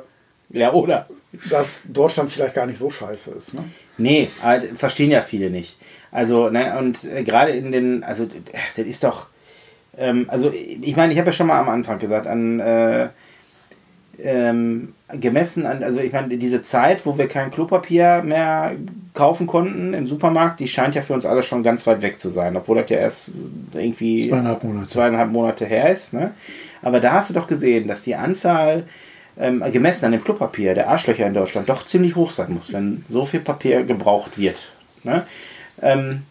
ja, oder? Dass Deutschland vielleicht gar nicht so scheiße ist. Ne? Nee, verstehen ja viele nicht. Also, ne, und äh, gerade in den, also, das ist doch, ähm, also, ich meine, ich habe ja schon mal am Anfang gesagt, an, äh, ähm, gemessen an, also ich meine, diese Zeit, wo wir kein Klopapier mehr kaufen konnten im Supermarkt, die scheint ja für uns alle schon ganz weit weg zu sein, obwohl das ja erst irgendwie zweieinhalb Monate, zweieinhalb Monate her ist. Ne? Aber da hast du doch gesehen, dass die Anzahl ähm, gemessen an dem Klopapier der Arschlöcher in Deutschland doch ziemlich hoch sein muss, wenn so viel Papier gebraucht wird. Ne? Ähm,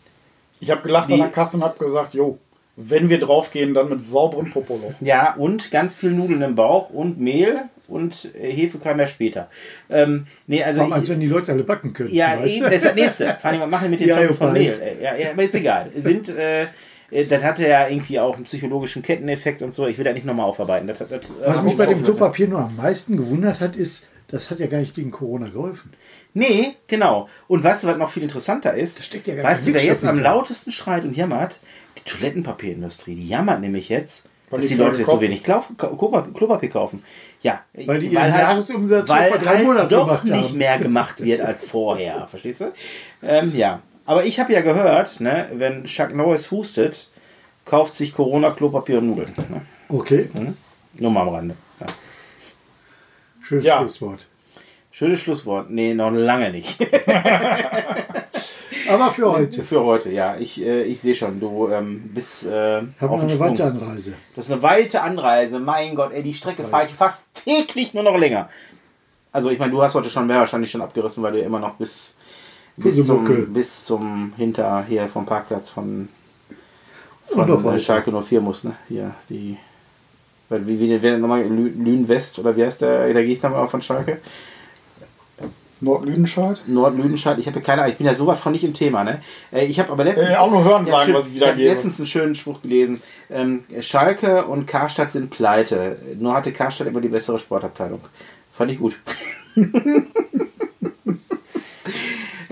ich habe gelacht die, an der Kasse und habe gesagt, jo, wenn wir draufgehen, dann mit sauberem Popoloch. Ja, und ganz viel Nudeln im Bauch und Mehl und äh, Hefe kam ja später. Ähm, nee, also Warum, als wenn die Leute alle backen können. Ja, eben, das ist das nächste. Vor allem, was machen wir mit den ja, Tonnen von Mehl? Ja, ja, aber ist egal. Sind, äh, das hatte ja irgendwie auch einen psychologischen Ketteneffekt und so. Ich will da nicht nochmal aufarbeiten. Das, das, was mich bei dem Klopapier nur am meisten gewundert hat, ist, das hat ja gar nicht gegen Corona geholfen. Nee, genau. Und weißt du, was noch viel interessanter ist? Ja weißt du, wer jetzt am lautesten schreit und jammert? Die Toilettenpapierindustrie. Die jammert nämlich jetzt, weil dass die Leute so wenig Klopapier kaufen. Ja, weil die ihren halt, Jahresumsatz weil vor drei halt Monaten doch nicht haben. mehr gemacht wird als vorher. [laughs] Verstehst du? Ähm, ja. Aber ich habe ja gehört, ne, wenn Chuck Norris hustet, kauft sich Corona Klopapier und Nudeln. Ne? Okay. Mhm. Nur mal am Rande. Ja. Schönes ja. Schlusswort. Schönes Schlusswort. Nee, noch lange nicht. [laughs] Aber für heute. Für heute, ja. Ich, äh, ich sehe schon, du ähm, bist äh, auf eine weite Anreise. Das ist eine weite Anreise. Mein Gott, ey, die Strecke fahre ich fast täglich nur noch länger. Also ich meine, du hast heute schon wahrscheinlich schon abgerissen, weil du immer noch bis, bis, zum, bis zum Hinter hier vom Parkplatz von, von Schalke 04 muss, ne? Hier, die. Wie, wie, wie nochmal Lünen West oder wie heißt der? Da gehe ich nochmal von Schalke. Nordlüdenscheid? Nordlüdenscheid, ich habe keine Ahnung, ich bin ja sowas von nicht im Thema. Ne? Äh, ich habe aber letztens. Äh, auch nur hören sagen, schön, was ich wieder ich letztens einen schönen Spruch gelesen. Ähm, Schalke und Karstadt sind pleite. Nur hatte Karstadt immer die bessere Sportabteilung. Fand ich gut. [laughs]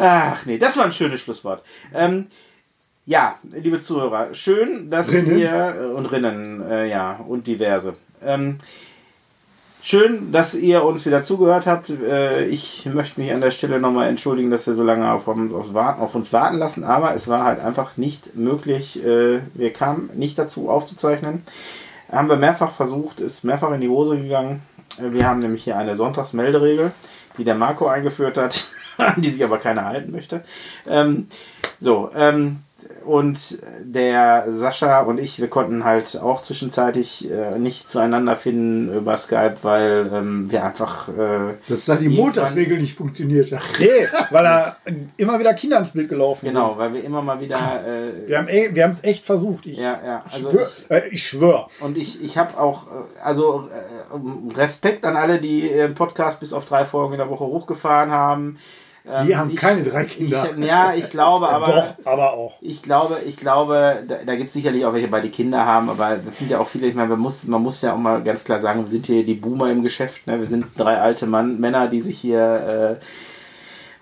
Ach nee, das war ein schönes Schlusswort. Ähm, ja, liebe Zuhörer, schön, dass Rinnen. ihr äh, und Rinnen, äh, ja, und diverse. Ähm, Schön, dass ihr uns wieder zugehört habt. Äh, ich möchte mich an der Stelle nochmal entschuldigen, dass wir so lange auf uns, auf uns warten lassen, aber es war halt einfach nicht möglich. Äh, wir kamen nicht dazu aufzuzeichnen. Haben wir mehrfach versucht, ist mehrfach in die Hose gegangen. Äh, wir haben nämlich hier eine Sonntagsmelderegel, die der Marco eingeführt hat, [laughs] [laughs] die sich aber keiner halten möchte. Ähm, so, ähm, und der Sascha und ich, wir konnten halt auch zwischenzeitlich äh, nicht zueinander finden über Skype, weil ähm, wir einfach. Äh, Selbst da die Montagsregel nicht funktioniert hat. Nee, [laughs] weil da immer wieder Kinder ins Bild gelaufen genau, sind. Genau, weil wir immer mal wieder. Äh, wir haben e, wir es echt versucht. Ich, ja, ja. Also schwör, ich, äh, ich schwöre. Und ich, ich habe auch, äh, also äh, Respekt an alle, die ihren Podcast bis auf drei Folgen in der Woche hochgefahren haben. Die ähm, haben ich, keine drei Kinder. Ich, ja, ich glaube, [laughs] aber. Doch, aber auch. Ich glaube, ich glaube, da, da gibt es sicherlich auch welche, bei die Kinder haben, aber das sind ja auch viele, ich meine, man muss, man muss ja auch mal ganz klar sagen, wir sind hier die Boomer im Geschäft, ne? Wir sind drei alte Mann, Männer, die sich hier äh,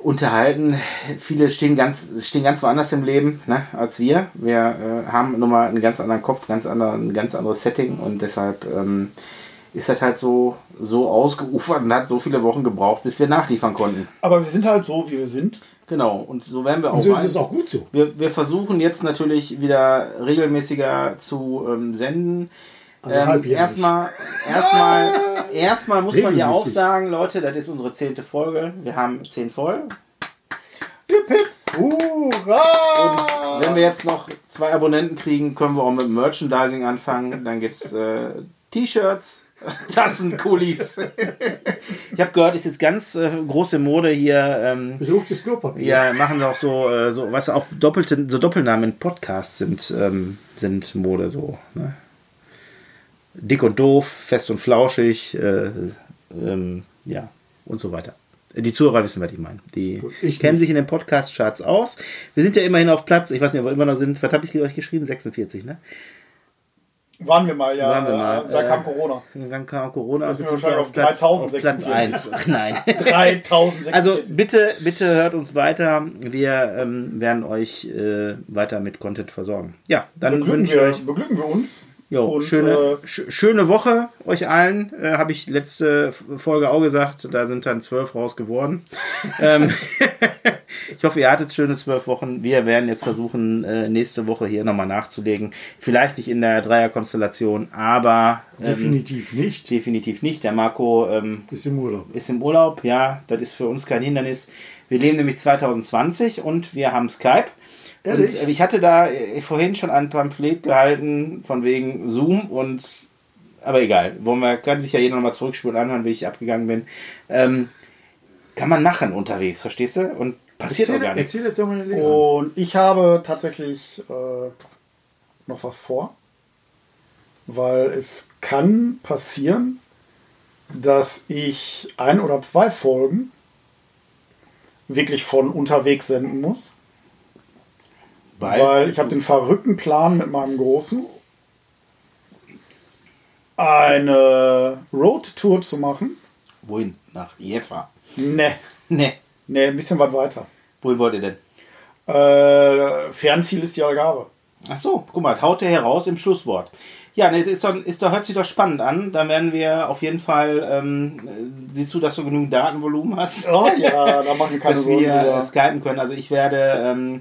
unterhalten. Viele stehen ganz, stehen ganz woanders im Leben ne, als wir. Wir äh, haben nun mal einen ganz anderen Kopf, ganz anderen, ein ganz anderes Setting und deshalb ähm, ist das halt so, so ausgeufert und hat so viele Wochen gebraucht, bis wir nachliefern konnten. Aber wir sind halt so, wie wir sind. Genau, und so werden wir auch. Und so ist es auch gut so. Wir, wir versuchen jetzt natürlich wieder regelmäßiger zu ähm, senden. Also ähm, erstmal, erstmal, [laughs] erstmal muss man ja auch sagen, Leute, das ist unsere zehnte Folge. Wir haben zehn voll. Hip, hip. Hurra! Und wenn wir jetzt noch zwei Abonnenten kriegen, können wir auch mit Merchandising anfangen. Dann gibt es äh, T-Shirts, [laughs] Tassen, Kulis. ich habe gehört, ist jetzt ganz äh, große Mode hier. Ähm, Bedrucktes Klopapier. Ja, machen auch so, äh, so was auch doppelte, so Doppelnamen in Podcasts sind, ähm, sind Mode so. Ne? Dick und doof, fest und flauschig, äh, ähm, ja, und so weiter. Die Zuhörer wissen, was ich meine. Die ich kennen nicht. sich in den Podcast-Charts aus. Wir sind ja immerhin auf Platz, ich weiß nicht, ob wir immer noch sind, was habe ich euch geschrieben? 46, ne? Waren wir mal, ja. Waren wir mal. Da äh, kam Corona. Dann kam Corona. Also sind wir auf Platz, 3000 Platz 1. [laughs] Nein. [laughs] 3000 Also bitte, bitte hört uns weiter. Wir ähm, werden euch äh, weiter mit Content versorgen. Ja, dann beglücken wir, euch, beglücken wir uns. Jo, und, schöne, äh, sch schöne Woche euch allen. Äh, Habe ich letzte Folge auch gesagt. Da sind dann zwölf raus geworden. [laughs] ähm, [laughs] ich hoffe, ihr hattet schöne zwölf Wochen. Wir werden jetzt versuchen, äh, nächste Woche hier nochmal nachzulegen. Vielleicht nicht in der Dreierkonstellation, aber. Ähm, definitiv nicht. Definitiv nicht. Der Marco ähm, ist im Urlaub. Ist im Urlaub, ja. Das ist für uns kein Hindernis. Wir leben nämlich 2020 und wir haben Skype. Ehrlich? Und äh, ich hatte da äh, vorhin schon ein Pamphlet gehalten von wegen Zoom und aber egal. Wo man kann sich ja jeder nochmal zurückspulen anhören, wie ich abgegangen bin. Ähm, kann man machen unterwegs, verstehst du? Und passiert erzähl, auch gar nichts. Erzähl doch mal Und ich habe tatsächlich äh, noch was vor. Weil es kann passieren, dass ich ein oder zwei Folgen wirklich von unterwegs senden muss. Weil, Weil ich habe den verrückten Plan mit meinem Großen, eine Roadtour zu machen. Wohin? Nach Jefa? Ne. Ne. Ne, ein bisschen weit weiter. Wohin wollt ihr denn? Äh, Fernziel ist die Algarve. Ach so, guck mal, haut er heraus im Schlusswort. Ja, ne, ist doch, ist doch, hört sich doch spannend an. Dann werden wir auf jeden Fall, ähm, siehst du, dass du genug Datenvolumen hast? Oh ja, da machen wir keine [laughs] Dass wir drüber. skypen können. Also ich werde, ähm,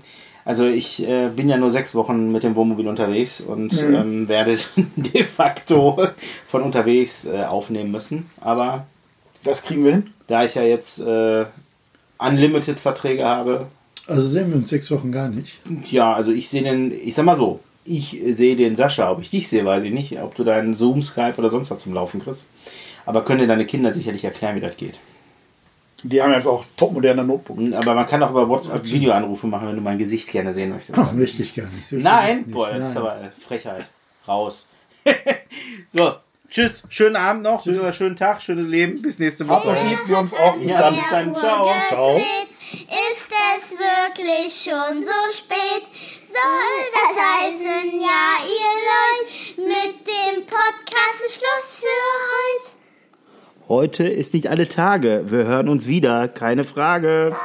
also ich äh, bin ja nur sechs Wochen mit dem Wohnmobil unterwegs und mhm. ähm, werde [laughs] de facto von unterwegs äh, aufnehmen müssen. Aber das kriegen wir hin. Da ich ja jetzt äh, Unlimited-Verträge habe. Also sehen wir uns sechs Wochen gar nicht. Ja, also ich sehe den, ich sag mal so, ich sehe den Sascha. Ob ich dich sehe, weiß ich nicht. Ob du deinen Zoom, Skype oder sonst was zum Laufen kriegst. Aber können dir deine Kinder sicherlich erklären, wie das geht. Die haben jetzt auch topmoderne Notebooks. Hm, aber man kann auch über WhatsApp Videoanrufe machen, wenn du mein Gesicht gerne sehen möchtest. Ach, möchte ich gar nicht. So Nein, nicht. boah, das ist aber Frechheit. Raus. [laughs] so, tschüss, schönen Abend noch, tschüss. oder schönen Tag, schönes Leben, bis nächste Woche. Habt lieb, wir uns auch. Bis dann, bis dann, ciao. Ciao. Ist es wirklich schon so spät? Soll das heißen, ja, ihr Leute, mit dem Podcast Schluss für heute? Heute ist nicht alle Tage. Wir hören uns wieder, keine Frage.